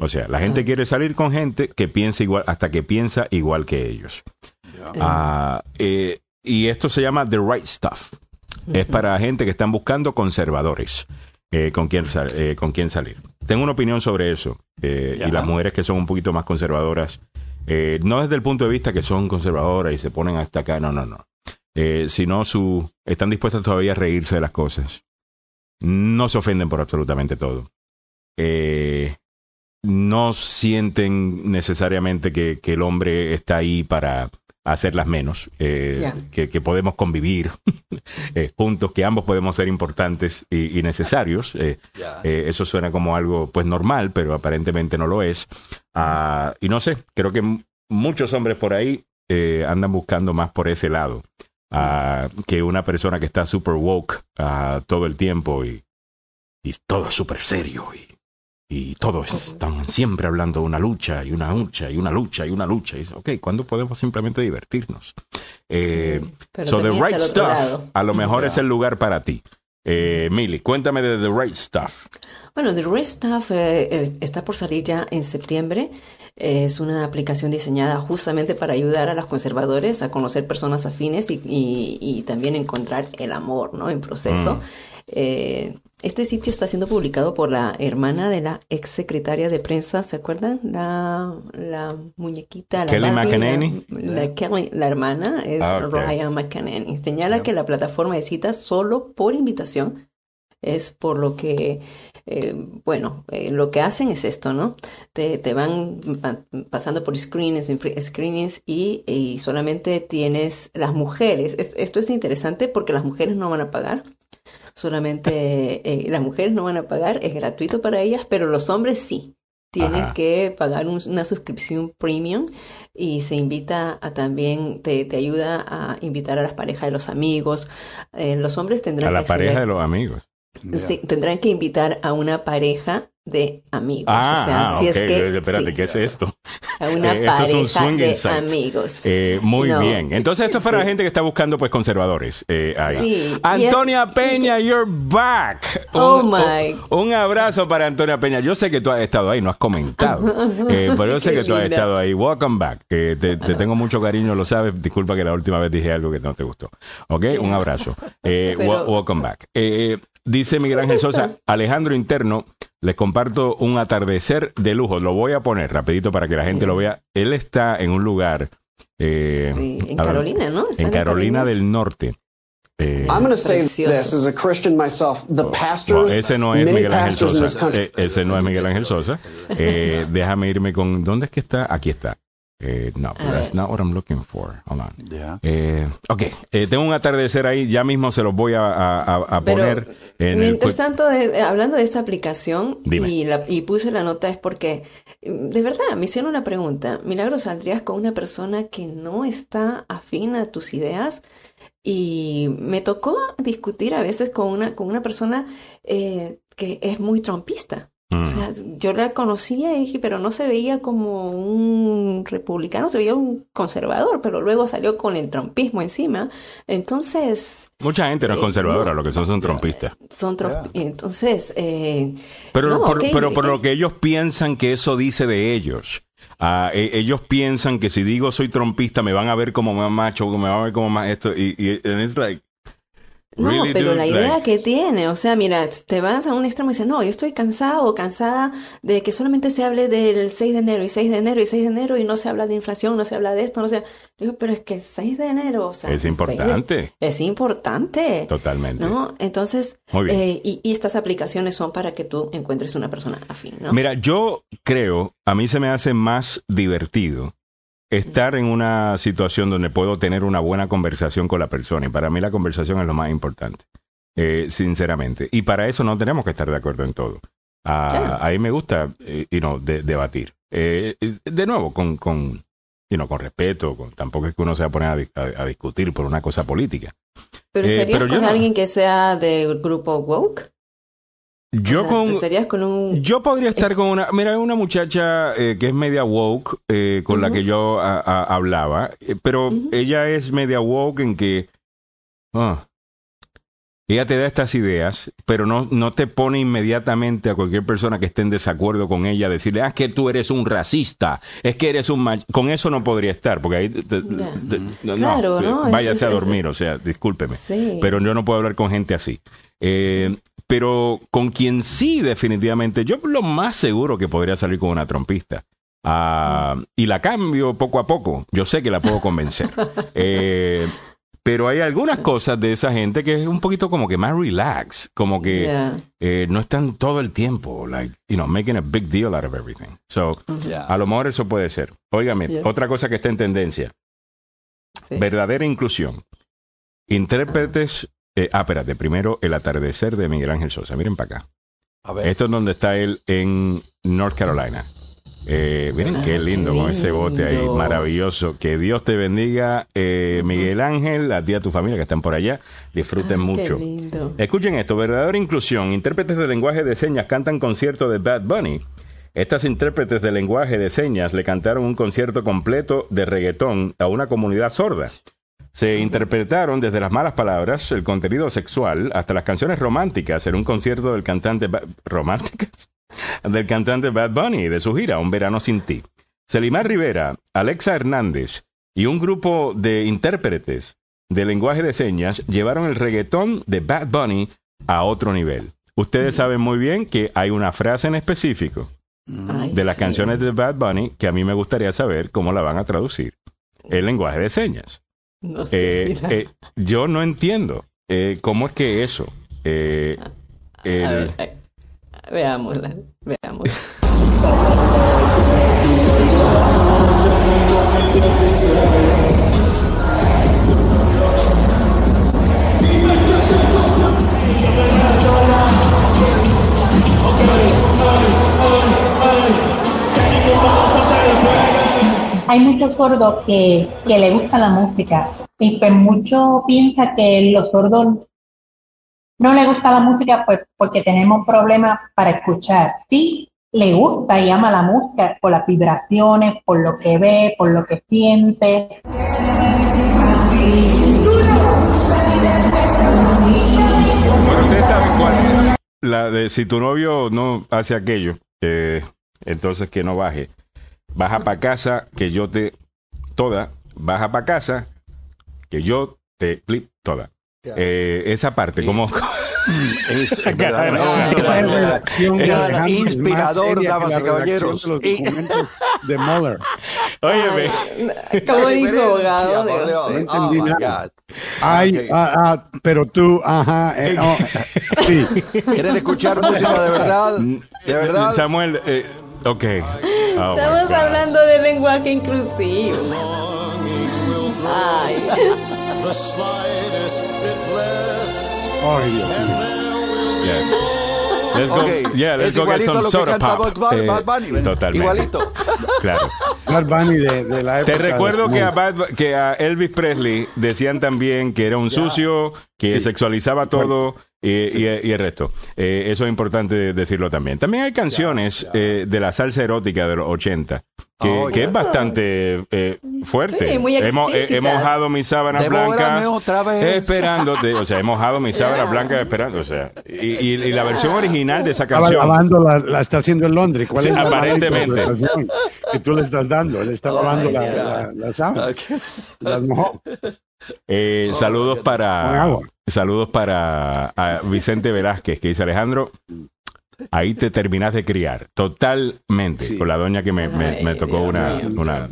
O sea, la gente quiere salir con gente que piensa igual, hasta que piensa igual que ellos. Ah, eh, y esto se llama The Right Stuff. Es para gente que están buscando conservadores eh, con, quien sal- eh, con quien salir. Tengo una opinión sobre eso. y las mujeres que son un poquito más conservadoras, no desde el punto de vista que son conservadoras y se ponen hasta acá, no, no, no. Sino su, están dispuestas todavía a reírse de las cosas. No se ofenden por absolutamente todo. Eh, no sienten necesariamente que, que el hombre está ahí para hacerlas menos, eh, que, que podemos convivir eh, juntos, que ambos podemos ser importantes y, y necesarios. eh, eh, eso suena como algo pues normal, pero aparentemente no lo es. Ah, y no sé, creo que muchos hombres por ahí eh, andan buscando más por ese lado ah, que una persona que está super woke ah, todo el tiempo y, y todo súper serio y, y todos están siempre hablando de una lucha y una lucha y una lucha y una lucha. Y dice, ok, ¿cuándo podemos simplemente divertirnos? Eh, so The Right Stuff lado. a lo mejor es el lugar para ti. Eh, Millie, cuéntame de The Right Stuff. Bueno, The Right Stuff eh, eh, está por salir ya en septiembre. Es una aplicación diseñada justamente para ayudar a los conservadores a conocer personas afines y, y- y también encontrar el amor, ¿no? En proceso. Mm. Eh, este sitio está siendo publicado por la hermana de la ex secretaria de prensa, ¿se acuerdan? La, la muñequita, la Kelly Barbie, la- McEnany. La, Kelly- la hermana es Ah, ok. Ryan McEnany. Señala que la plataforma de citas solo por invitación es por lo que, eh, bueno, eh, lo que hacen es esto, ¿no? Te, te van pa- pasando por screenings, screenings y, y solamente tienes las mujeres. Es- Esto es interesante porque las mujeres no van a pagar. Solamente eh, las mujeres no van a pagar, es gratuito para ellas, pero los hombres sí. Tienen Ajá. que pagar un- una suscripción premium y se invita a también, te, te ayuda a invitar a las parejas de los amigos. Eh, los hombres tendrán A la que pareja de los amigos. Sí, tendrán que invitar a una pareja de amigos. Ah, o sea, ah, si ok. es que Espérate, sí, ¿qué es esto? a una Eh, esto es un pareja de site. amigos. Eh, muy No. bien. Entonces esto es para Sí. la gente que está buscando pues conservadores. eh, ahí. Sí, y- Antonia Peña, you're back. Oh, un, my. un- un abrazo para Antonia Peña. Yo sé que tú has estado ahí, no has comentado. Eh, pero yo sé que tú has linda. estado ahí. Welcome back. Eh, te, te tengo mucho cariño, lo sabes. Disculpa que la última vez dije algo que no te gustó. ¿Ok? Un abrazo. Eh, Pero- wel- welcome back. Eh, dice Miguel Ángel Sosa, Alejandro Interno, les comparto un atardecer de lujo. Lo voy a poner rapidito para que la gente lo vea. Él está en un lugar... eh, Sí, en ver, Carolina, ¿no? Está En Carolina del Norte. Eh, I'm going to say Precioso. this as a Christian myself. The bueno, pastors, ese no es Miguel Ángel Sosa. Eh, ese no es Miguel Ángel Sosa. Eh, déjame irme con. ¿Dónde es que está? Aquí está. Eh, no, but that's not what I'm looking for. Hold on. Eh, ok, eh, tengo un atardecer ahí. Ya mismo se los voy a, a- a- a Pero, poner en el. Mientras tanto, de- hablando de esta aplicación Dime. y, la- y puse la nota es porque, mm, de verdad, me hicieron una pregunta. Milagro, ¿saldrías con una persona que no está afín a tus ideas? Y me tocó discutir a veces con una, con una persona eh, que es muy trompista. Mm. O sea, yo la conocía y dije, pero no se veía como un republicano, se veía un conservador, pero luego salió con el trumpismo encima. Entonces, Mucha gente no es Eh, conservadora, no. lo que son son trompistas. son trump- entonces, eh, Pero, no, por, pero por ok. lo que ellos piensan que eso dice de ellos. Ah, e- ellos piensan que si digo soy trompista me van a ver como más macho, me van a ver como más esto. Y, y it's like, No, really, pero dude? la idea Like, que tiene, o sea, mira, te vas a un extremo y dices, no, yo estoy cansado o cansada de que solamente se hable del 6 de enero y 6 de enero y 6 de enero y no se habla de inflación, no se habla de esto, no se... Digo, pero es que 6 de enero, o sea... Es 6 de- importante. Es importante. Totalmente. ¿No? Entonces, Muy bien. eh, y, y estas aplicaciones son para que tú encuentres una persona afín, ¿no? Mira, yo creo, a mí se me hace más divertido estar en una situación donde puedo tener una buena conversación con la persona. Y para mí la conversación es lo más importante, eh, sinceramente. Y para eso no tenemos que estar de acuerdo en todo. Ah, Claro. A mí me gusta eh, you know, de- debatir. Eh, eh, de nuevo, con, con, you know, con respeto. Con, tampoco es que uno se va a poner a, di- a- a discutir por una cosa política. pero estarías pero con no. alguien que sea del grupo woke. Yo O sea, con... estarías con un... Yo podría estar con una, mira, hay una muchacha eh, que es media woke, eh, con la que yo a- a- hablaba, eh, pero ella es media woke en que ah, ella te da estas ideas, pero no, no te pone inmediatamente a cualquier persona que esté en desacuerdo con ella, decirle, ah, que tú eres un racista, es que eres un... mach-". Con eso no podría estar, porque ahí... te- te- te- no, Claro, ¿no? Es- Váyase a es- es- dormir, o sea, discúlpeme. Sí. Pero yo no puedo hablar con gente así. Eh, pero con quien sí, definitivamente, yo lo más seguro que podría salir con una trompista. Ah, y la cambio poco a poco. Yo sé que la puedo convencer. Eh, pero hay algunas cosas de esa gente que es un poquito como que más relax, como que Yeah. eh, no están todo el tiempo, like, you know, making a big deal out of everything. So, Yeah. a lo mejor eso puede ser. Óigame, Yeah. otra cosa que está en tendencia. Sí. Verdadera inclusión. Intérpretes. Eh, ah, espérate. Primero, El atardecer de Miguel Ángel Sosa. Miren para acá. A ver. Esto es donde está él en North Carolina. Eh, miren qué Ah, lindo qué con ese bote ahí, lindo. maravilloso. Que Dios te bendiga, eh, Miguel Ángel, a ti y a tu familia que están por allá. Disfruten Ah, mucho. Lindo. Escuchen esto, verdadera inclusión. Intérpretes de lenguaje de señas cantan concierto de Bad Bunny. Estas intérpretes de lenguaje de señas le cantaron un concierto completo de reggaetón a una comunidad sorda. Se interpretaron desde las malas palabras, el contenido sexual, hasta las canciones románticas en un concierto del cantante Ba- románticas del cantante Bad Bunny de su gira Un verano sin ti. Selimar Rivera, Alexa Hernández y un grupo de intérpretes de lenguaje de señas llevaron el reggaetón de Bad Bunny a otro nivel. Ustedes saben muy bien que hay una frase en específico Ay, de las sí. canciones de Bad Bunny que a mí me gustaría saber cómo la van a traducir. El lenguaje de señas. No sé Eh, si la- eh, yo no entiendo eh, cómo es que eso. eh, el- ver, veámosla, Hay muchos sordos que, que le gusta la música y pues mucho piensa que los sordos no le gusta la música pues porque tenemos problemas para escuchar. Sí, le gusta y ama la música por las vibraciones, por lo que ve, por lo que siente. Bueno, ustedes saben cuál es. La de si tu novio no hace aquello, eh, entonces que no baje. Baja para casa, que yo te. Toda. Baja para casa, que yo te. Flip, toda. Eh, esa parte, como. Es, es Alejandro es más inspirador, seria que damas y caballeros. de Mueller. Óyeme. Como dijo abogado. No Oh, entendí nada. Ay, Ok. ah, ah, pero tú, ajá, eh, oh, sí. ¿Quieren escuchar música de verdad? ¿De verdad? Samuel, eh, ok. Oh, my Estamos hablando de lenguaje inclusivo. Ay. Ay, Dios. Yeah. Let's go, Ok, yeah, let's es go get igualito some a lo que soda canta pop. Bad, Eh, Bad Bunny. ¿ven? Totalmente. Igualito. Claro. Bad Bunny de, de la Te época. de recuerdo que a. Bad- que a Elvis Presley decían también que era un sucio, que sexualizaba todo, y, y- y el resto. Eh, eso es importante decirlo también. También hay canciones eh, de la salsa erótica de los 80 que, Oh, que ya. es bastante eh, fuerte. Sí, muy hemos, he, he explícitas. mojado mi sábana Devórame blanca otra vez. esperándote. O sea, he mojado mi sábana blanca esperando. O sea, y, y- y la versión original de esa Estaba canción. lavando, la, la está haciendo en Londres. ¿Cuál Sí, es la aparentemente. que tú le estás dando? Él está lavando la, la, la sábana. Las mojó. Eh, saludos Con para saludos para a Vicente Velázquez que dice Alejandro ahí te terminas de criar totalmente con la doña que me, me- me tocó una, una.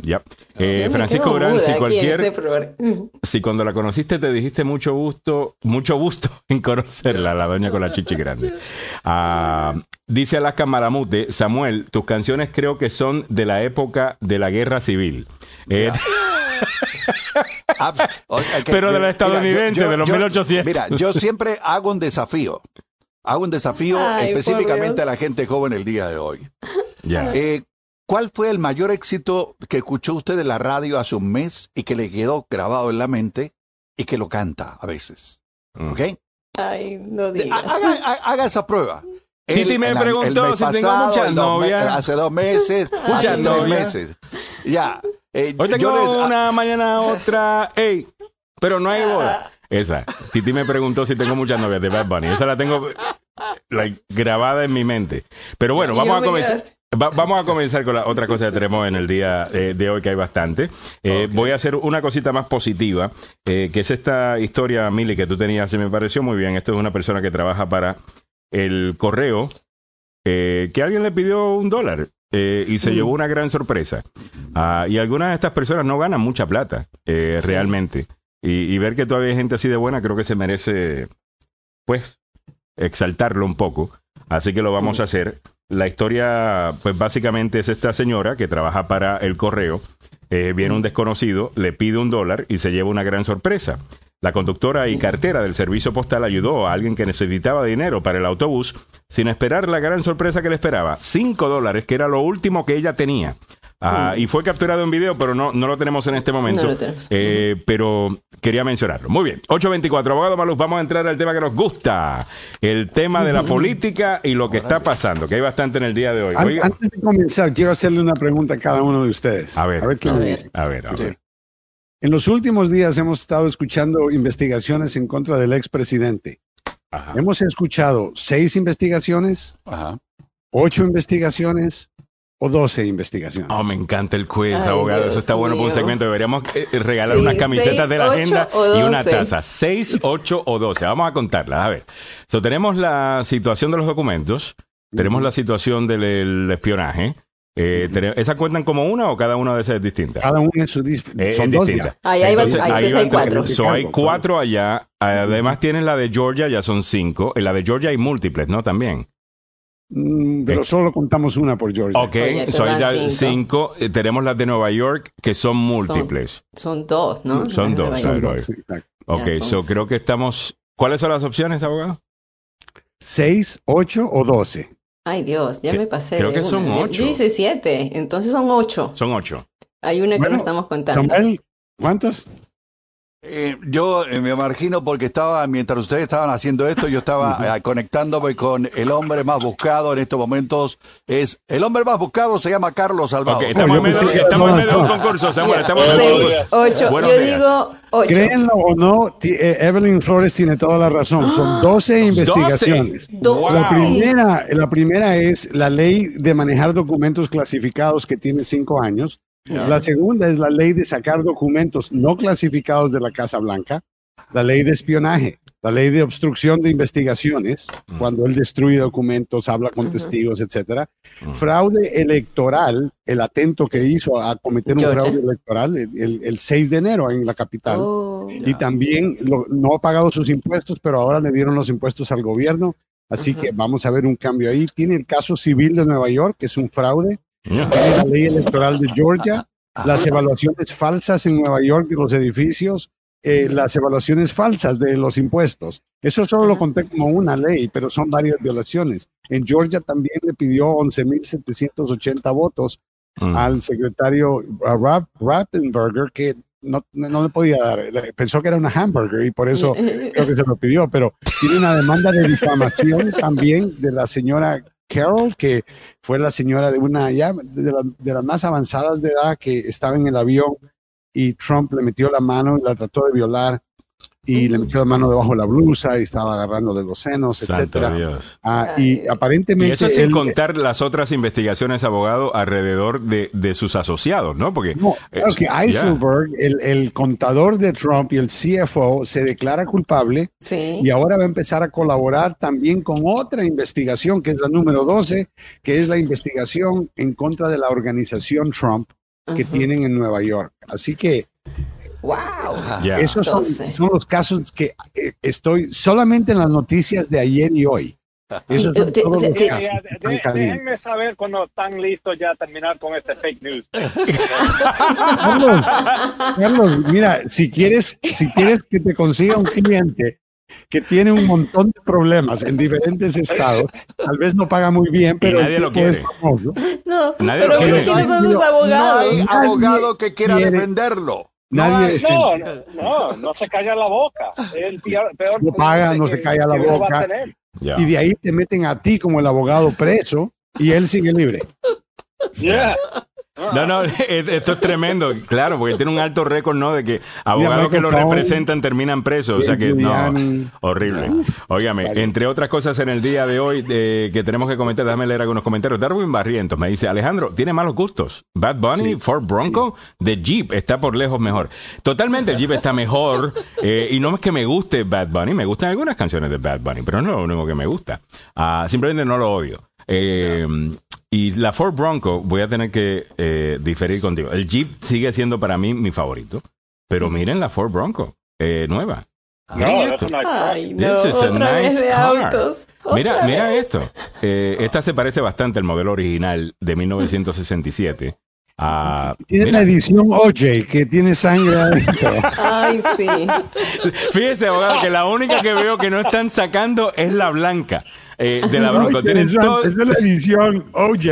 Eh, Francisco muda si cualquier este si cuando la conociste te dijiste mucho gusto mucho gusto en conocerla la doña con la chichi grande Ah, dice Alaska Maramute Samuel tus canciones creo que son de la época de la guerra civil Eh, Ah, ok, Pero de la mira, estadounidense, yo- de los yo- 1800. Mira, yo siempre hago un desafío. Hago un desafío Ay, específicamente a la gente joven el día de hoy. ya. Eh, ¿Cuál fue el mayor éxito que escuchó usted de la radio hace un mes y que le quedó grabado en la mente y que lo canta a veces? Mm. ¿Ok? Ay, no De- digas. Haga, ha- haga esa prueba. Titi me el- preguntó si tengo muchas el novias. hace dos meses, hace tres novias. meses. Ya. Eh, Hoy tengo les- una, mañana otra, ey, pero no hay boda. Esa. Titi me preguntó si tengo muchas novias de Bad Bunny. Esa la tengo like, grabada en mi mente. Pero bueno, vamos a comenzar. va- vamos a comenzar con la otra cosa que tenemos en el día eh, de hoy, que hay bastante. Eh, Voy a hacer una cosita más positiva, eh, que es esta historia, Mili, que tú tenías, y me pareció muy bien. Esto es una persona que trabaja para el correo, que alguien le pidió un dólar eh, y se llevó una gran sorpresa. Ah, y algunas de estas personas no ganan mucha plata, eh, realmente. Y, y ver que todavía hay gente así de buena, creo que se merece, pues, exaltarlo un poco. Así que lo vamos a hacer. La historia, pues básicamente es esta señora que trabaja para el correo. Eh, viene un desconocido, le pide un dólar y se lleva una gran sorpresa. La conductora y cartera del servicio postal ayudó a alguien que necesitaba dinero para el autobús sin esperar la gran sorpresa que le esperaba. Cinco dólares, que era lo último que ella tenía. Ah, Y fue capturado en video, pero no, no lo tenemos en este momento. No lo tenemos. Eh, pero quería mencionarlo. Muy bien. 824, abogado Maluz, vamos a entrar al tema que nos gusta. El tema de la política y lo que está pasando, que hay bastante en el día de hoy. An- Oiga. Antes de comenzar, quiero hacerle una pregunta a cada uno de ustedes. A ver, a ver qué a me ver, dice. a ver, a ver. En los últimos días hemos estado escuchando investigaciones en contra del expresidente. Hemos escuchado seis investigaciones, ocho investigaciones o doce investigaciones. Oh, me encanta el quiz, Ay, abogado. Dios Eso está bueno para un segmento. Deberíamos eh, regalar Sí, unas camisetas seis, de la ocho agenda y una taza. Seis, ocho o doce. Vamos a contarlas. A ver. So, tenemos la situación de los documentos. Tenemos la situación del el espionaje. Eh, tene- ¿Esa cuentan como una o cada una de esas es distinta? Cada una es, Eh, son es distinta. Ahí hay- Entonces, ahí- cuatro. so, hay cuatro allá. Además tienes la de Georgia, ya son cinco. En la de Georgia hay múltiples, ¿no? También. Mm, pero solo contamos una por Georgia. Ok, so hay ya cinco. Eh, tenemos las de Nueva York, que son múltiples. Son dos, ¿no? Son dos. Son dos. Ok, Ya son- so creo que estamos. ¿Cuáles son las opciones, abogado? Seis, ocho o doce. Ay, Dios, ya Que- me pasé. creo que una. son ocho. Yo hice siete, entonces son ocho. Son ocho. Hay una que Bueno, no estamos contando. Samuel, ¿cuántos? Eh, yo eh, me imagino porque estaba, mientras ustedes estaban haciendo esto, yo estaba eh, conectándome con el hombre más buscado en estos momentos. Es el hombre más buscado se llama Carlos Salvador. Ok, estamos, en medio, estamos en medio de un concurso, Samuel. Estamos en medio de un Seis, concurso. ocho. Buenos Yo días. digo ocho. Créenlo o no, eh, Evelyn Flores tiene toda la razón. Son 12 investigaciones. La primera, la primera es la ley de manejar documentos clasificados que tiene cinco años. La segunda es la ley de sacar documentos no clasificados de la Casa Blanca. La ley de espionaje, la ley de obstrucción de investigaciones, cuando él destruye documentos, habla con testigos, etcétera. Fraude electoral, el atento que hizo a cometer un Georgia. fraude electoral el, el- el 6 de enero en la capital. Oh. Y también lo- no ha pagado sus impuestos, pero ahora le dieron los impuestos al gobierno. Así que vamos a ver un cambio ahí. Tiene el caso civil de Nueva York, que es un fraude. Tiene la ley electoral de Georgia. Las evaluaciones falsas en Nueva York de los edificios. Eh, las evaluaciones falsas de los impuestos. Eso solo lo conté como una ley, pero son varias violaciones. En Georgia también le pidió 11.780 votos Mm. al secretario uh, Rap- Rappenberger, que no, no le podía dar. Pensó que era una hamburger y por eso creo que se lo pidió. Pero tiene una demanda de difamación también de la señora Carol, que fue la señora de una ya de, la- de las más avanzadas de edad que estaba en el avión y Trump le metió la mano y la trató de violar y le metió la mano debajo de la blusa y estaba agarrándole los senos, Santo etcétera. Dios. Ah, y aparentemente Y eso sin él- contar las otras investigaciones, abogado, alrededor de, de sus asociados, ¿no? Porque No, claro eh, que. Eisenberg, el, el contador de Trump y el CFO, se declara culpable Sí. y ahora va a empezar a colaborar también con otra investigación, que es la número 12, que es la investigación en contra de la organización Trump que tienen en Nueva York. Así que ¡Wow! Esos son, son los casos que eh, estoy solamente en las noticias de ayer y hoy. Esos son todos los casos calientes. déjenme saber cuando están listos ya a terminar con este fake news. Carlos, Carlos, mira, si quieres, si quieres que te consiga un cliente que tiene un montón de problemas en diferentes estados, tal vez no paga muy bien, pero nadie lo quiere. famoso. No, Nadie pero lo quiere. ¿quiénes son sus No abogados? hay Nadie abogado que quiera quiere- defenderlo. Nadie hay. No, no, no, no se calla la boca. El peor, peor no paga, no se calla la boca. Y de ahí te meten a ti como el abogado preso y él sigue libre. Yeah. No, no, esto es tremendo, claro, porque tiene un alto récord, ¿no? De que abogados que lo representan terminan presos, o sea que no, horrible. Óigame, entre otras cosas en el día de hoy eh, que tenemos que comentar, déjame leer algunos comentarios. Darwin Barrientos me dice, Alejandro, tiene malos gustos. Bad Bunny, Ford Bronco, de Jeep está por lejos mejor. Totalmente, el Jeep está mejor eh, y no es que me guste Bad Bunny, me gustan algunas canciones de Bad Bunny, pero no es lo único que me gusta. Ah, simplemente no lo odio. Eh, y la Ford Bronco, voy a tener que eh, diferir contigo. El Jeep sigue siendo para mí mi favorito. Pero miren la Ford Bronco, eh, nueva. Miren No, esto. that's a nice car. Ay, no, This is a vez de car. autos. Mira, mira vez. esto. Eh, esta se parece bastante al modelo original de 1967. Ah, Tiene mira, la edición OJ que tiene sangre adentro. Ay, sí. fíjese, abogado, que la única que veo que no están sacando es la blanca eh, de la Bronco. Tienen, todo- Esa es la edición OJ.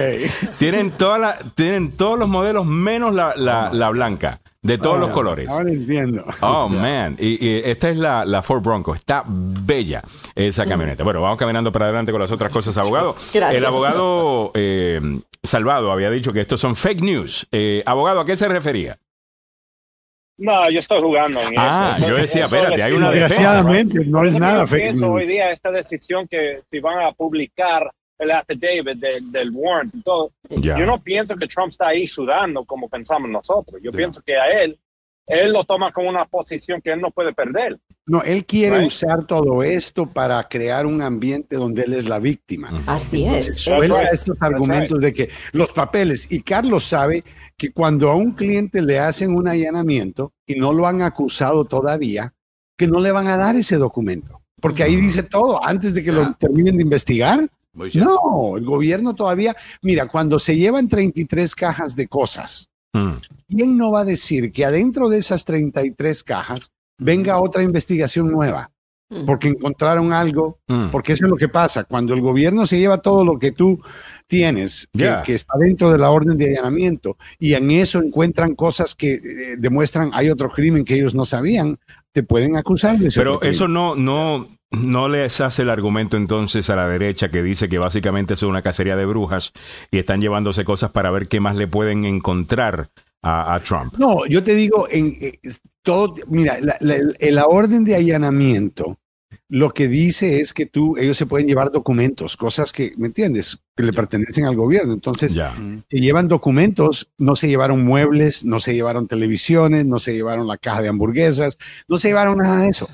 tienen, toda la- tienen todos los modelos menos la, la- la blanca, de todos los colores. Ahora entiendo. Oh, man. Y, y esta es la, la Ford Bronco. Está bella esa camioneta. Bueno, vamos caminando para adelante con las otras cosas, abogado. Gracias. El abogado eh, Salvado había dicho que estos son fake news. Eh, abogado, ¿a qué se refería? No, yo estoy jugando en Ah, eso. yo decía, Eso espérate, hay una defensa. Desgraciadamente, no Por es nada pienso hoy día esta decisión que si van a publicar el affidavit del, del warrant y todo. Ya. Yo no pienso que Trump está ahí sudando como pensamos nosotros. Yo pienso que a él, él lo toma como una posición que él no puede perder. No, él quiere Right. usar todo esto para crear un ambiente donde él es la víctima. Así es. Suelta eso es. estos argumentos de que los papeles, y Carlos sabe que cuando a un cliente le hacen un allanamiento y no lo han acusado todavía, que no le van a dar ese documento, porque ahí dice todo, antes de que lo terminen de investigar. No, el gobierno todavía, mira, cuando se llevan 33 cajas de cosas, Mm. ¿quién no va a decir que adentro de esas 33 cajas venga otra investigación nueva? Porque encontraron algo, Mm. porque eso es lo que pasa. Cuando el gobierno se lleva todo lo que tú tienes, que, está dentro de la orden de allanamiento, y en eso encuentran cosas que eh, demuestran hay otro crimen que ellos no sabían, te pueden acusar de ese Pero eso no, no, no les hace el argumento entonces a la derecha que dice que básicamente es una cacería de brujas y están llevándose cosas para ver qué más le pueden encontrar a, Trump. No, yo te digo, en eh, todo, mira, la, la- la orden de allanamiento lo que dice es que tú, ellos se pueden llevar documentos, cosas que, ¿me entiendes? Que le pertenecen al gobierno. Entonces, Ya. se llevan documentos, no se llevaron muebles, no se llevaron televisiones, no se llevaron la caja de hamburguesas, no se llevaron nada de eso.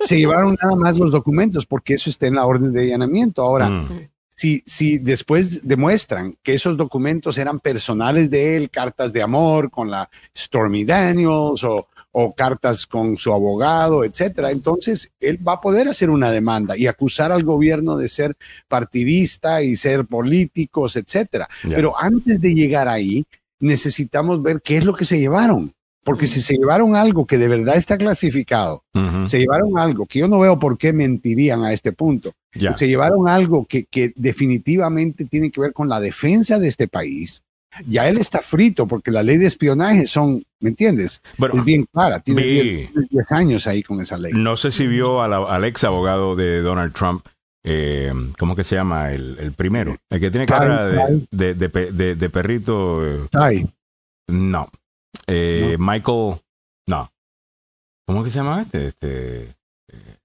Se llevaron nada más los documentos porque eso está en la orden de allanamiento. Ahora, Mm. si, si después demuestran que esos documentos eran personales de él, cartas de amor con la Stormy Daniels o, o cartas con su abogado, etcétera, entonces él va a poder hacer una demanda y acusar al gobierno de ser partidista y ser políticos, etcétera. Pero antes de llegar ahí, necesitamos ver qué es lo que se llevaron. Porque si se llevaron algo que de verdad está clasificado, se llevaron algo que yo no veo por qué mentirían a este punto. Ya. Se llevaron algo que, que definitivamente tiene que ver con la defensa de este país, ya él está frito porque la ley de espionaje son, ¿me entiendes? es bien clara, tiene vi- 10, 10 años ahí con esa ley. No sé si vio a la- al ex abogado de Donald Trump, eh, ¿cómo que se llama? El, el primero. El que tiene cara de, perrito. eh. No. Eh, Michael. No. ¿Cómo que se llama este? este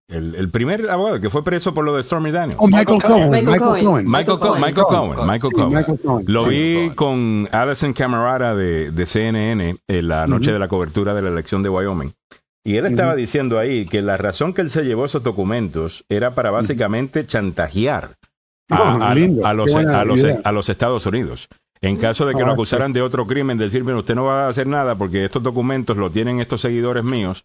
el, el primer abogado que fue preso por lo de Stormy Daniels. Oh, Michael Cohen. Michael Michael Cohen. Cohen. Michael, Cohen, Michael Cohen, Michael Sí, Cohen. Michael Cohen. Lo vi con Alison Camerata de, de CNN en la noche de la cobertura de la elección de Wyoming. Y él estaba diciendo ahí que la razón que él se llevó esos documentos era para básicamente chantajear a, Oh, a- a los, a, los, a los Estados Unidos. En caso de que Ah, lo acusaran de otro crimen, decir, mira, usted no va a hacer nada porque estos documentos lo tienen estos seguidores míos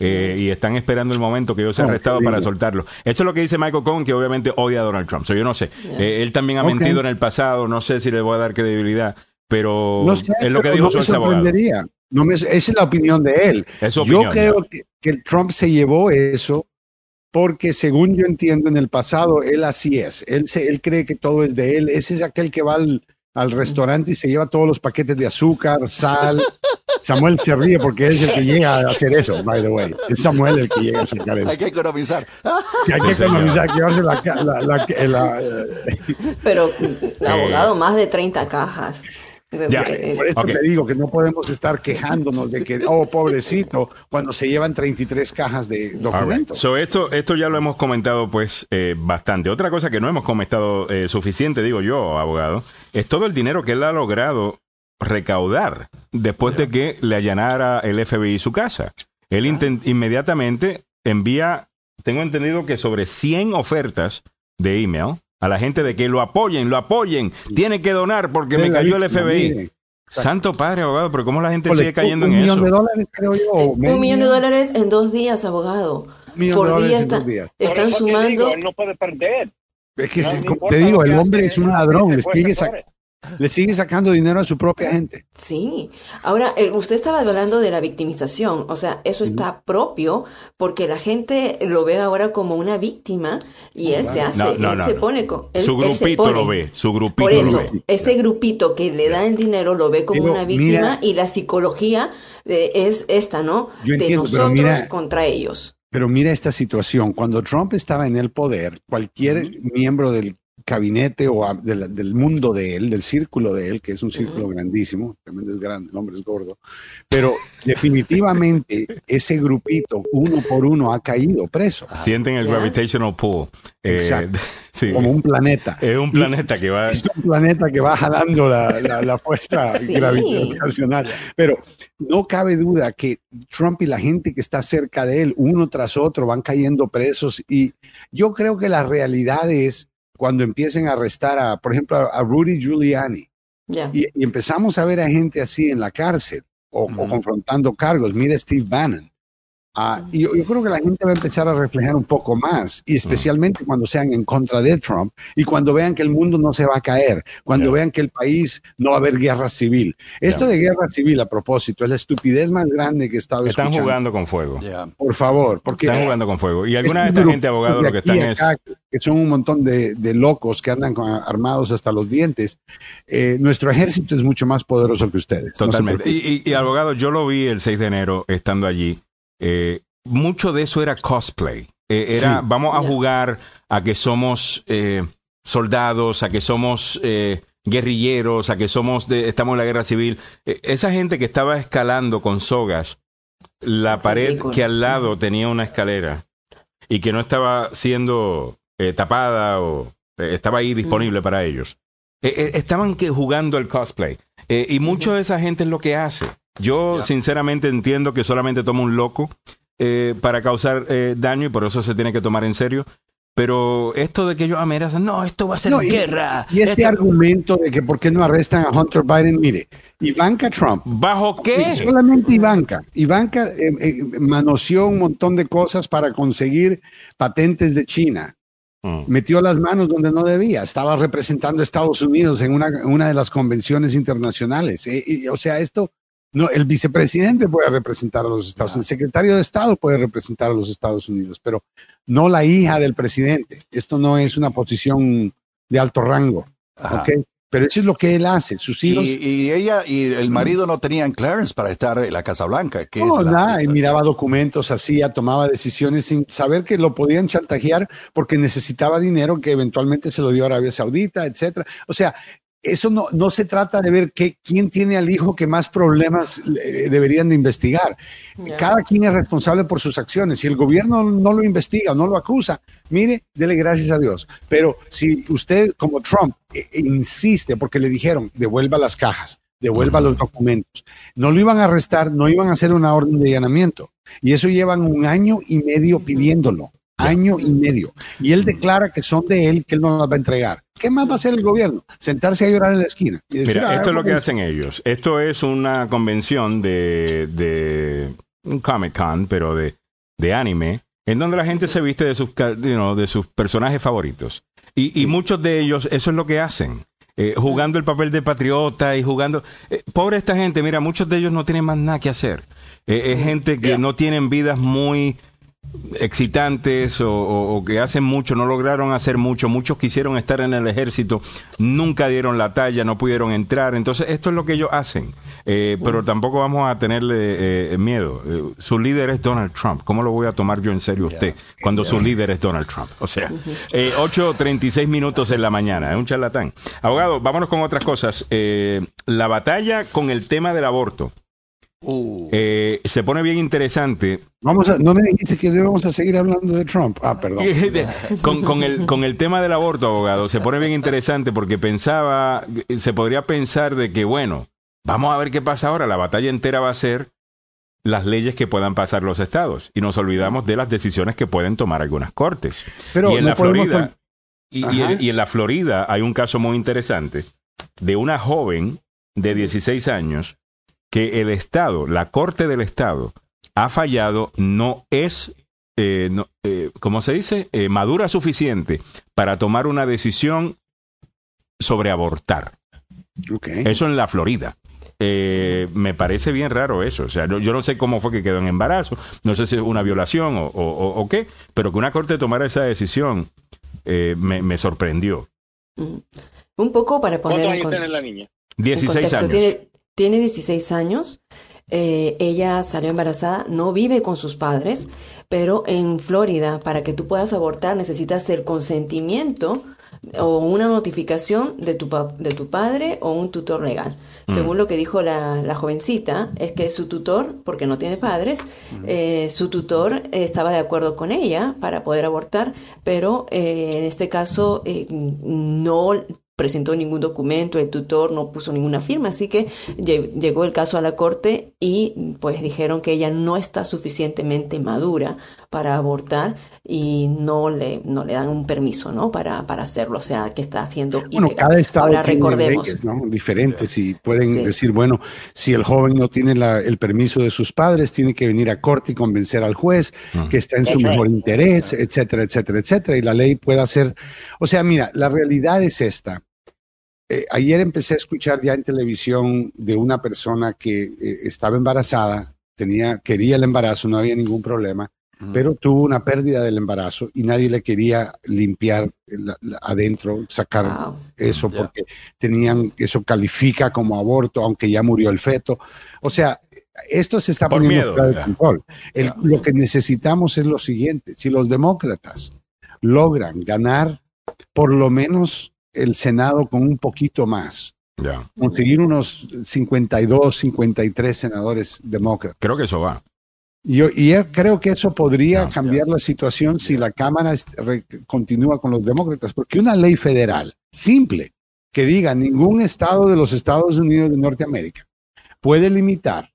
eh, y están esperando el momento que yo sea Oh, arrestado para soltarlo. Eso es lo que dice Michael Cohen, que obviamente odia a Donald Trump. So, yo no sé. Eh, él también ha mentido en el pasado, no sé si le voy a dar credibilidad, pero No sé, es lo que dijo no su abogado. No me- esa es la opinión de él. Yo creo que, que Trump se llevó eso porque, según yo entiendo, en el pasado él así es. Él, se, él cree que todo es de él. Ese es aquel que va al, al restaurante y se lleva todos los paquetes de azúcar, sal. Samuel se ríe porque es el que llega a hacer eso, by the way. Es Samuel el que llega a sacar eso. Hay que economizar. Si hay que economizar, llevarse la, la, la- la- Pero, abogado, más de 30 cajas. Ya, por eso ok. te digo que no podemos estar quejándonos de que, oh, pobrecito, cuando se llevan 33 cajas de All right. documentos. So, esto, esto ya lo hemos comentado pues eh, bastante. Otra cosa que no hemos comentado eh, suficiente, digo yo, abogado, es todo el dinero que él ha logrado recaudar después de que le allanara el FBI su casa. Él inmediatamente envía, tengo entendido que sobre 100 ofertas de email a la gente de que lo apoyen, lo apoyen, tiene que donar porque me cayó el FBI. Santo padre, abogado, pero ¿cómo la gente sigue cayendo un en millón eso? de dólares, creo yo. Un millón de dólares en dos días, abogado. millón Por día está- dos días. Por están sumando. digo, él no puede perder. Es que, te digo, que el hombre hace, es un ladrón, se le le sigue sacando dinero a su propia gente. Sí. Ahora, eh, usted estaba hablando de la victimización. O sea, eso está propio porque la gente lo ve ahora como una víctima y él se hace, No, no, él no, se no. pone con. él- Su él se grupito pone. lo ve, su grupito Por eso, lo ve. ese grupito que le da el dinero lo ve como Digo, una víctima mira- y la psicología eh, es esta, ¿no? Yo de entiendo, nosotros mira- contra ellos. Pero mira esta situación. Cuando Trump estaba en el poder, cualquier miembro del gabinete o a- del, del mundo de él, del círculo de él, que es un círculo grandísimo, tremendo es grande, el hombre es gordo, pero definitivamente ese grupito, uno por uno, ha caído preso. Sienten el Ya. gravitational pull. Eh, Exacto. sí. Como un planeta. Es un planeta que va. Es un planeta que va jalando la, la, la fuerza Sí. gravitacional. Pero no cabe duda que Trump y la gente que está cerca de él, uno tras otro, van cayendo presos. Y yo creo que la realidad es cuando empiecen a arrestar a, por ejemplo, a, a Rudy Giuliani. Y empezamos a ver a gente así en la cárcel o, o confrontando cargos. Mira Steve Bannon. Ah, y yo, yo creo que la gente va a empezar a reflejar un poco más, y especialmente cuando sean en contra de Trump y cuando vean que el mundo no se va a caer, cuando vean que el país no va a haber guerra civil. Esto de guerra civil, a propósito, es la estupidez más grande que he estado Están escuchando. jugando con fuego. Por favor, porque Están jugando con fuego. Y alguna de esta gente, abogado, lo que están a es. que son un montón de, de locos que andan con- armados hasta los dientes. Eh, nuestro ejército es mucho más poderoso que ustedes. Totalmente. y- y, abogado, yo lo vi el 6 de enero estando allí. Eh, mucho de eso era cosplay. Eh, era, Sí. vamos a jugar a que somos eh, soldados, a que somos eh, guerrilleros, a que somos de, estamos en la guerra civil. Eh, esa gente que estaba escalando con sogas la pared Ridículo. que al lado tenía una escalera y que no estaba siendo eh, tapada o eh, estaba ahí disponible para ellos. Eh, eh, estaban que jugando el cosplay. Eh, y mucho de esa gente es lo que hace. Yo sinceramente entiendo que solamente toma un loco eh, para causar eh, daño y por eso se tiene que tomar en serio. Pero esto de que ellos amenazan, no, esto va a ser No, guerra. Y este esto- argumento de que por qué no arrestan a Hunter Biden, mire, Ivanka Trump, ¿Bajo qué? solamente Ivanka, Ivanka eh, eh, manoseó un montón de cosas para conseguir patentes de China. Mm. Metió las manos donde no debía, estaba representando a Estados Unidos en una, una de las convenciones internacionales. Y, o sea, esto, no, el vicepresidente puede representar a los Estados Unidos, el secretario de Estado puede representar a los Estados Unidos, pero no la hija del presidente. Esto no es una posición de alto rango. Pero eso es lo que él hace. Sus hijos. Y, y ella y el marido no tenían clearance para estar en la Casa Blanca. Que No, es la- nada, miraba documentos, hacía, tomaba decisiones sin saber que lo podían chantajear porque necesitaba dinero que eventualmente se lo dio a Arabia Saudita, etcétera. O sea, eso no, no se trata de ver qué, quién tiene al hijo que más problemas eh, deberían de investigar. Cada quien es responsable por sus acciones. Si el gobierno no lo investiga o no lo acusa, mire, dele gracias a Dios. Pero si usted, como Trump, eh, eh, insiste porque le dijeron, devuelva las cajas, devuelva los documentos, no lo iban a arrestar, no iban a hacer una orden de allanamiento. Y eso llevan un año y medio pidiéndolo. Año y medio. Y él declara que son de él, que él no las va a entregar. ¿Qué más va a hacer el gobierno? Sentarse a llorar en la esquina. y decir, Mira, "Ah, esto es lo que bueno". hacen ellos. Esto es una convención de, de un Comic Con, pero de, de anime, en donde la gente se viste de sus, you know, de sus personajes favoritos. Y, y muchos de ellos, eso es lo que hacen. eh, jugando el papel de patriota y jugando. eh, pobre esta gente, mira, muchos de ellos no tienen más nada que hacer. Eh, es gente que no tienen vidas muy excitantes o, o- o que hacen mucho, no lograron hacer mucho, muchos quisieron estar en el ejército, nunca dieron la talla, no pudieron entrar, entonces esto es lo que ellos hacen, Eh, pero tampoco vamos a tenerle eh, miedo. Eh, su líder es Donald Trump, ¿cómo lo voy a tomar yo en serio usted cuando su líder es Donald Trump? O sea, eh, 8.36 minutos en la mañana, es un charlatán. Abogado, vámonos con otras cosas. La batalla con el tema del aborto. Eh, se pone bien interesante Vamos a, no me dijiste que debemos a seguir hablando de Trump. Ah, perdón. con, con el, con el tema del aborto, abogado, se pone bien interesante porque pensaba, se podría pensar de que, bueno, vamos a ver qué pasa ahora. La batalla entera va a ser las leyes que puedan pasar los estados y nos olvidamos de las decisiones que pueden tomar algunas cortes. Pero y en no la Florida, ol- y, y Ajá. en- y en la Florida hay un caso muy interesante de una joven de 16 años que el Estado, la Corte del Estado, ha fallado, no es, eh, no, eh, ¿cómo se dice? Eh, madura suficiente para tomar una decisión sobre abortar. Eso en la Florida. Eh, me parece bien raro eso. O sea, yo no sé cómo fue que quedó en embarazo, no sé si es una violación o, o- o- o qué, pero que una corte tomara esa decisión eh, me, me sorprendió. Un poco para poner ¿Cuántos en años con- tiene la niña? 16 en contexto. años. Tiene, tiene 16 años. Eh, ella salió embarazada, no vive con sus padres, pero en Florida, para que tú puedas abortar, necesitas el consentimiento o una notificación de tu, de tu padre o un tutor legal. Según lo que dijo la, la jovencita, es que su tutor, porque no tiene padres, eh, su tutor estaba de acuerdo con ella para poder abortar, pero eh, en este caso eh, no presentó ningún documento, el tutor no puso ninguna firma, así que lle- llegó el caso a la corte y pues dijeron que ella no está suficientemente madura para abortar y no le, no le dan un permiso, ¿no? Para, para hacerlo, o sea, que está haciendo Bueno, ilegal. cada estado Ahora tiene recordemos. leyes ¿no? diferentes y pueden Sí. decir, bueno, si el joven no tiene la- el permiso de sus padres, tiene que venir a corte y convencer al juez que está en su mejor interés, etcétera, etcétera, etcétera. Y la ley puede hacer, o sea, mira, la realidad es esta. Eh, ayer empecé a escuchar ya en televisión de una persona que eh, estaba embarazada, tenía, quería el embarazo, no había ningún problema, pero tuvo una pérdida del embarazo y nadie le quería limpiar la- la- adentro, sacar eso porque tenían, eso califica como aborto, aunque ya murió el feto. O sea, esto se está Por poniendo miedo, fuera control. El- Lo que necesitamos es lo siguiente, si los demócratas logran ganar por lo menos el Senado con un poquito más, Ya. conseguir unos 52, 53 senadores demócratas. Creo que eso va. Y yo, y yo creo que eso podría cambiar la situación si la Cámara continúa con los demócratas, porque una ley federal simple que diga ningún estado de los Estados Unidos de Norteamérica puede limitar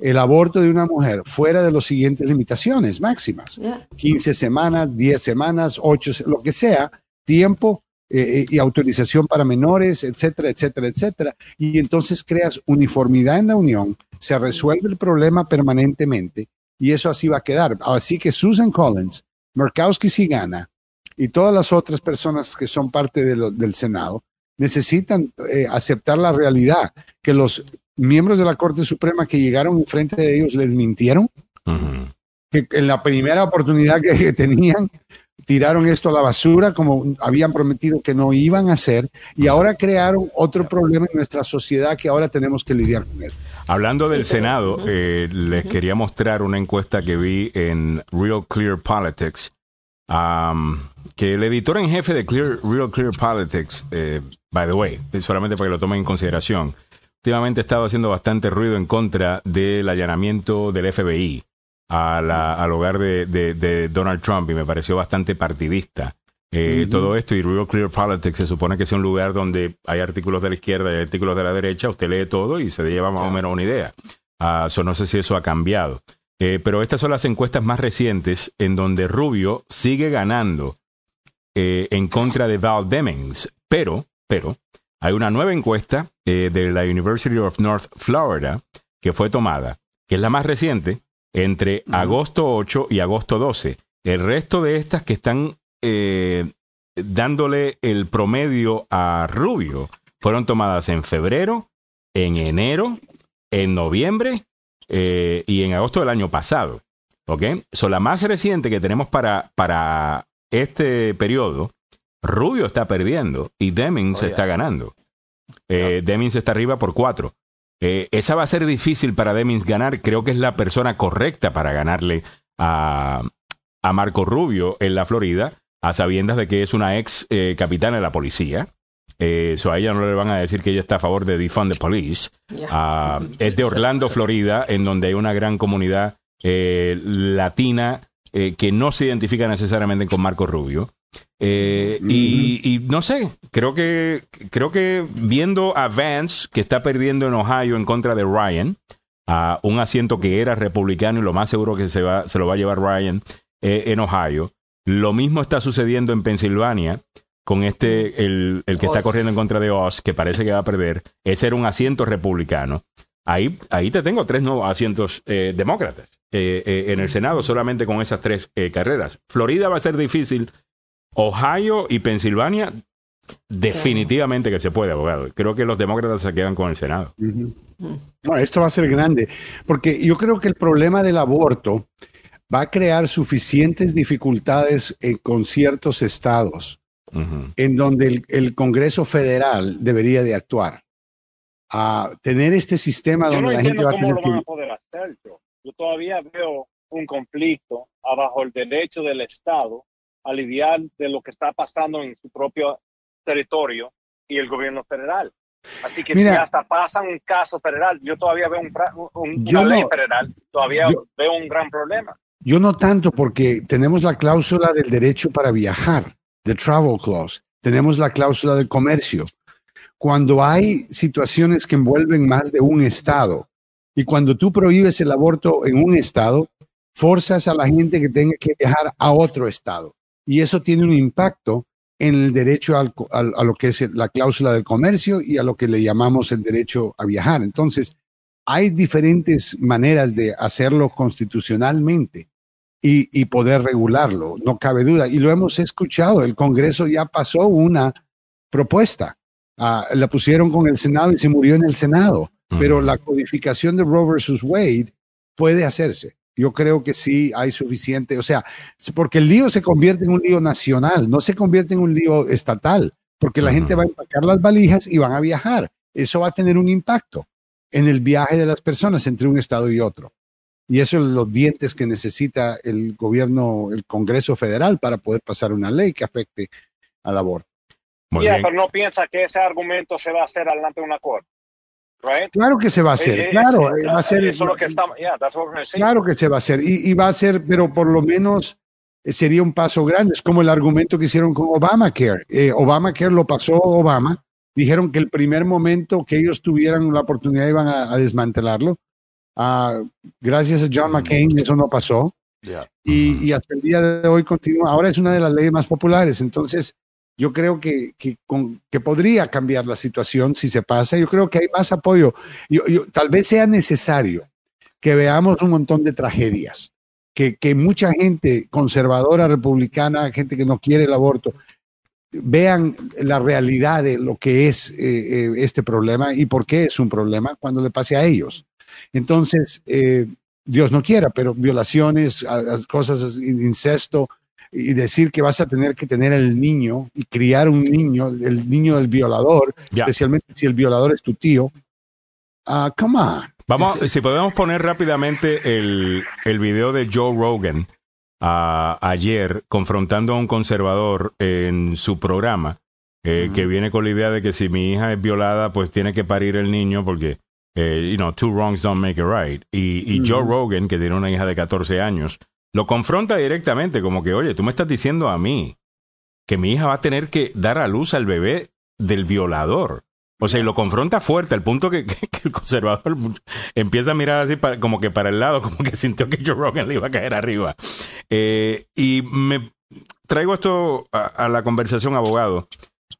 el aborto de una mujer fuera de las siguientes limitaciones máximas. 15 semanas, 10 semanas, 8, se- lo que sea, tiempo eh, y autorización para menores, etcétera, etcétera, etcétera. Y entonces creas uniformidad en la Unión, se resuelve el problema permanentemente y eso así va a quedar. Así que Susan Collins, Murkowski si gana y todas las otras personas que son parte de lo- del Senado necesitan eh, aceptar la realidad que los miembros de la Corte Suprema que llegaron enfrente de ellos les mintieron que en la primera oportunidad que, que tenían tiraron esto a la basura como habían prometido que no iban a hacer y ahora crearon otro problema en nuestra sociedad que ahora tenemos que lidiar con él. Hablando del Senado, eh, les quería mostrar una encuesta que vi en Real Clear Politics, um, que el editor en jefe de Clear, Real Clear Politics, eh, by the way, solamente para que lo tomen en consideración, últimamente estaba haciendo bastante ruido en contra del allanamiento del FBI a la, al hogar de, de, de, Donald Trump y me pareció bastante partidista. Eh, Todo esto y Real Clear Politics se supone que es un lugar donde hay artículos de la izquierda y artículos de la derecha, usted lee todo y se lleva más o menos una idea. Uh, no sé si eso ha cambiado. Eh, pero estas son las encuestas más recientes en donde Rubio sigue ganando eh, en contra de Val Demings. Pero, pero, hay una nueva encuesta eh, de la University of North Florida que fue tomada, que es la más reciente, entre agosto 8 y agosto 12. El resto de estas que están eh, dándole el promedio a Rubio fueron tomadas en febrero, en enero, en noviembre eh, y en agosto del año pasado. ¿Ok? So, la más reciente que tenemos para, para este periodo, Rubio está perdiendo y Demings oh, está ganando. Eh, Demings está arriba por cuatro. Eh, esa va a ser difícil para Demings ganar. Creo que es la persona correcta para ganarle a, a Marco Rubio en la Florida, a sabiendas de que es una ex eh, capitana de la policía. Eh, a ella no le van a decir que ella está a favor de defund the police. Ah, es de Orlando, Florida, en donde hay una gran comunidad eh, latina que no se identifica necesariamente con Marco Rubio. Eh, y, no sé, creo que, creo que viendo a Vance, que está perdiendo en Ohio en contra de Ryan, a un asiento que era republicano y lo más seguro que se, va, se lo va a llevar Ryan eh, en Ohio, lo mismo está sucediendo en Pensilvania con este, el, el que está corriendo en contra de Oz, que parece que va a perder. Ese era un asiento republicano. Ahí, ahí te tengo tres nuevos asientos eh, demócratas en el Senado solamente con esas tres carreras. Florida va a ser difícil Ohio y Pensilvania, definitivamente que se puede, abogado. Creo que los demócratas se quedan con el Senado. No, esto va a ser grande, porque yo creo que el problema del aborto va a crear suficientes dificultades con ciertos estados en donde el, Congreso Federal debería de actuar. A tener este sistema donde no la gente va a tener van a poder hacer. yo todavía veo un conflicto abajo el derecho del Estado a lidiar de lo que está pasando en su propio territorio y el gobierno federal. Así que si hasta pasa un caso federal, yo todavía veo un, una ley federal, todavía veo un gran problema. Yo no tanto porque tenemos la cláusula del derecho para viajar, the travel clause, tenemos la cláusula del comercio. Cuando hay situaciones que envuelven más de un estado y cuando tú prohíbes el aborto en un estado, forzas a la gente que tenga que viajar a otro estado y eso tiene un impacto en el derecho al, a lo que es la cláusula del comercio y a lo que le llamamos el derecho a viajar. Entonces, hay diferentes maneras de hacerlo constitucionalmente y, y poder regularlo, no cabe duda. Y lo hemos escuchado, el Congreso ya pasó una propuesta, ah, la pusieron con el Senado y se murió en el Senado, pero la codificación de Roe versus Wade puede hacerse yo creo que sí hay suficiente, o sea, porque el lío se convierte en un lío nacional, no se convierte en un lío estatal, porque la gente va a empacar las valijas y van a viajar. Eso va a tener un impacto en el viaje de las personas entre un estado y otro. Y eso es los dientes que necesita el gobierno, el Congreso Federal para poder pasar una ley que afecte al aborto. pero no piensa que ese argumento se va a hacer adelante de una corte. Claro que se va a hacer, Eh, eh, claro, eh, va a ser. eso es lo que estamos- yeah, that's what we're gonna say. Claro que se va a hacer y, y va a ser, pero por lo menos eh, sería un paso grande. Es como el argumento que hicieron con Obamacare. Eh, Obamacare lo pasó Obama. Dijeron que el primer momento que ellos tuvieran la oportunidad iban a, a desmantelarlo. Ah, gracias a John McCain eso no pasó. Y, y hasta el día de hoy continúa. Ahora es una de las leyes más populares. Entonces, yo creo que, que, con- que podría cambiar la situación si se pasa. Yo creo que hay más apoyo. Yo- yo- tal vez sea necesario que veamos un montón de tragedias, que, que mucha gente conservadora, republicana, gente que no quiere el aborto, vean la realidad de lo que es eh, eh, este problema y por qué es un problema cuando le pase a ellos. Entonces, eh, Dios no quiera, pero violaciones, cosas, incesto, y decir que vas a tener que tener el niño y criar un niño, el niño del violador, especialmente si el violador es tu tío. Ah, come on. Vamos, si podemos poner rápidamente el, el video de Joe Rogan ah, ayer confrontando a un conservador en su programa, eh, que viene con la idea de que si mi hija es violada, pues tiene que parir el niño porque, eh, you know, two wrongs don't make a right. Y, y Joe Rogan, que tiene una hija de 14 años, lo confronta directamente, como que, oye, tú me estás diciendo a mí que mi hija va a tener que dar a luz al bebé del violador. O sea, y lo confronta fuerte, al punto que, que- que el conservador empieza a mirar así como que para el lado, como que sintió que Joe Rogan le iba a caer arriba. Eh, y me traigo esto a, a la conversación, abogado,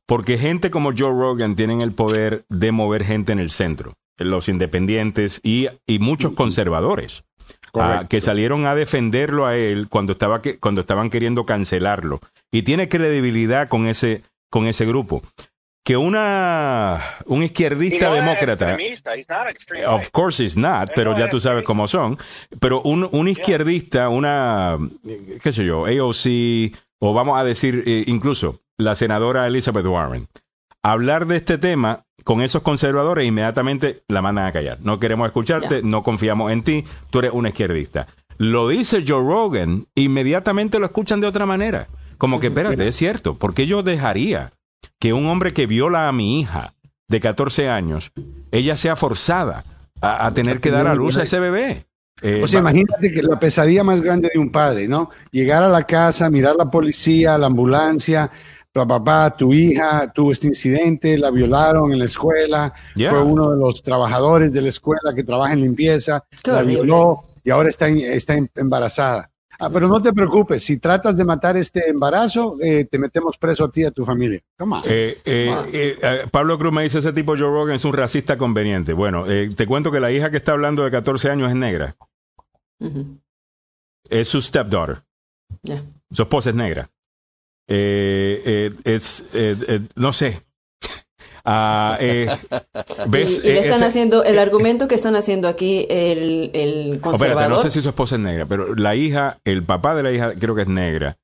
porque gente como Joe Rogan tienen el poder de mover gente en el centro, los independientes y, y muchos conservadores. Ah, que salieron a defenderlo a él cuando estaba que, cuando estaban queriendo cancelarlo. Y tiene credibilidad con ese con ese grupo. Que una un izquierdista no demócrata. Of course it's not, pero ya tú sabes cómo son. Pero un, un izquierdista, una, qué sé yo, AOC, o vamos a decir eh, incluso la senadora Elizabeth Warren, hablar de este tema con esos conservadores inmediatamente la mandan a callar. No queremos escucharte, no confiamos en ti, tú eres una izquierdista. Lo dice Joe Rogan, inmediatamente lo escuchan de otra manera. Como que, espérate, es cierto, ¿por qué yo dejaría que un hombre que viola a mi hija de 14 años, ella sea forzada a, a tener que dar a luz a ese bebé? Eh, O sea, va- imagínate que la pesadilla más grande de un padre, ¿no? Llegar a la casa, mirar la policía, la ambulancia, papá, papá, tu hija tuvo este incidente, la violaron en la escuela, Yeah. fue uno de los trabajadores de la escuela que trabaja en limpieza, Qué la horrible. violó y ahora está, está embarazada. Ah, pero no te preocupes, si tratas de matar este embarazo, eh, te metemos preso a ti y a tu familia. Come on. Eh, eh, Pablo Cruz me dice, ese tipo Joe Rogan es un racista conveniente. Bueno, eh, te cuento que la hija que está hablando de 14 años es negra. Es su stepdaughter. Ya. Su esposa es negra. Eh, eh, es, eh, eh, no sé. Ah, ¿Ves? Y, y le están ese- haciendo, el argumento que están haciendo aquí el, el conservador. espérate, no sé si su esposa es negra, pero la hija, el papá de la hija creo que es negra.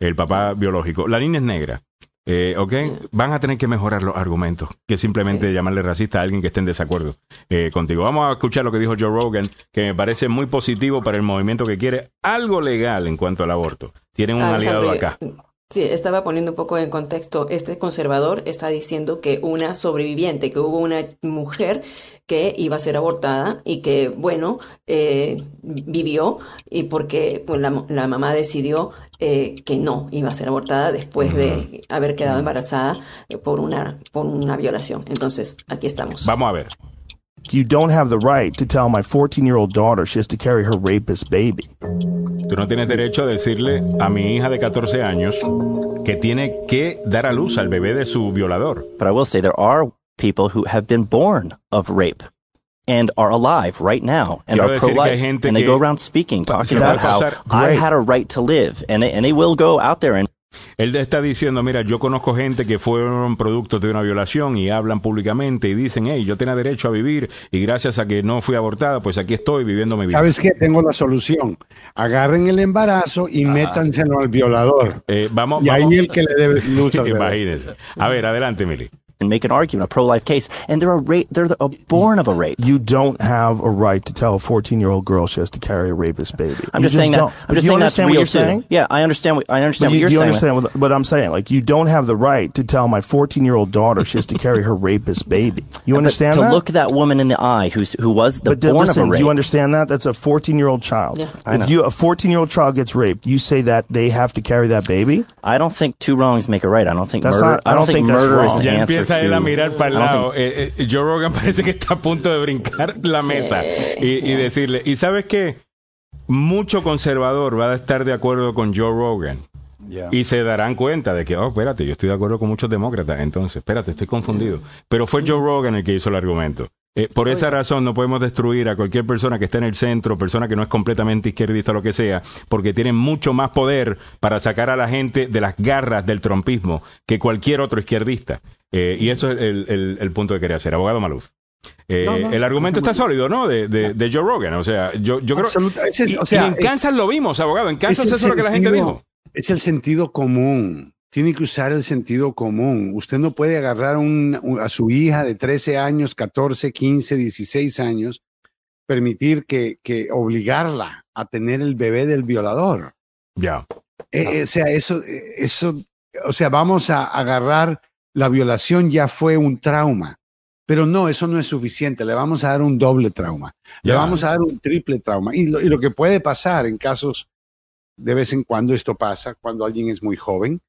El papá biológico. La niña es negra. Eh, ¿Ok? Van a tener que mejorar los argumentos que simplemente llamarle racista a alguien que esté en desacuerdo eh, contigo. Vamos a escuchar lo que dijo Joe Rogan, que me parece muy positivo para el movimiento que quiere algo legal en cuanto al aborto. Tienen un aliado Alejandro, acá. Sí, estaba poniendo un poco en contexto. Este conservador está diciendo que una sobreviviente, que hubo una mujer que iba a ser abortada y que, bueno, eh, vivió y porque pues, la, la mamá decidió eh, que no iba a ser abortada después de haber quedado embarazada por una, por una violación. Entonces, aquí estamos. Vamos a ver. You don't have the right to tell my 14 year old daughter she has to carry her rapist baby. Tú no tienes derecho a decirle a mi hija de 14 años que tiene que dar a luz al bebé de su violador. But I will say there are people who have been born of rape and are alive right now and Quiero are pro-life. And they go around speaking, talking about how pasar. I had a right to live. And they, and they will go out there and Él está diciendo, mira, yo conozco gente que fueron productos de una violación y hablan públicamente y dicen, hey, yo tenía derecho a vivir y gracias a que no fui abortada, pues aquí estoy viviendo mi vida. ¿Sabes qué? Tengo la solución. Agarren el embarazo y métanselo al violador. Eh, vamos, y ahí el que le debe luz. Imagínense. A ver, adelante, Mili. And make an argument, a pro-life case, and they're a rape, they're the, uh, born of a rape. You don't have a right to tell a 14 year old girl she has to carry a rapist baby. I'm You just saying that. don't. I'm just you saying that's understand real what you're too. saying? Yeah, I understand. What, I understand But what you, you're do you saying. understand what, what I'm saying? Like, you don't have the right to tell my 14 year old daughter she has to carry her rapist baby. You But understand to that? look that woman in the eye who's who was the but born listen, of a do rape. you understand that? That's a 14 year old child. Yeah. I know. if you a 14 year old child gets raped, you say that they have to carry that baby. I don't think two wrongs make a right. I don't think That's murder. not- I I don't don't think think that's murder is wrong. an Ya answer empieza él a mirar para el lado. think- Eh, eh, Joe Rogan parece que está a punto de brincar la Sí. mesa y, y decirle, ¿y sabes qué? Mucho conservador va a estar de acuerdo con Joe Rogan. Y se darán cuenta de que, oh, espérate, yo estoy de acuerdo con muchos demócratas. Entonces, espérate, estoy confundido. Pero fue Joe Rogan el que hizo el argumento. Eh, por esa razón no podemos destruir a cualquier persona que esté en el centro, persona que no es completamente izquierdista o lo que sea, porque tienen mucho más poder para sacar a la gente de las garras del trompismo que cualquier otro izquierdista. Eh, y eso es el, el- el punto que quería hacer. Abogado Maluf. Eh, No, no, el argumento está sólido, ¿no? De, de- de Joe Rogan. O sea, yo, yo creo. Y, o sea, y en es- Kansas lo vimos, abogado. En Kansas es eso es lo que la gente dijo. Es el sentido común. Tiene que usar el sentido común. Usted no puede agarrar un- un- a su hija de 13 años, 14, 15, 16 años, permitir que, que obligarla a tener el bebé del violador. Ya. Eh, eh, o sea, eso, eso, o sea, vamos a agarrar la violación ya fue un trauma, pero no, eso no es suficiente. Le vamos a dar un doble trauma, le vamos a dar un triple trauma. Y lo, y lo que puede pasar en casos de vez en cuando esto pasa cuando alguien es muy joven,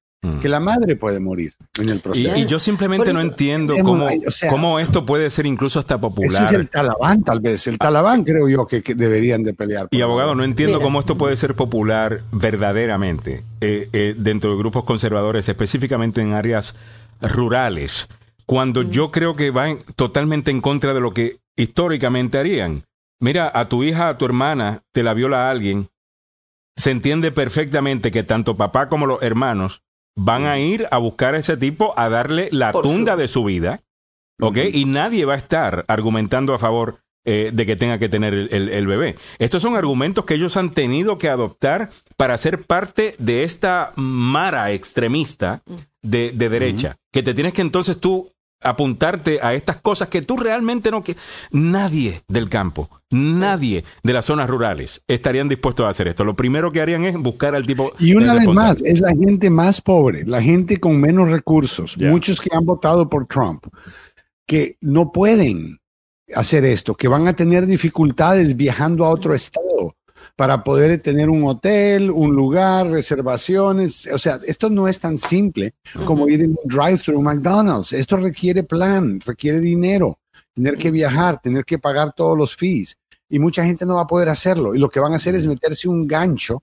que la madre puede morir en el Y, proceso. y yo simplemente no entiendo cómo, ahí, o sea, cómo esto puede ser incluso hasta Eso popular. es el talabán, tal vez. El talabán creo yo que, que deberían de pelear. Y abogado, no entiendo Mira. cómo esto puede ser popular verdaderamente eh, eh, dentro de grupos conservadores, específicamente en áreas rurales, cuando yo creo que va en- totalmente en contra de lo que históricamente harían. Mira, a tu hija, a tu hermana, te la viola alguien, se entiende perfectamente que tanto papá como los hermanos van a ir a buscar a ese tipo a darle la Por tunda de su vida, ¿ok? Y nadie va a estar argumentando a favor eh, de que tenga que tener el, el- el bebé. Estos son argumentos que ellos han tenido que adoptar para ser parte de esta mara extremista de, de derecha, que te tienes que entonces tú apuntarte a estas cosas que tú realmente no que nadie del campo, nadie de las zonas rurales estarían dispuestos a hacer esto. Lo primero que harían es buscar al tipo Y una vez más, es la gente más pobre, la gente con menos recursos, muchos que han votado por Trump, que no pueden hacer esto, que van a tener dificultades viajando a otro estado para poder tener un hotel, un lugar, reservaciones. O sea, esto no es tan simple como ir en un drive-thru McDonald's. Esto requiere plan, requiere dinero, tener que viajar, tener que pagar todos los fees. Y mucha gente no va a poder hacerlo. Y lo que van a hacer es meterse un gancho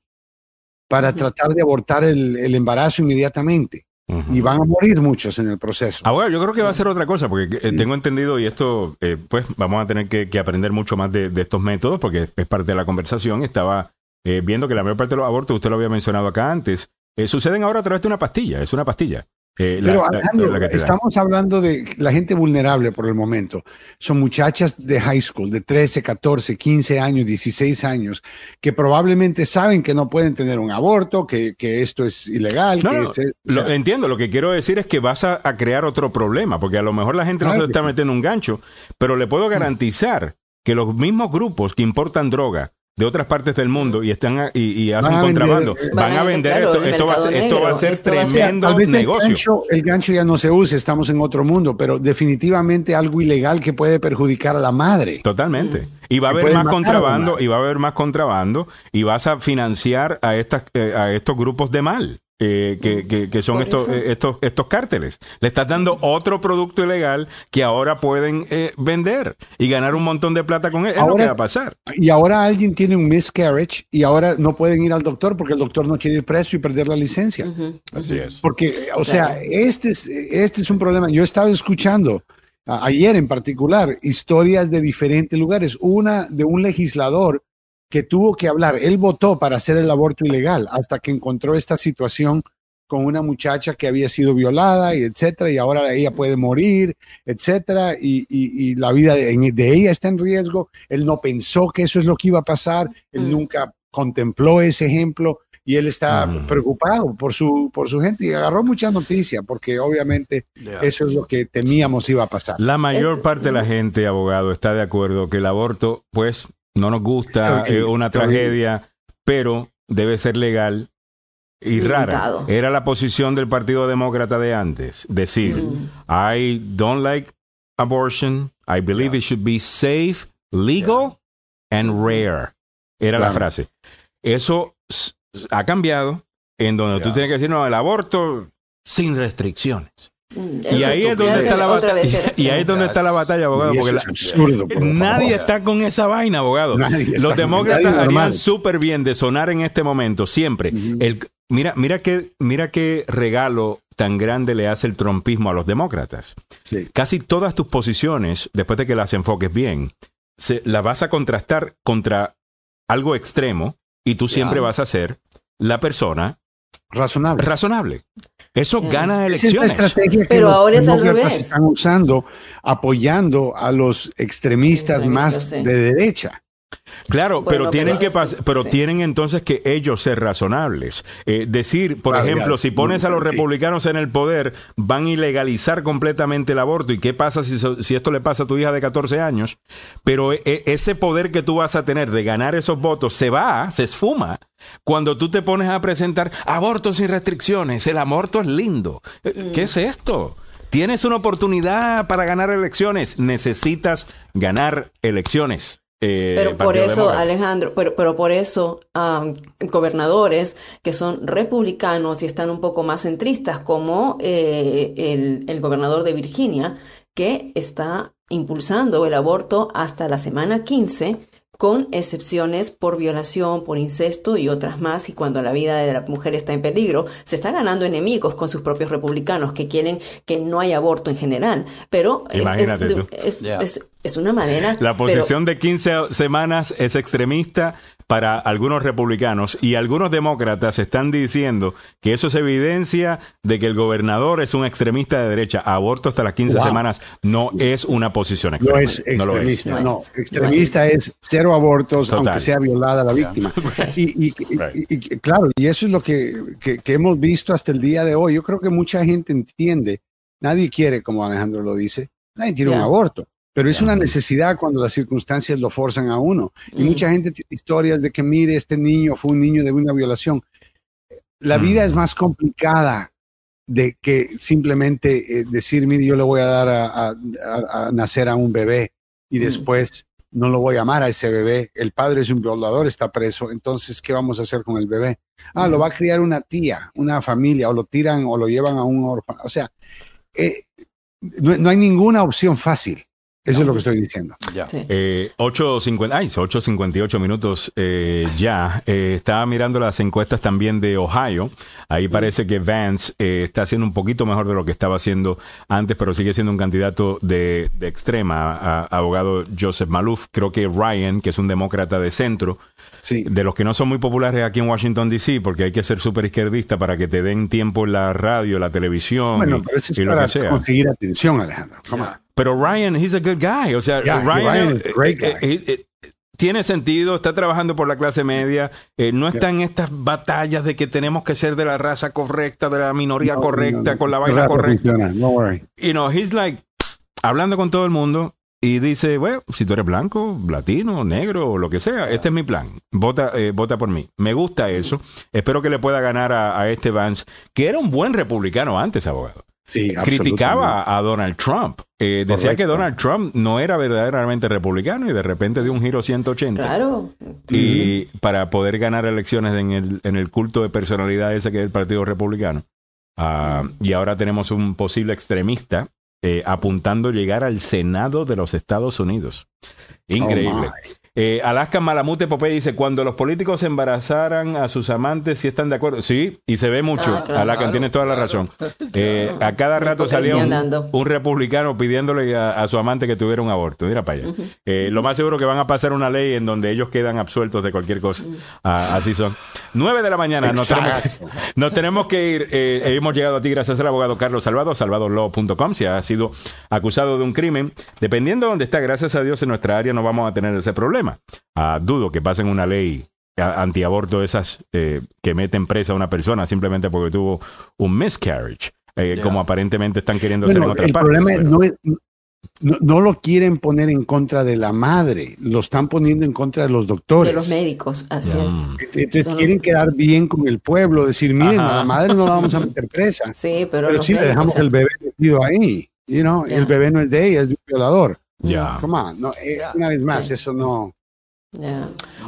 para tratar de abortar el, el embarazo inmediatamente. Y van a morir muchos en el proceso. Ahora, yo creo que va a ser otra cosa, porque eh, tengo entendido, y esto, eh, pues vamos a tener que, que aprender mucho más de, de estos métodos, porque es parte de la conversación. Estaba eh, viendo que la mayor parte de los abortos, usted lo había mencionado acá antes, eh, suceden ahora a través de una pastilla, es una pastilla. Eh, Pero la- Alejandro, la estamos hablando de la gente vulnerable por el momento. Son muchachas de high school de 13, 14, 15 años, 16 años, que probablemente saben que no pueden tener un aborto, que, que esto es ilegal. No, que no, se- o lo- sea, entiendo, lo que quiero decir es que vas a, a crear otro problema, porque a lo mejor la gente no se está metiendo un gancho, pero le puedo garantizar que los mismos grupos que importan droga de otras partes del mundo y están a- y, y hacen Van contrabando, vender- van, a vender claro, esto, esto va a ser, mercado esto va a ser esto va a ser- tremendo el negocio. gancho, el gancho ya no se usa, estamos en otro mundo, pero definitivamente algo ilegal que puede perjudicar a la madre. Totalmente. Y va a haber más contrabando, y va a haber más contrabando, y vas a financiar a estas, eh, a estos grupos de mal. Eh, que, que- que son estos, eh, estos, estos cárteles. Le estás dando otro producto ilegal que ahora pueden eh, vender y ganar un montón de plata con él. Es lo Ahora- que va a pasar. Y ahora alguien tiene un miscarriage y ahora no pueden ir al doctor porque el doctor no quiere ir preso y perder la licencia. Así es. Porque, o sea, este es, este es un problema. Yo he estado escuchando ayer en particular historias de diferentes lugares. Una de un legislador que tuvo que hablar. Él votó para hacer el aborto ilegal hasta que encontró esta situación con una muchacha que había sido violada y etcétera, y ahora ella puede morir, etcétera, y, y- y la vida de, de ella está en riesgo. Él no pensó que eso es lo que iba a pasar, él nunca contempló ese ejemplo y él está preocupado por su, por su gente y agarró mucha noticia porque obviamente eso es lo que temíamos iba a pasar. La mayor Es- parte de la gente, abogado, está de acuerdo que el aborto, pues, no nos gusta, es una tragedia, pero debe ser legal y rara. Era la posición del Partido Demócrata de antes. Decir, Mm. I don't like abortion, I believe it should be safe, legal and rare. Era la frase. Eso ha cambiado en donde tú tienes que decir, no, el aborto sin restricciones. Y ahí es donde está la batalla. Y ahí es donde está la batalla, abogado. Porque es la- absurdo, por nadie favor. está con esa vaina, abogado. Nadie Los demócratas harían súper bien de sonar en este momento, siempre. El, mira, mira qué, mira qué regalo tan grande le hace el trompismo a los demócratas. Sí. Casi todas tus posiciones, después de que las enfoques bien, se, las vas a contrastar contra algo extremo y tú siempre vas a ser la persona Razonable. razonable. Eso gana Esa es la elecciones. estrategia Pero ahora es al revés. están usando, apoyando a los extremistas, Extremistas, más sí. de derecha. Claro, Bueno, pero tienen pero que pero sí. tienen entonces que ellos ser razonables. Eh, decir, por Claro, ejemplo, si pones a los Sí. republicanos en el poder, van a ilegalizar completamente el aborto. ¿Y qué pasa si, so- si esto le pasa a tu hija de 14 años? Pero e- e- ese poder que tú vas a tener de ganar esos votos se va, se esfuma. Cuando tú te pones a presentar abortos sin restricciones, el aborto es lindo. Eh, ¿Qué es esto? Tienes una oportunidad para ganar elecciones. Necesitas ganar elecciones. Eh, Pero por eso, Demócrata. Alejandro, pero, pero por eso am, gobernadores que son republicanos y están un poco más centristas, como eh, el, el gobernador de Virginia, que está impulsando el aborto hasta la semana 15, con excepciones por violación, por incesto y otras más, y cuando la vida de la mujer está en peligro, se está ganando enemigos con sus propios republicanos que quieren que no haya aborto en general. Pero es- Imagínate es, tú. es, es- es una manera... La pero- posición de 15 semanas es extremista para algunos republicanos y algunos demócratas están diciendo que eso es evidencia de que el gobernador es un extremista de derecha. Aborto hasta las 15 Wow. semanas no es una posición No extrema. es No lo es. extremista, No no. es. Extremista es cero abortos, Total. aunque sea violada la víctima. Y, y- y- y- claro, y eso es lo que, que- que hemos visto hasta el día de hoy. Yo creo que mucha gente entiende. Nadie quiere, como Alejandro lo dice, nadie quiere un aborto. Pero es una necesidad cuando las circunstancias lo forzan a uno. Y Mm. mucha gente tiene historias de que, mire, este niño fue un niño de una violación. La Mm. vida es más complicada de que simplemente eh, decir, mire, yo le voy a dar a, a- a- a nacer a un bebé y después no lo voy a amar a ese bebé. El padre es un violador, está preso. Entonces, ¿qué vamos a hacer con el bebé? Ah, lo va a criar una tía, una familia, o lo tiran o lo llevan a un orfanato. O sea, eh, no, no hay ninguna opción fácil. Eso es lo que estoy diciendo. Sí. Eh, 8.50, ay, 8.58 minutos eh, ya. Eh, estaba mirando las encuestas también de Ohio. Ahí parece que Vance eh, está haciendo un poquito mejor de lo que estaba haciendo antes, pero sigue siendo un candidato de, de extrema. A- abogado Joseph Maluf. Creo que Ryan, que es un demócrata de centro, Sí. de los que no son muy populares aquí en Washington, D.C., porque hay que ser súper izquierdista para que te den tiempo en la radio, la televisión Bueno, y, pero eso es y lo que sea. conseguir atención, Alejandro. Pero Ryan, he's a good guy. O sea, Yeah, Ryan, Ryan eh, eh, eh, tiene sentido, está trabajando por la clase media, eh, no está en estas batallas de que tenemos que ser de la raza correcta, de la minoría No, correcta, no, no. con la vaina correcta. No worry. You know, he's like hablando con todo el mundo y dice, bueno, si tú eres blanco, latino, negro lo que sea, este es mi plan. Vota, eh, vota por mí. Me gusta eso. Espero que le pueda ganar a, a este Vance, que era un buen republicano antes, abogado. Sí, Criticaba a Donald Trump. Eh, decía que Donald Trump no era verdaderamente republicano y de repente dio un giro 180. Claro. Y para poder ganar elecciones en el, en el culto de personalidad ese que es el Partido Republicano. Ah, y ahora tenemos un posible extremista eh, apuntando llegar al Senado de los Estados Unidos. Increíble. Oh, Eh, Alaska Malamute Popeye dice, cuando los políticos embarazaran a sus amantes, si están de acuerdo. Sí, y se ve mucho. Ah, claro. Alaska, tienes toda la razón. Eh, a cada rato salía un, republicano pidiéndole a, a su amante que tuviera un aborto. Mira para allá. Eh, lo más seguro que van a pasar una ley en donde ellos quedan absueltos de cualquier cosa. Ah, así son. 9 de la mañana. Nos tenemos, nos tenemos que ir. Eh, hemos llegado a ti gracias al abogado Carlos Salvado, salvadolaw.com. Si ha sido acusado de un crimen, dependiendo de dónde está, gracias a Dios en nuestra área no vamos a tener ese problema. Ah, dudo que pasen una ley a- antiaborto esas eh, que meten presa a una persona simplemente porque tuvo un miscarriage, eh, como aparentemente están queriendo hacer en Bueno, otras el partes. problema pero- no es, no, no lo quieren poner en contra de la madre, lo están poniendo en contra de los doctores. De los médicos, así es. Entonces Son- quieren quedar bien con el pueblo, decir, miren, Ajá. a la madre no la vamos a meter presa. Sí, pero, Pero sí le médicos, dejamos el bebé metido ahí. You know, Ya. El bebé no es de ella, es de un violador. Ya. Come on, no, eh, una vez más, eso no.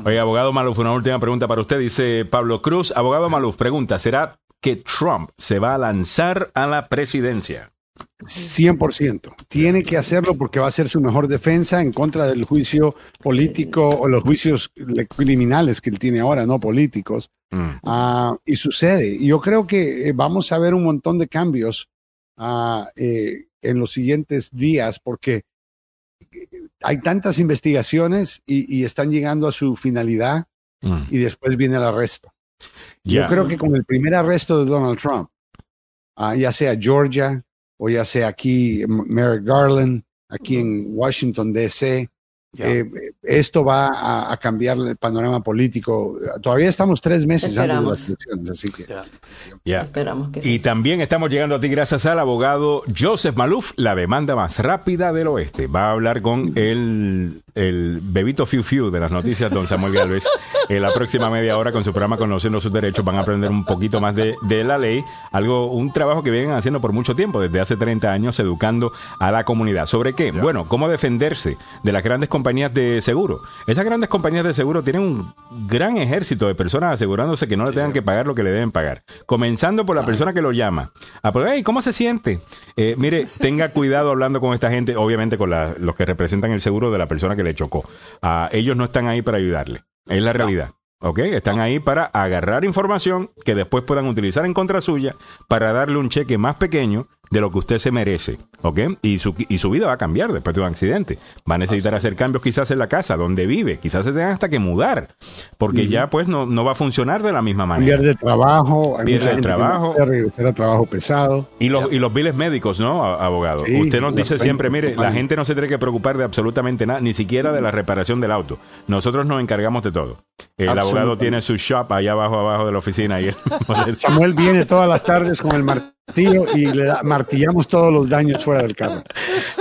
Oye, abogado Maluf, una última pregunta para usted. Dice Pablo Cruz. Abogado Maluf, pregunta, ¿será que Trump se va a lanzar a la presidencia? 100%. Tiene que hacerlo porque va a ser su mejor defensa en contra del juicio político o los juicios le- criminales que él tiene ahora, no políticos. Mm. Ah, y sucede. Y yo creo que eh, vamos a ver un montón de cambios ah, eh, en los siguientes días porque hay tantas investigaciones y, y están llegando a su finalidad Mm. y después viene el arresto. Yo creo que con el primer arresto de Donald Trump, ah, ya sea Georgia o ya sea aquí Merrick Garland, aquí en Washington, D.C., eh, esto va a, a, cambiar el panorama político. Todavía estamos tres meses Esperamos. antes de las elecciones, así que Ya. Esperamos que sí. Y también estamos llegando a ti gracias al abogado Joseph Maluf, la demanda más rápida del oeste. Va a hablar con el, el bebito Fiu Fiu de las noticias, don Samuel Galvez, en la próxima media hora con su programa Conociendo sus Derechos. Van a aprender un poquito más de, de la ley, algo, un trabajo que vienen haciendo por mucho tiempo, desde hace 30 años, educando a la comunidad. ¿Sobre qué? Bueno, cómo defenderse de las grandes compañías de seguro. Esas grandes compañías de seguro tienen un gran ejército de personas asegurándose que no le tengan que pagar lo que le deben pagar. Comenzando por la persona que lo llama. A por, hey, ¿cómo se siente? Eh, mire, tenga cuidado hablando con esta gente, obviamente con la- los que representan el seguro de la persona que le chocó. Ah, ellos no están ahí para ayudarle. Es la realidad. ¿Ok? Están ahí para agarrar información que después puedan utilizar en contra suya para darle un cheque más pequeño de lo que usted se merece. ¿Ok? Y su, y su vida va a cambiar después de un accidente. Va a necesitar hacer cambios quizás en la casa donde vive. Quizás se tengan hasta que mudar. Porque ya pues no, no va a funcionar de la misma manera. pierde trabajo, hay Pierde el que trabajo. regresar a trabajo pesado. Y los, y los biles médicos, ¿no, abogado? Sí, Usted nos dice siempre, mire, la gente no se tiene que preocupar de absolutamente nada, ni siquiera de la reparación del auto. Nosotros nos encargamos de todo. El abogado tiene su shop allá abajo, abajo de la oficina. Y él- Samuel viene todas las tardes con el martillo y le da- martillamos todos los daños fuera del carro.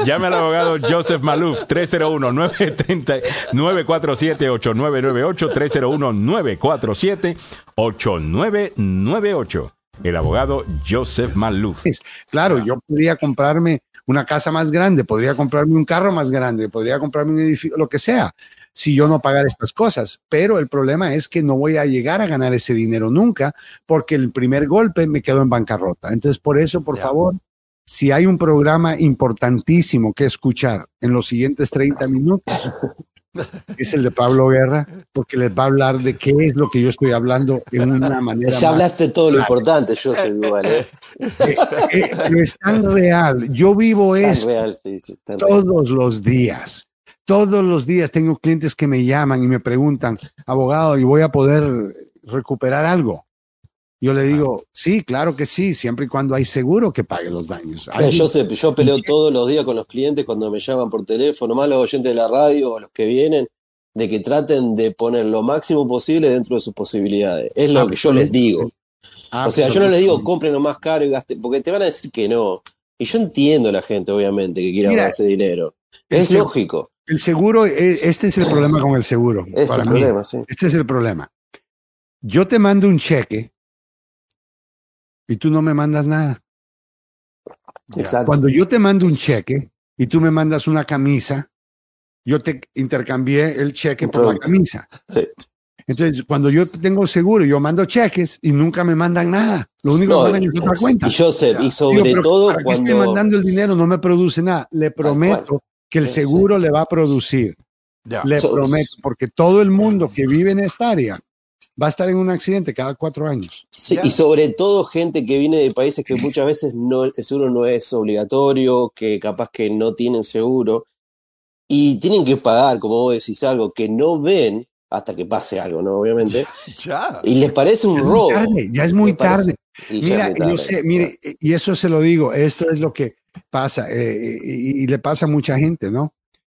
Llame al abogado Joseph Maluf, 301-930-947-8998, 301-947-8998. El abogado Joseph Maluf. Es- Claro, yo podría comprarme una casa más grande, podría comprarme un carro más grande, podría comprarme un edificio, lo que sea, si yo no pagara estas cosas. Pero el problema es que no voy a llegar a ganar ese dinero nunca, porque el primer golpe me quedo en bancarrota. Entonces, por eso, por favor, si hay un programa importantísimo que escuchar en los siguientes 30 minutos, es el de Pablo Guerra, porque les va a hablar de qué es lo que yo estoy hablando en una manera Ya más hablaste todo lo importante, yo sé igual, ¿eh? eh, pero es tan real. Yo vivo Tan esto real, sí, sí, tan real. todos los días. Todos los días tengo clientes que me llaman y me preguntan, abogado, ¿y voy a poder recuperar algo? Yo le digo, sí, claro que sí, siempre y cuando hay seguro que pague los daños. Yo sé, yo peleo todos los días con los clientes cuando me llaman por teléfono, más los oyentes de la radio o los que vienen, de que traten de poner lo máximo posible dentro de sus posibilidades. Es lo que yo les digo. O sea, yo no les digo compren lo más caro y gasten, porque te van a decir que no. Y yo entiendo a la gente, obviamente, que quiera Mira, ahorrarse dinero. Es lógico. El seguro, eh, este es el problema con el seguro. Es para el mí. problema, sí. Este es el problema. Yo te mando un cheque y tú no me mandas nada. Exacto. Cuando yo te mando un cheque y tú me mandas una camisa, yo te intercambié el cheque por la camisa. Sí. Entonces, cuando yo tengo seguro, yo mando cheques y nunca me mandan nada. Lo único No, que mandan es otra cuenta. y Joseph, y sobre Digo, todo ¿para qué estoy cuando- mandando el dinero no me produce nada. Le prometo que el Sí, seguro le va a producir. Le So- prometo, porque todo el mundo que vive en esta área va a estar en un accidente cada cuatro años. Sí, y sobre todo gente que viene de países que muchas veces no, el seguro no es obligatorio, que capaz que no tienen seguro y tienen que pagar, como vos decís, algo que no ven hasta que pase algo, ¿no? Obviamente. Ya. Y les parece un robo. ya es muy tarde. y Mira, muy yo tarde. sé, mire, y eso se lo digo, esto es lo que pasa, eh, y, y le pasa a mucha gente, ¿no?